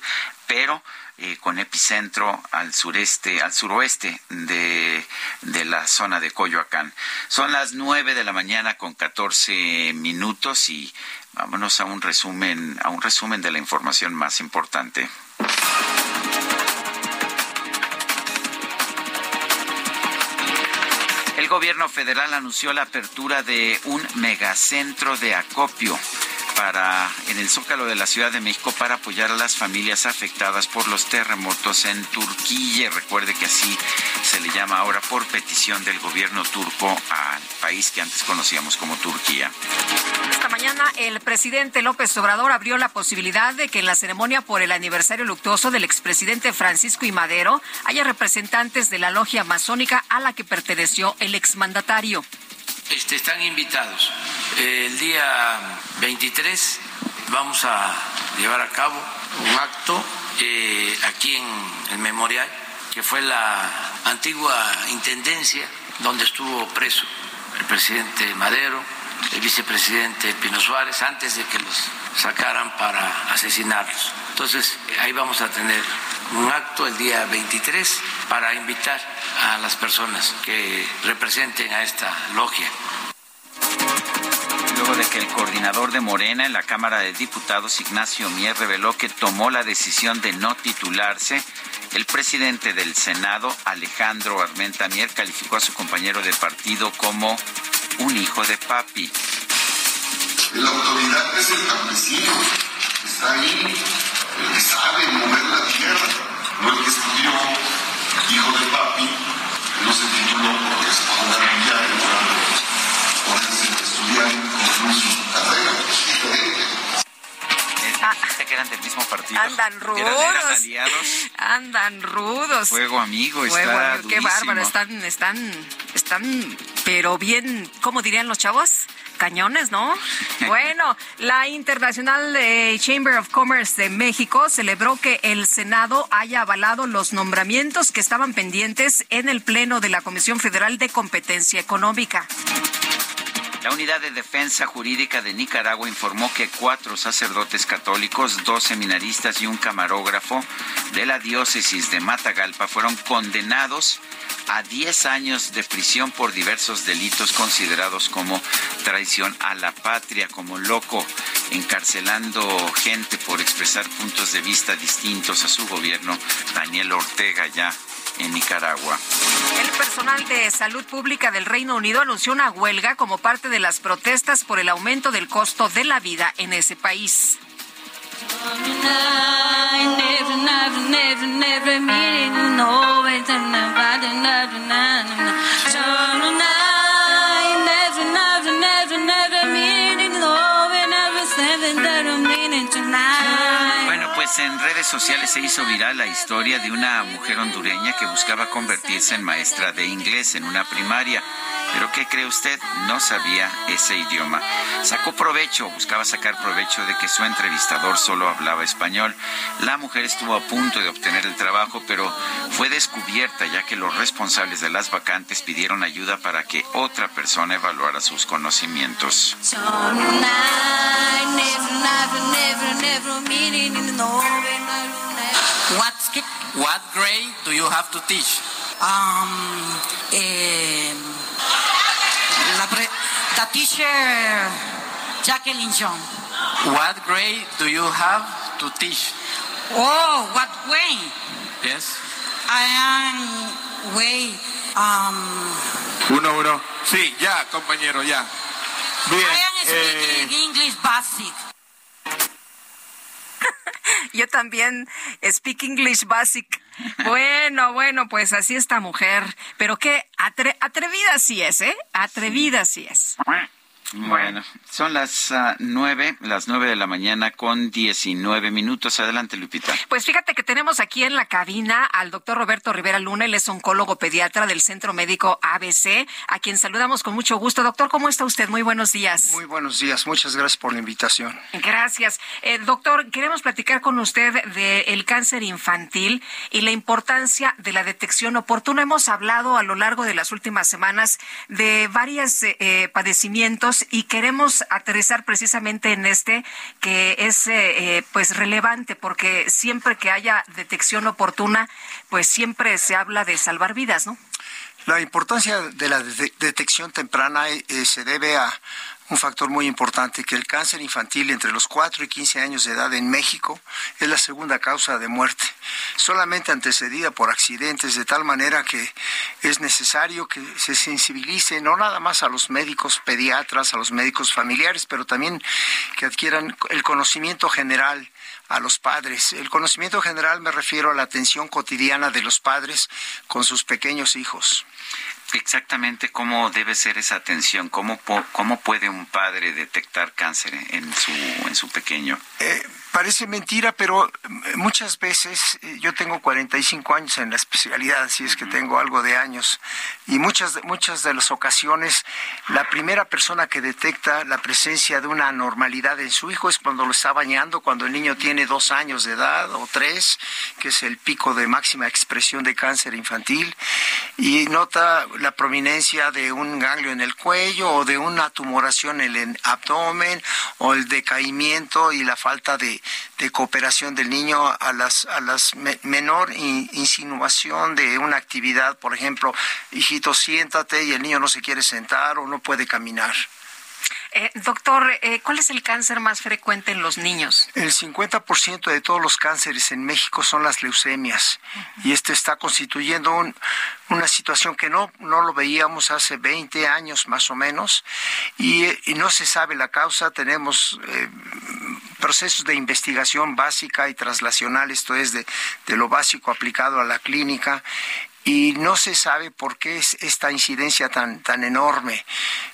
pero eh, con epicentro al sureste, al suroeste de, de, la zona de Coyoacán. Son las nueve de la mañana con 14 minutos y vámonos a un resumen, a un resumen de la información más importante. Gobierno federal anunció la apertura de un megacentro de acopio para en el Zócalo de la Ciudad de México para apoyar a las familias afectadas por los terremotos en Turquía. Recuerde que así se le llama ahora por petición del gobierno turco al país que antes conocíamos como Turquía. Esta mañana el presidente López Obrador abrió la posibilidad de que en la ceremonia por el aniversario luctuoso del expresidente Francisco y Madero haya representantes de la logia masónica a la que perteneció el exmandatario. Este, están invitados. El día 23 vamos a llevar a cabo un acto eh, aquí en el memorial, que fue la antigua intendencia donde estuvo preso el presidente Madero, el vicepresidente Pino Suárez, antes de que los sacaran para asesinarlos. Entonces, ahí vamos a tener un acto el día 23 para invitar a las personas que representen a esta logia. Luego de que el coordinador de Morena en la Cámara de Diputados, Ignacio Mier, reveló que tomó la decisión de no titularse, el presidente del Senado, Alejandro Armenta Mier, calificó a su compañero de partido como un hijo de papi. La autoridad es el campesino, está ahí, el que sabe mover la tierra, no el que estudió, hijo de papi, no se tituló porque se podrá por estudiar, por estudiar, por fue a Andan rudos. Andan rudos. Fuego amigo, está Qué bárbaro, están, están, están, pero bien, ¿cómo dirían los chavos? Cañones, ¿no? bueno, la Internacional Chamber of Commerce de México celebró que el Senado haya avalado los nombramientos que estaban pendientes en el Pleno de la Comisión Federal de Competencia Económica. La Unidad de Defensa Jurídica de Nicaragua informó que cuatro sacerdotes católicos, dos seminaristas y un camarógrafo de la diócesis de Matagalpa fueron condenados a 10 años de prisión por diversos delitos considerados como traición a la patria, como loco, encarcelando gente por expresar puntos de vista distintos a su gobierno, Daniel Ortega ya en Nicaragua. El personal de salud pública del Reino Unido anunció una huelga como parte de las protestas por el aumento del costo de la vida en ese país. En redes sociales se hizo viral la historia de una mujer hondureña que buscaba convertirse en maestra de inglés en una primaria. Pero ¿qué cree usted? No sabía ese idioma. Sacó provecho, buscaba sacar provecho de que su entrevistador solo hablaba español. La mujer estuvo a punto de obtener el trabajo, pero fue descubierta ya que los responsables de las vacantes pidieron ayuda para que otra persona evaluara sus conocimientos. What, grade do you have to teach? Um, eh, the teacher Jacqueline John. What grade do you have to teach? Oh, what grade? Yes. I am way um Uno, uno. Sí, ya, compañero, ya. Bien. I am speaking eh... English basic. Yo también speak English basic. Bueno, bueno, pues así esta mujer. Pero qué atrevida sí es, ¿eh? Atrevida sí es. Bueno, son las uh, nueve, las nueve de la mañana con diecinueve minutos. Adelante, Lupita. Pues fíjate que tenemos aquí en la cabina al doctor Roberto Rivera Luna, él es oncólogo pediatra del Centro Médico ABC, a quien saludamos con mucho gusto. Doctor, ¿cómo está usted? Muy buenos días. Muy buenos días, muchas gracias por la invitación. Gracias. Eh, doctor, queremos platicar con usted del cáncer infantil y la importancia de la detección oportuna. Hemos hablado a lo largo de las últimas semanas de varios eh, eh, y queremos aterrizar precisamente en este que es eh, eh, pues relevante porque siempre que haya detección oportuna, pues siempre se habla de salvar vidas, ¿no? La importancia de la detección temprana eh, se debe a, un factor muy importante, que el cáncer infantil entre los 4 y 15 años de edad en México es la segunda causa de muerte, solamente antecedida por accidentes, de tal manera que es necesario que se sensibilice no nada más a los médicos pediatras, a los médicos familiares, pero también que adquieran el conocimiento general a los padres. El conocimiento general me refiero a la atención cotidiana de los padres con sus pequeños hijos exactamente cómo debe ser esa atención, cómo, cómo puede un padre detectar cáncer en su, en su pequeño. Eh, parece mentira, pero eh, muchas veces, eh, yo tengo 45 años en la especialidad, así es que tengo algo de años, y muchas, muchas de las ocasiones la primera persona que detecta la presencia de una anormalidad en su hijo es cuando lo está bañando, cuando el niño tiene dos años de edad o tres, que es el pico de máxima expresión de cáncer infantil, y nota la prominencia de un ganglio en el cuello o de una tumoración en el abdomen o el decaimiento y la falta de, cooperación del niño a las, a las menor insinuación de una actividad, por ejemplo, hijito, siéntate y el niño no se quiere sentar o no puede caminar. Eh, doctor, eh, ¿cuál es el cáncer más frecuente en los niños? El 50% de todos los cánceres en México son las leucemias y este está constituyendo una situación que no, no lo veíamos hace 20 años más o menos y, no se sabe la causa. Tenemos eh, procesos de investigación básica y traslacional, esto es de, de lo básico aplicado a la clínica y no se sabe por qué es esta incidencia tan, tan enorme.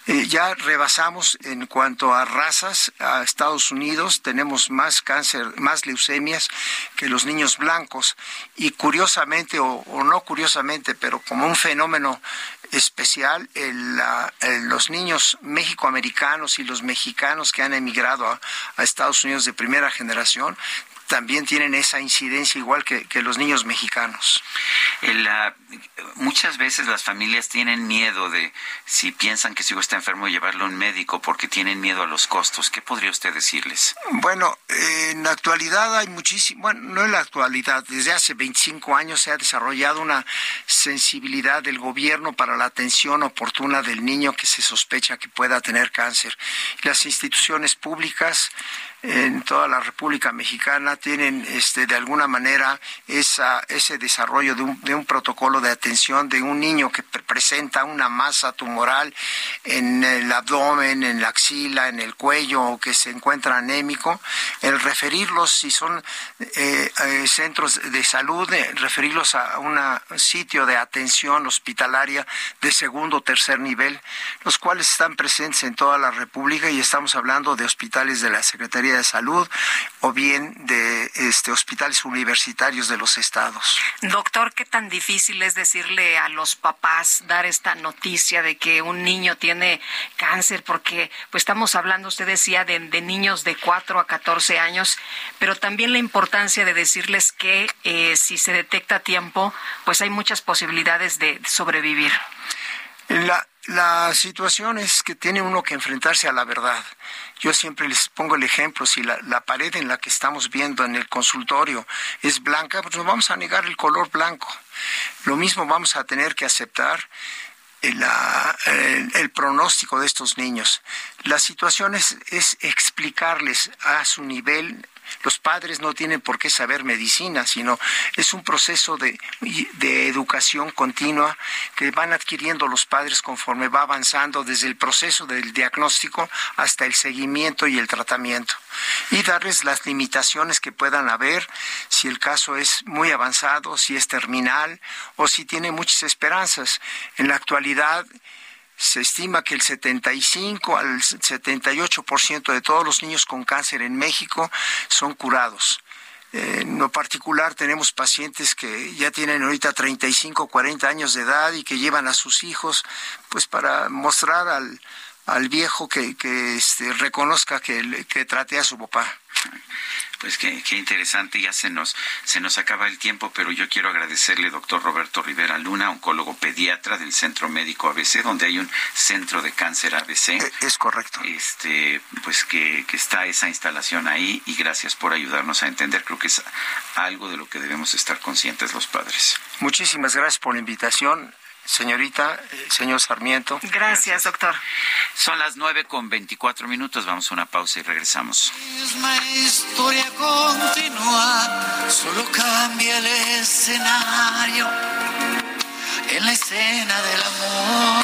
Eh, ya rebasamos en cuanto a razas a Estados Unidos, tenemos más cáncer, más leucemias que los niños blancos y curiosamente o, no curiosamente, pero como un fenómeno especial los niños mexicoamericanos y los mexicanos que han emigrado a, Estados Unidos de primera generación también tienen esa incidencia igual que, los niños mexicanos. muchas veces las familias tienen miedo de, si piensan que su hijo está enfermo, llevarlo a un médico porque tienen miedo a los costos. ¿Qué podría usted decirles? Bueno, en la actualidad hay muchísimo, bueno, no en la actualidad, desde hace 25 años se ha desarrollado una sensibilidad del gobierno para la atención oportuna del niño que se sospecha que pueda tener cáncer. Las instituciones públicas en toda la República Mexicana tienen este, de alguna manera esa, ese desarrollo de un, de un protocolo de atención de un niño que presenta una masa tumoral en el abdomen, en la axila, en el cuello o que se encuentra anémico, el referirlos si son eh, eh, centros de salud, referirlos a un sitio de atención hospitalaria de segundo o tercer nivel, los cuales están presentes en toda la República y estamos hablando de hospitales de la Secretaría de Salud o bien de este, hospitales universitarios de los estados. Doctor, ¿qué tan difícil es decirle a los papás, dar esta noticia de que un niño tiene cáncer? Porque pues estamos hablando, usted decía, de, niños de 4 a 14 años, pero también la importancia de decirles que eh, si se detecta a tiempo, pues hay muchas posibilidades de sobrevivir. La, la situación es que tiene uno que enfrentarse a la verdad. Yo siempre les pongo el ejemplo, si la, pared en la que estamos viendo en el consultorio es blanca, pues nos vamos a negar el color blanco. Lo mismo vamos a tener que aceptar el, el, pronóstico de estos niños. La situación es explicarles a su nivel los padres no tienen por qué saber medicina, sino es un proceso de, educación continua que van adquiriendo los padres conforme va avanzando desde el proceso del diagnóstico hasta el seguimiento y el tratamiento. Y darles las limitaciones que puedan haber, si el caso es muy avanzado, si es terminal o si tiene muchas esperanzas. En la actualidad, se estima que el 75 al 78% de todos los niños con cáncer en México son curados. En lo particular tenemos pacientes que ya tienen ahorita 35, 40 años de edad y que llevan a sus hijos pues para mostrar al, al viejo que, que este, reconozca que, que trate a su papá. Pues qué, interesante, ya se nos, se nos acaba el tiempo, pero yo quiero agradecerle, doctor Roberto Rivera Luna, oncólogo pediatra del Centro Médico ABC, donde hay un centro de cáncer ABC. Eh, es correcto. Este, pues que, que está esa instalación ahí y gracias por ayudarnos a entender. Creo que es algo de lo que debemos estar conscientes los padres. Muchísimas gracias por la invitación señorita, eh, señor Sarmiento. Gracias, doctor. Son las nueve con veinticuatro minutos. Vamos a una pausa y regresamos. Misma historia continúa, solo cambia el escenario en la escena del amor.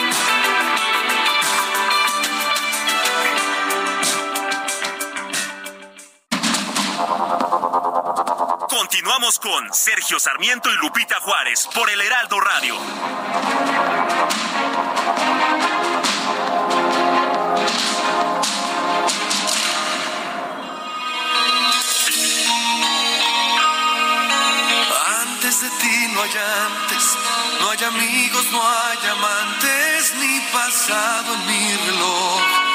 Continuamos con Sergio Sarmiento y Lupita Juárez por el Heraldo Radio. Antes de ti no hay antes, no hay amigos, no hay amantes, ni pasado en mi reloj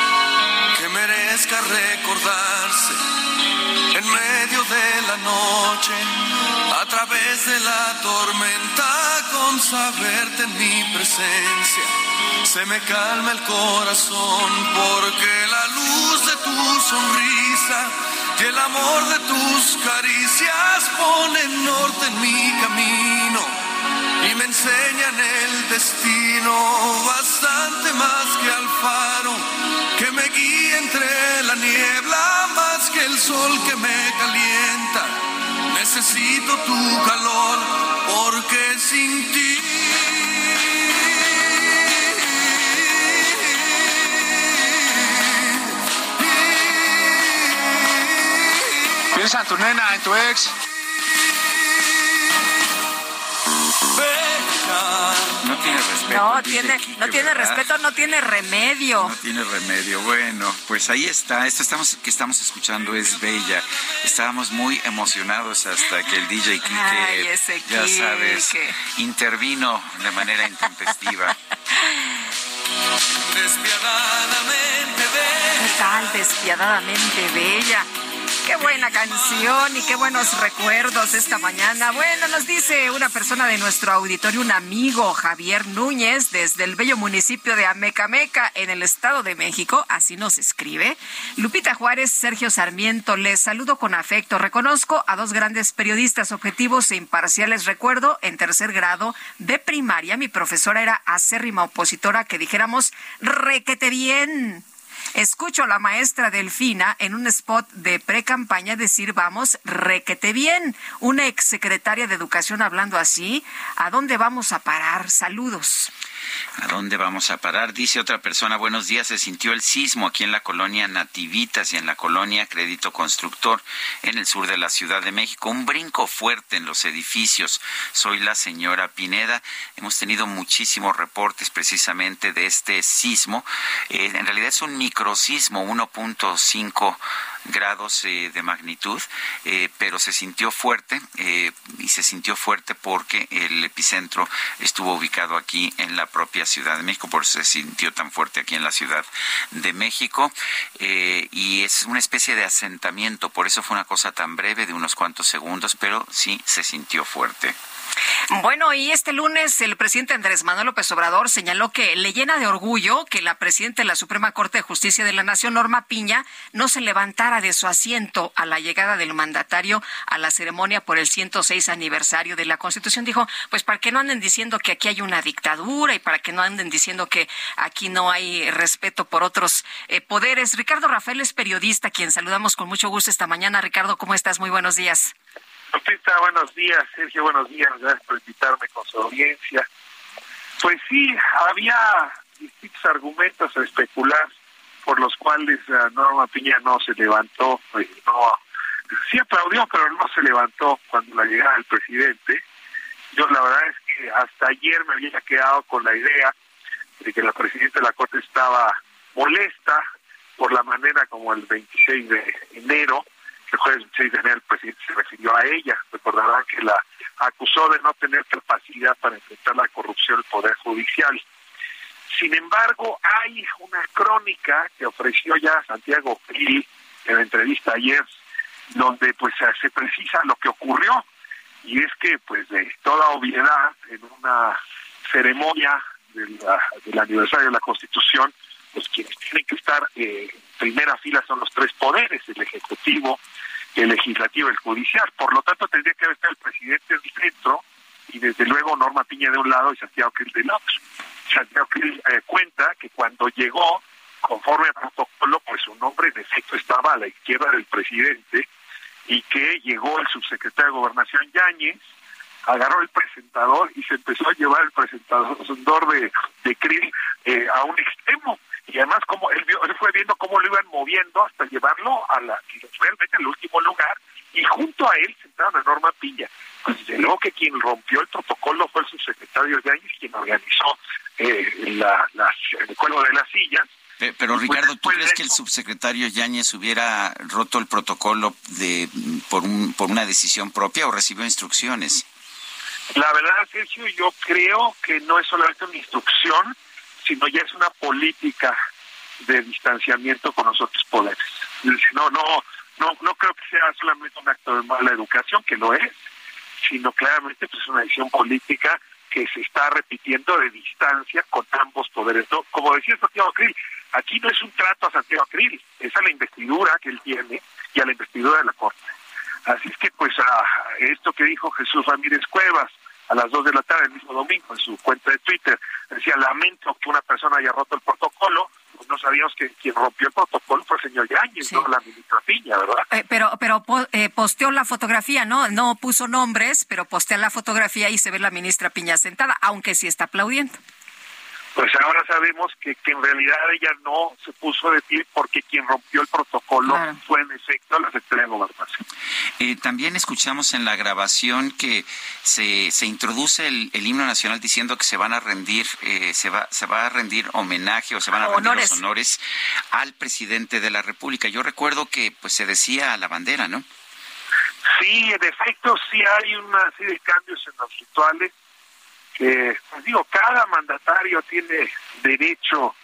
merezca recordarse en medio de la noche, a través de la tormenta, con saberte en mi presencia, se me calma el corazón, porque la luz de tu sonrisa y el amor de tus caricias ponen norte en mi camino y me enseñan el destino bastante más que al faro que me guía entre la niebla más que el sol que me calienta. Necesito tu calor porque sin ti Piensa en tu nena, en tu ex. No tiene respeto. No tiene, Quique, no tiene ¿verdad? respeto, no tiene remedio. No tiene remedio. Bueno, pues ahí está. Esto estamos, que estamos escuchando es bella. Estábamos muy emocionados hasta que el DJ Quique, Ay, ese ya Quique. sabes, intervino de manera intempestiva. Despiadadamente bella. ¿Qué tal? Despiadadamente bella. Qué buena canción y qué buenos recuerdos esta mañana. Bueno, nos dice una persona de nuestro auditorio, un amigo, Javier Núñez, desde el bello municipio de Amecameca, en el Estado de México. Así nos escribe. Lupita Juárez, Sergio Sarmiento, les saludo con afecto. Reconozco a dos grandes periodistas objetivos e imparciales. Recuerdo en tercer grado de primaria, mi profesora era acérrima opositora que dijéramos requete bien. Escucho a la maestra Delfina en un spot de pre-campaña decir vamos, requete bien. Una exsecretaria de Educación hablando así. ¿A dónde vamos a parar? Saludos. ¿A dónde vamos a parar? Dice otra persona, buenos días, se sintió el sismo aquí en la colonia Nativitas y en la colonia Crédito Constructor en el sur de la Ciudad de México. Un brinco fuerte en los edificios. Soy la señora Pineda. Hemos tenido muchísimos reportes precisamente de este sismo. Eh, en realidad es un microsismo, 1.5 grados eh, de magnitud, eh, pero se sintió fuerte eh, y se sintió fuerte porque el epicentro estuvo ubicado aquí en la propia Ciudad de México, por eso se sintió tan fuerte aquí en la Ciudad de México eh, y es una especie de asentamiento, por eso fue una cosa tan breve de unos cuantos segundos, pero sí se sintió fuerte. Bueno, y este lunes el presidente Andrés Manuel López Obrador señaló que le llena de orgullo que la presidenta de la Suprema Corte de Justicia de la Nación, Norma Piña, no se levantara de su asiento a la llegada del mandatario a la ceremonia por el 106 aniversario de la Constitución. Dijo, pues para que no anden diciendo que aquí hay una dictadura y para que no anden diciendo que aquí no hay respeto por otros eh, poderes. Ricardo Rafael es periodista, quien saludamos con mucho gusto esta mañana. Ricardo, ¿cómo estás? Muy buenos días. Lupita, buenos días. Sergio, buenos días. Gracias por invitarme con su audiencia. Pues sí, había distintos argumentos a especular por los cuales uh, Norma Piña no se levantó, pues no, sí aplaudió, pero no se levantó cuando la llegada del presidente. Yo la verdad es que hasta ayer me había quedado con la idea de que la presidenta de la Corte estaba molesta por la manera como el 26 de enero el jueves 26 de enero se refirió a ella. Recordarán que la acusó de no tener capacidad para enfrentar la corrupción del Poder Judicial. Sin embargo, hay una crónica que ofreció ya Santiago Krill en la entrevista ayer, donde pues se precisa lo que ocurrió, y es que pues de toda obviedad, en una ceremonia del, del aniversario de la Constitución, pues quienes tienen que estar eh, en primera fila son los tres poderes, el Ejecutivo, el legislativo y el judicial. Por lo tanto, tendría que estar el presidente del centro y desde luego Norma Piña de un lado y Santiago Krill del otro. Santiago Krill eh, cuenta que cuando llegó, conforme al protocolo, pues su nombre en efecto estaba a la izquierda del presidente y que llegó el subsecretario de Gobernación Yáñez, agarró el presentador y se empezó a llevar el presentador de, de Krill eh, a un extremo y además como él, vio, él fue viendo cómo lo iban moviendo hasta llevarlo a la realmente al último lugar y junto a él sentaron a Norma Piña. Pues desde luego que quien rompió el protocolo fue el subsecretario Yáñez, quien organizó eh, la, la, el cuelgo de las sillas. Pero Ricardo, ¿tú crees que el subsecretario Yáñez hubiera roto el protocolo de por, un, por una decisión propia o recibió instrucciones? La verdad, Sergio, yo creo que no es solamente una instrucción, sino ya es una política de distanciamiento con los otros poderes. No, no, no, no creo que sea solamente un acto de mala educación, que lo es, sino claramente pues una decisión política que se está repitiendo de distancia con ambos poderes. No, como decía Santiago Krill, aquí no es un trato a Santiago Krill, es a la investidura que él tiene y a la investidura de la Corte. Así es que pues a esto que dijo Jesús Ramírez Cuevas, a las dos de la tarde el mismo domingo en su cuenta de Twitter. Decía, lamento que una persona haya roto el protocolo. Pues no sabíamos que quien rompió el protocolo fue el señor Yáñez, sí. no la ministra Piña, ¿verdad? Eh, pero pero eh, posteó la fotografía, ¿no? No puso nombres, pero postea la fotografía y se ve la ministra Piña sentada, aunque sí está aplaudiendo pues ahora sabemos que, que, en realidad ella no se puso de pie porque quien rompió el protocolo fue en efecto la Secretaría de Gobernación. Eh, también escuchamos en la grabación que se, se introduce el, himno nacional diciendo que se van a rendir, eh, se va se va a rendir homenaje o se van a rendir los honores al presidente de la República. Yo recuerdo que pues se decía a la bandera, ¿no? Sí, en efecto sí hay una serie de cambios en los rituales que, pues digo, cada mandatario tiene derecho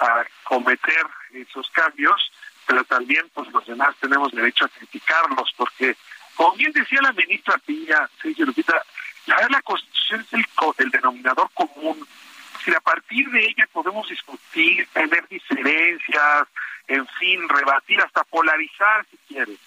a cometer esos cambios, pero también pues los demás tenemos derecho a criticarlos, porque, como bien decía la ministra Piña, Sergio Lupita, la, la Constitución es el, el denominador común. Si a partir de ella podemos discutir, tener diferencias, en fin, rebatir, hasta polarizar si quieres.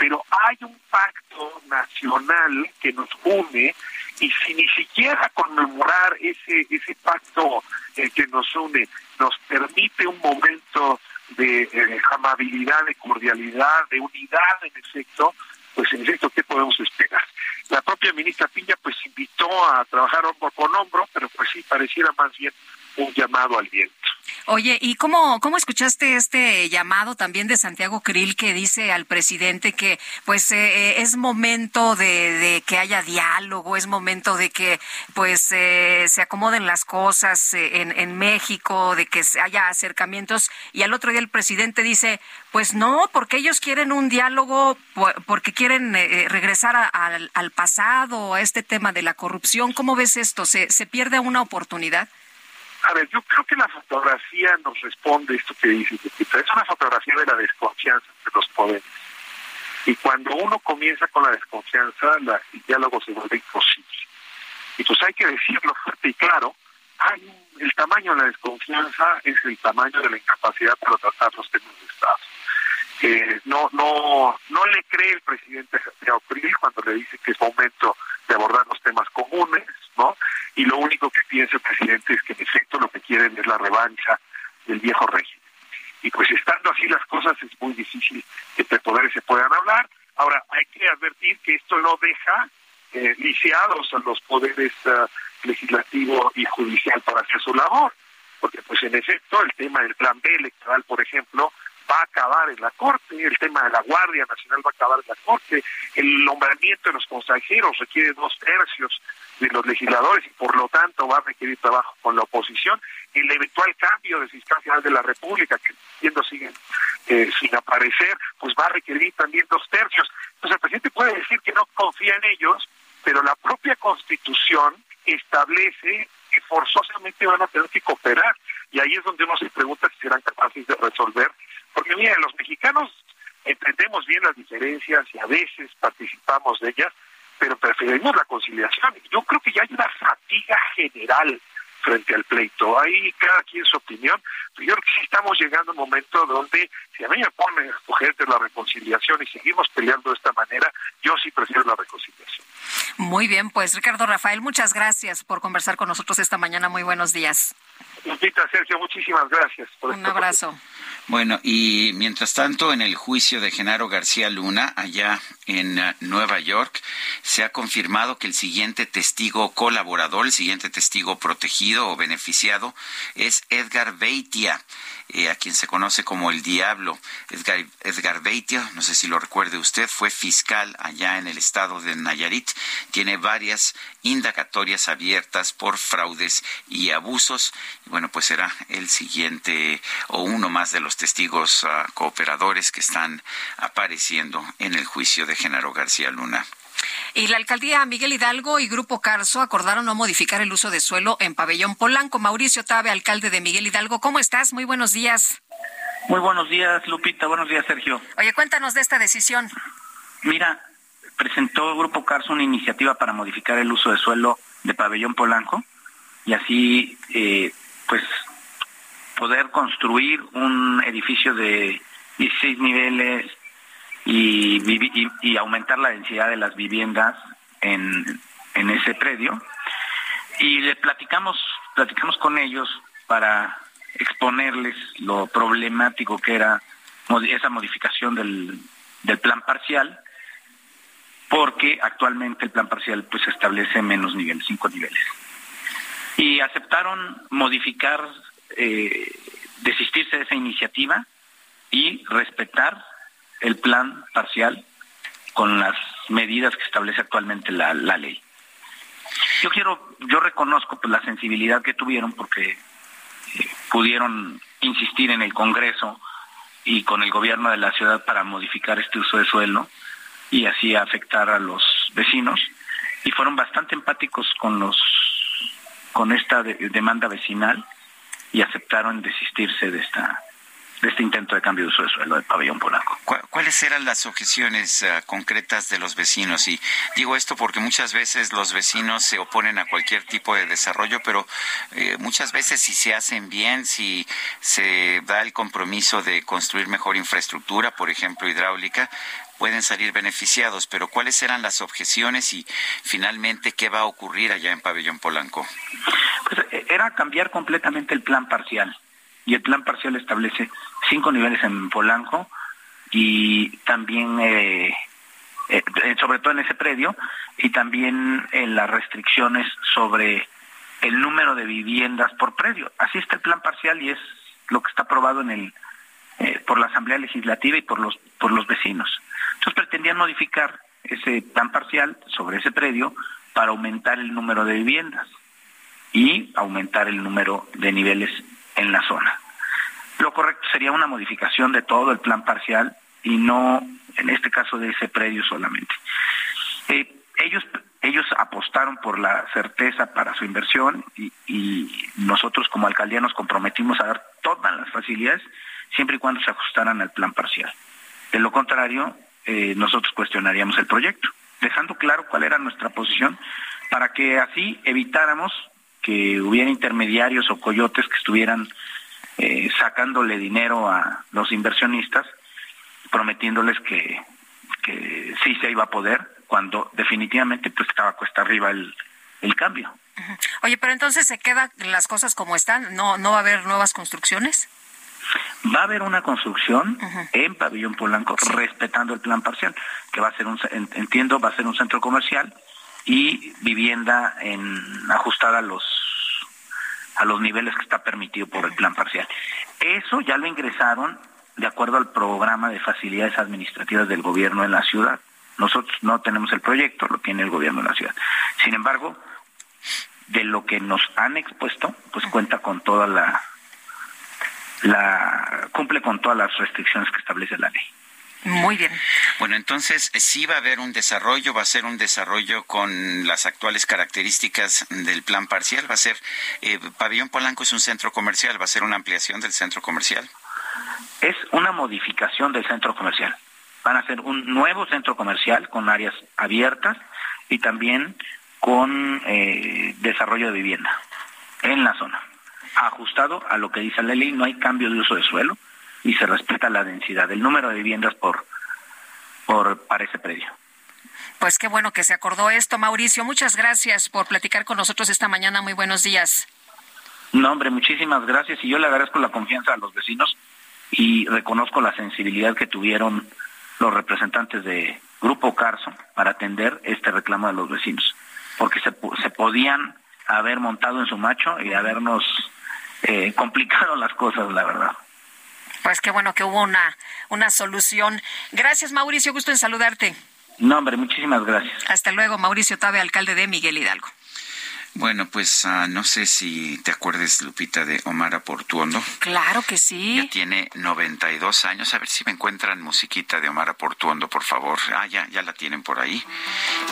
Pero hay un pacto nacional que nos une y si ni siquiera conmemorar ese ese pacto eh, que nos une nos permite un momento de eh, amabilidad, de cordialidad, de unidad en efecto, pues en efecto, ¿qué podemos esperar? La propia ministra Piña pues invitó a trabajar hombro con hombro, pero pues sí, pareciera más bien un llamado al viento. Oye, ¿y cómo, cómo escuchaste este llamado también de Santiago Krill que dice al presidente que pues eh, eh, es momento de, que haya diálogo, es momento de que pues eh, se acomoden las cosas en, en México, de que haya acercamientos y al otro día el presidente dice pues no, porque ellos quieren un diálogo, porque quieren regresar al, al pasado, a este tema de la corrupción. ¿Cómo ves esto? ¿Se, se pierde una oportunidad? A ver, yo creo que la fotografía nos responde esto que dice Es una fotografía de la desconfianza entre los poderes. Y cuando uno comienza con la desconfianza, el diálogo se vuelve imposible. Y pues hay que decirlo fuerte y claro, hay el tamaño de la desconfianza es el tamaño de la incapacidad para tratar los temas de Estado. No, no, no le cree el presidente Santiago Krill cuando le dice que es momento de abordar los temas comunes, ¿no? Y lo único que piensa el presidente es que en efecto lo que quieren es la revancha del viejo régimen. Y pues estando así las cosas es muy difícil que entre poderes se puedan hablar. Ahora, hay que advertir que esto no deja eh, lisiados a los poderes uh, legislativo y judicial para hacer su labor. Porque pues en efecto el tema del plan B electoral, por ejemplo, va a acabar en la Corte, el tema de la Guardia Nacional va a acabar en la Corte, el nombramiento de los consejeros requiere dos tercios de los legisladores y por lo tanto va a requerir trabajo con la oposición, el eventual cambio de fiscal general de la República, que siendo siguen eh, sin aparecer, pues va a requerir también dos tercios. Entonces el presidente puede decir que no confía en ellos, pero la propia Constitución establece que forzosamente van a tener que cooperar. Y ahí es donde uno se pregunta si serán capaces de resolver porque mira, los mexicanos entendemos bien las diferencias y a veces participamos de ellas, pero preferimos la conciliación. Yo creo que ya hay una fatiga general frente al pleito. Hay cada quien su opinión. Yo creo que sí estamos llegando a un momento donde, si a mí me ponen a escoger la reconciliación y seguimos peleando de esta manera, yo sí prefiero la reconciliación. Muy bien, pues Ricardo Rafael, muchas gracias por conversar con nosotros esta mañana. Muy buenos días. Lupita, Sergio, muchísimas gracias. Por Un abrazo. Bueno, y mientras tanto, en el juicio de Genaro García Luna, allá en eh, Nueva York, se ha confirmado que el siguiente testigo colaborador, el siguiente testigo protegido o beneficiado es Edgar Beitia. Eh, a quien se conoce como el Diablo. Edgar, Edgar Beitia, no sé si lo recuerde usted, fue fiscal allá en el estado de Nayarit. Tiene varias indagatorias abiertas por fraudes y abusos. Y bueno, pues será el siguiente o uno más de los testigos uh, cooperadores que están apareciendo en el juicio de Genaro García Luna. Y la alcaldía Miguel Hidalgo y Grupo Carso acordaron no modificar el uso de suelo en Pabellón Polanco. Mauricio Tabe, alcalde de Miguel Hidalgo, ¿cómo estás? Muy buenos días. Muy buenos días, Lupita. Buenos días, Sergio. Oye, cuéntanos de esta decisión. Mira, presentó el Grupo Carso una iniciativa para modificar el uso de suelo de Pabellón Polanco y así, eh, pues, poder construir un edificio de 16 niveles y, aumentar la densidad de las viviendas en, en ese predio. Y le platicamos, platicamos con ellos para exponerles lo problemático que era esa modificación del, del plan parcial, porque actualmente el plan parcial pues establece menos niveles, cinco niveles. Y aceptaron modificar, eh, desistirse de esa iniciativa y respetar el plan parcial con las medidas que establece actualmente la, la ley. Yo quiero, yo reconozco pues, la sensibilidad que tuvieron porque eh, pudieron insistir en el Congreso y con el gobierno de la ciudad para modificar este uso de suelo y así afectar a los vecinos y fueron bastante empáticos con los con esta demanda vecinal y aceptaron desistirse de esta de este intento de cambio de uso de suelo del pabellón polaco. ¿Cuáles eran las objeciones uh, concretas de los vecinos? Y digo esto porque muchas veces los vecinos se oponen a cualquier tipo de desarrollo, pero eh, muchas veces si se hacen bien, si se da el compromiso de construir mejor infraestructura, por ejemplo hidráulica, pueden salir beneficiados, pero ¿cuáles eran las objeciones y finalmente qué va a ocurrir allá en Pabellón Polanco? Pues eh, era cambiar completamente el plan parcial y el plan parcial establece cinco niveles en Polanco y también, eh, eh, sobre todo en ese predio, y también en las restricciones sobre el número de viviendas por predio. Así está el plan parcial y es lo que está aprobado en el eh, por la Asamblea Legislativa y por los por los vecinos. Entonces pretendían modificar ese plan parcial sobre ese predio para aumentar el número de viviendas y aumentar el número de niveles en la zona. Lo correcto sería una modificación de todo el plan parcial y no, en este caso, de ese predio solamente. Eh, ellos, ellos apostaron por la certeza para su inversión y, nosotros como alcaldía nos comprometimos a dar todas las facilidades siempre y cuando se ajustaran al plan parcial. De lo contrario, eh, nosotros cuestionaríamos el proyecto, dejando claro cuál era nuestra posición para que así evitáramos que hubiera intermediarios o coyotes que estuvieran eh, sacándole dinero a los inversionistas, prometiéndoles que, que sí se iba a poder, cuando definitivamente pues estaba cuesta arriba el, el cambio. Oye, pero entonces se quedan las cosas como están, no, no va a haber nuevas construcciones. Va a haber una construcción en Pabellón Polanco respetando el plan parcial, que va a ser un, entiendo, va a ser un centro comercial y vivienda en ajustada a los a los niveles que está permitido por el plan parcial. Eso ya lo ingresaron de acuerdo al programa de facilidades administrativas del gobierno en la ciudad. Nosotros no tenemos el proyecto, lo tiene el gobierno de la ciudad. Sin embargo, de lo que nos han expuesto, pues cuenta con toda la, la cumple con todas las restricciones que establece la ley. Muy bien. Bueno, entonces sí va a haber un desarrollo, va a ser un desarrollo con las actuales características del plan parcial, va a ser, eh, Pabellón Polanco es un centro comercial, va a ser una ampliación del centro comercial. Es una modificación del centro comercial. Van a ser un nuevo centro comercial con áreas abiertas y también con eh, desarrollo de vivienda en la zona. Ajustado a lo que dice la ley, no hay cambio de uso de suelo, y se respeta la densidad, el número de viviendas por, por para ese predio. Pues qué bueno que se acordó esto, Mauricio. Muchas gracias por platicar con nosotros esta mañana. Muy buenos días. No, hombre, muchísimas gracias y yo le agradezco la confianza a los vecinos y reconozco la sensibilidad que tuvieron los representantes de Grupo Carso para atender este reclamo de los vecinos, porque se, se podían haber montado en su macho y habernos eh, complicado las cosas, la verdad. Pues qué bueno que hubo una, una solución. Gracias, Mauricio. Gusto en saludarte. No, hombre, muchísimas gracias. Hasta luego, Mauricio Tabe, alcalde de Miguel Hidalgo. Bueno, pues uh, no sé si te acuerdes, Lupita, de Omar Aportuondo. Claro que sí. Ya tiene 92 años. A ver si me encuentran musiquita de Omar Aportuondo, por favor. Ah, ya, ya la tienen por ahí.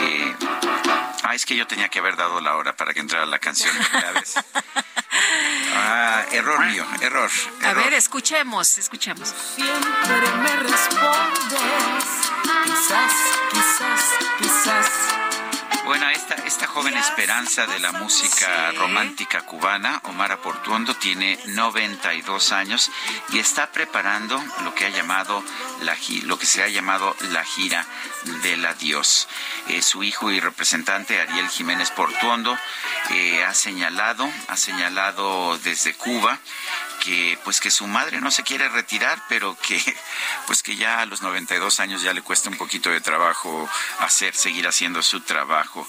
Eh, ah, es que yo tenía que haber dado la hora para que entrara la canción. Ah, error mío, error, error. A ver, escuchemos, escuchemos. Siempre me respondes, quizás, quizás, quizás bueno, esta, esta joven esperanza de la música romántica cubana, Omar Aportuondo, tiene 92 años y está preparando lo que ha llamado la lo que se ha llamado la gira del adiós. Eh, su hijo y representante Ariel Jiménez Portuondo eh, ha señalado, ha señalado desde Cuba que pues que su madre no se quiere retirar, pero que pues que ya a los 92 años ya le cuesta un poquito de trabajo hacer, seguir haciendo su trabajo,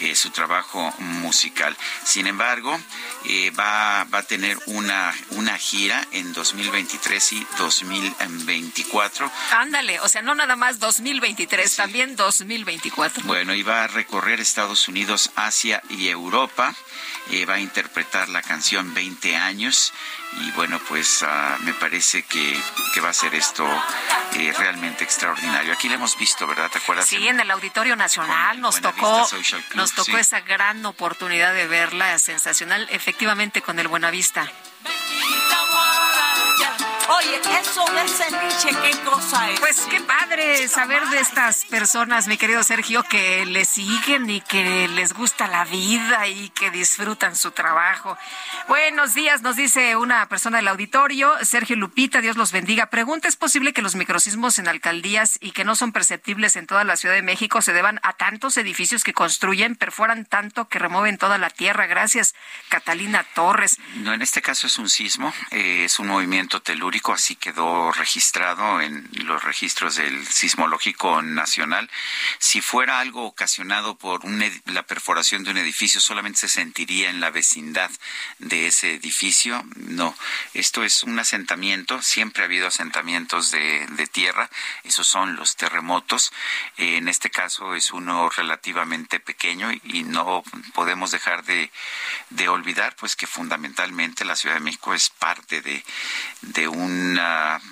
eh, su trabajo musical. Sin embargo, eh, va, va a tener una, una gira en 2023 y 2024. Ándale, o sea, no nada más 2023, también 2024. Bueno, y va a recorrer Estados Unidos, Asia y Europa. Eh, va a interpretar la canción 20 años y bueno, pues ah, me parece que, que, va a ser esto eh, realmente extraordinario. Aquí lo hemos visto, ¿verdad? ¿Te acuerdas? Sí, en el Auditorio Nacional nos tocó, nos tocó esa gran oportunidad de verla, sensacional, efectivamente con el Buenavista. Oye, eso del ceviche, ¿qué cosa es? Pues qué padre saber de estas personas, mi querido Sergio, que le siguen y que les gusta la vida y que disfrutan su trabajo. Buenos días, nos dice una persona del auditorio, Sergio Lupita, Dios los bendiga. Pregunta, ¿es posible que los microsismos en alcaldías y que no son perceptibles en toda la Ciudad de México se deban a tantos edificios que construyen, perforan tanto que remueven toda la tierra? Gracias, Catalina Torres. No, en este caso es un sismo, eh, es un movimiento telúrico así quedó registrado en los registros del Sismológico Nacional. Si fuera algo ocasionado por la perforación de un edificio, solamente se sentiría en la vecindad de ese edificio. No, esto es un asentamiento, siempre ha habido asentamientos de, tierra, esos son los terremotos. en este caso es uno relativamente pequeño y, no podemos dejar de, olvidar pues que fundamentalmente la Ciudad de México es parte de un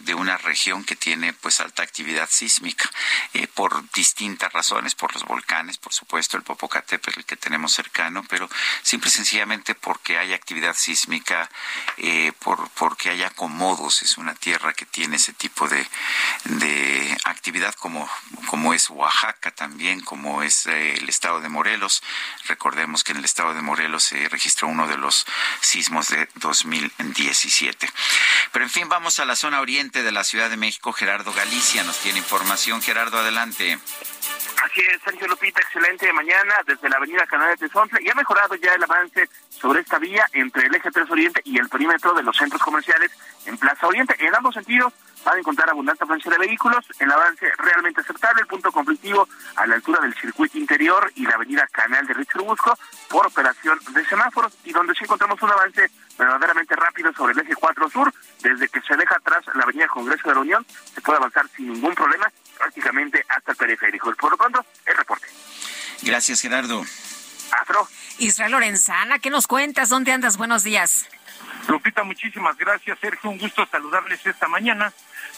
de una región que tiene pues alta actividad sísmica eh, por distintas razones, por los volcanes, por supuesto, el Popocatépetl que tenemos cercano, pero simple y sencillamente porque hay actividad sísmica, eh, por, porque hay acomodos, es una tierra que tiene ese tipo de, de actividad como, como es Oaxaca también, como es eh, el estado de Morelos. Recordemos que en el estado de Morelos se registró uno de los sismos de 2017. Pero en fin, vamos a la zona oriente de la Ciudad de México. Gerardo Galicia nos tiene información. Gerardo, adelante. Así es, Sergio Lupita, excelente mañana desde la avenida Canal de Tezontle y ha mejorado ya el avance sobre esta vía entre el eje 3 Oriente y el perímetro de los centros comerciales en Plaza Oriente. En ambos sentidos van a encontrar abundante afluencia de vehículos, el avance realmente aceptable, el punto conflictivo a la altura del circuito interior y la avenida Canal de Richard Busco por operación de semáforos y donde sí encontramos un avance verdaderamente rápido sobre el eje 4 Sur, desde que se deja atrás la avenida Congreso de la Unión, se puede avanzar sin ningún problema prácticamente hasta el periférico. Por lo pronto, el reporte. Gracias, Gerardo. Astro. Israel Lorenzana, ¿qué nos cuentas? ¿Dónde andas? Buenos días. Lupita, muchísimas gracias. Sergio, un gusto saludarles esta mañana.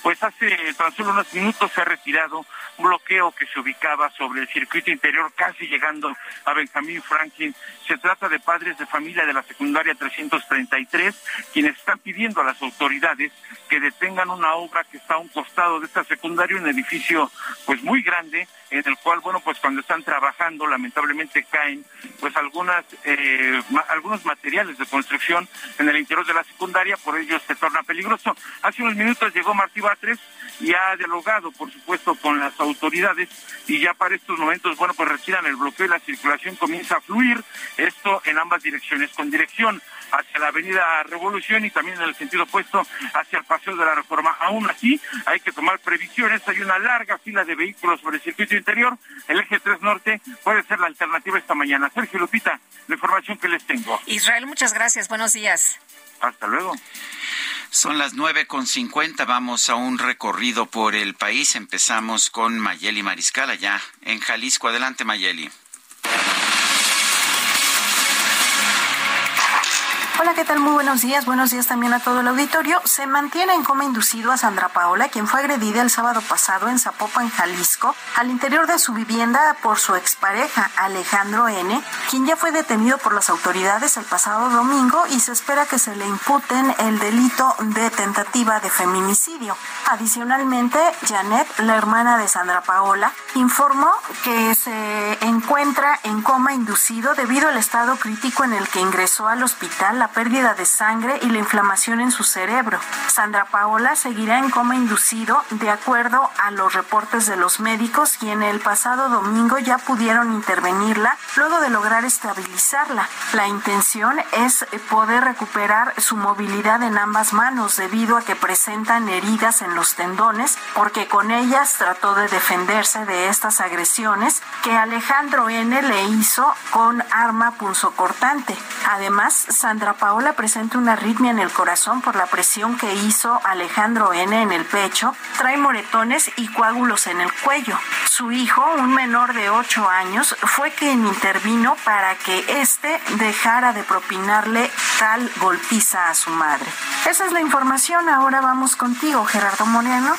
Pues hace tan solo unos minutos se ha retirado un bloqueo que se ubicaba sobre el circuito interior, casi llegando a Benjamín Franklin. Se trata de padres de familia de la secundaria 333, quienes están pidiendo a las autoridades que detengan una obra que está a un costado de esta secundaria, un edificio pues muy grande, en el cual, bueno, pues cuando están trabajando, lamentablemente caen pues algunas eh, algunos materiales de construcción en el interior de la secundaria, por ello se torna peligroso. Hace unos minutos llegó Martí Batres y ha dialogado, por supuesto, con las autoridades y ya para estos momentos, bueno, pues retiran el bloqueo y la circulación comienza a fluir, esto en ambas direcciones, con dirección hacia la avenida Revolución y también en el sentido opuesto hacia el Paseo de la Reforma. Aún así, hay que tomar previsiones, hay una larga fila de vehículos sobre el circuito interior, el eje 3 Norte puede ser la alternativa esta mañana. Sergio Lupita, la información que les tengo. Israel, muchas gracias, buenos días. Hasta luego. Son las nueve con cincuenta. Vamos a un recorrido por el país. Empezamos con Mayeli Mariscal allá en Jalisco. Adelante, Mayeli. Hola, ¿qué tal? Muy buenos días. Buenos días también a todo el auditorio. Se mantiene en coma inducido a Sandra Paola, quien fue agredida el sábado pasado en Zapopan, Jalisco, al interior de su vivienda por su expareja, Alejandro N., quien ya fue detenido por las autoridades el pasado domingo y se espera que se le imputen el delito de tentativa de feminicidio. Adicionalmente, Janet, la hermana de Sandra Paola, informó que se encuentra en coma inducido debido al estado crítico en el que ingresó al hospital pérdida de sangre y la inflamación en su cerebro. Sandra Paola seguirá en coma inducido de acuerdo a los reportes de los médicos y en el pasado domingo ya pudieron intervenirla luego de lograr estabilizarla. La intención es poder recuperar su movilidad en ambas manos debido a que presentan heridas en los tendones porque con ellas trató de defenderse de estas agresiones que Alejandro N le hizo con arma punzocortante. Además, Sandra Paola presenta una arritmia en el corazón por la presión que hizo Alejandro N en el pecho, trae moretones y coágulos en el cuello. Su hijo, un menor de 8 años, fue quien intervino para que éste dejara de propinarle tal golpiza a su madre. Esa es la información. Ahora vamos contigo, Gerardo Moreno.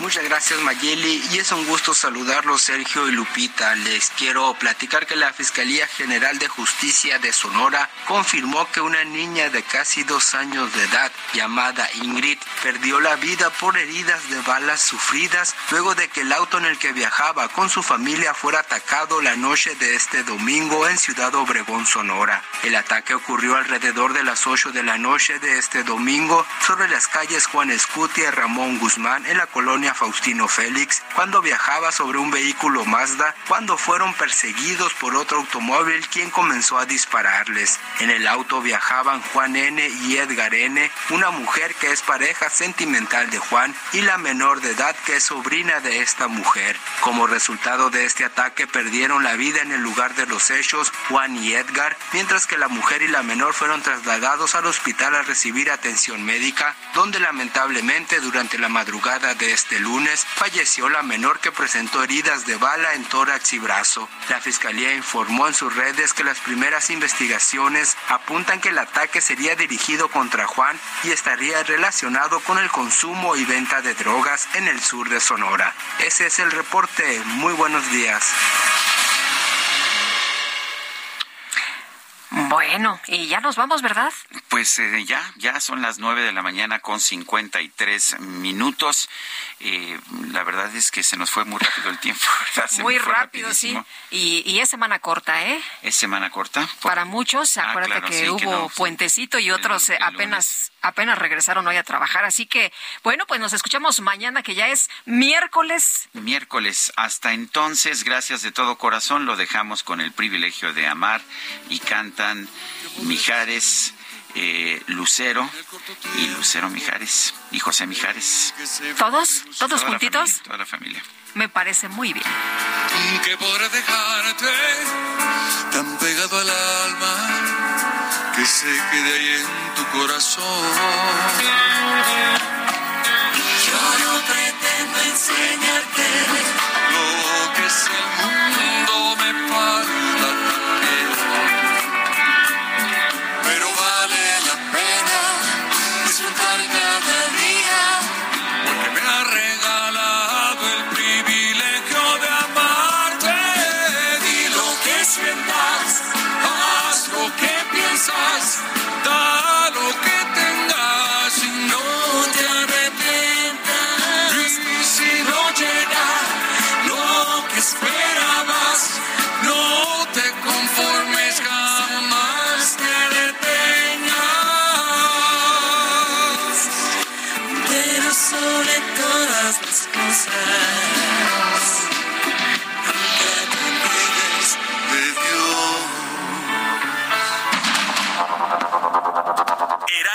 Muchas gracias Mayeli y es un gusto saludarlos Sergio y Lupita. Les quiero platicar que la Fiscalía General de Justicia de Sonora confirmó que una niña de casi dos años de edad llamada Ingrid perdió la vida por heridas de balas sufridas luego de que el auto en el que viajaba con su familia fuera atacado la noche de este domingo en Ciudad Obregón, Sonora. El ataque ocurrió alrededor de las 8 de la noche de este domingo sobre las calles Juan Escutia y Ramón Guzmán en la colonia Faustino Félix cuando viajaba sobre un vehículo Mazda cuando fueron perseguidos por otro automóvil quien comenzó a dispararles. En el auto viajaban Juan N y Edgar N, una mujer que es pareja sentimental de Juan y la menor de edad que es sobrina de esta mujer. Como resultado de este ataque perdieron la vida en el lugar de los hechos Juan y Edgar, mientras que la mujer y la menor fueron trasladados al hospital a recibir atención médica, donde lamentablemente durante la madrugada de este lunes falleció la menor que presentó heridas de bala en tórax y brazo. La fiscalía informó en sus redes que las primeras investigaciones apuntan que el ataque sería dirigido contra Juan y estaría relacionado con el consumo y venta de drogas en el sur de Sonora. Ese es el reporte. Muy buenos días. Bueno, y ya nos vamos, ¿verdad? Pues eh, ya, ya son las nueve de la mañana con cincuenta y tres minutos. Eh, la verdad es que se nos fue muy rápido el tiempo, ¿verdad? muy rápido, sí. Y, y, es semana corta, ¿eh? Es semana corta. Para muchos, ah, acuérdate que hubo puentecito y otros apenas apenas regresaron hoy a trabajar. Así que, bueno, pues nos escuchamos mañana, que ya es miércoles. Miércoles. Hasta entonces, gracias de todo corazón. Lo dejamos con el privilegio de amar y cantan Mijares. Eh, Lucero y Lucero Mijares y José Mijares. ¿Todos? ¿Todos juntitos? toda la familia. Me parece muy bien. Que podré dejarte tan pegado al alma que se quede ahí en tu corazón. Yo no pretendo enseñarte lo que es el mundo,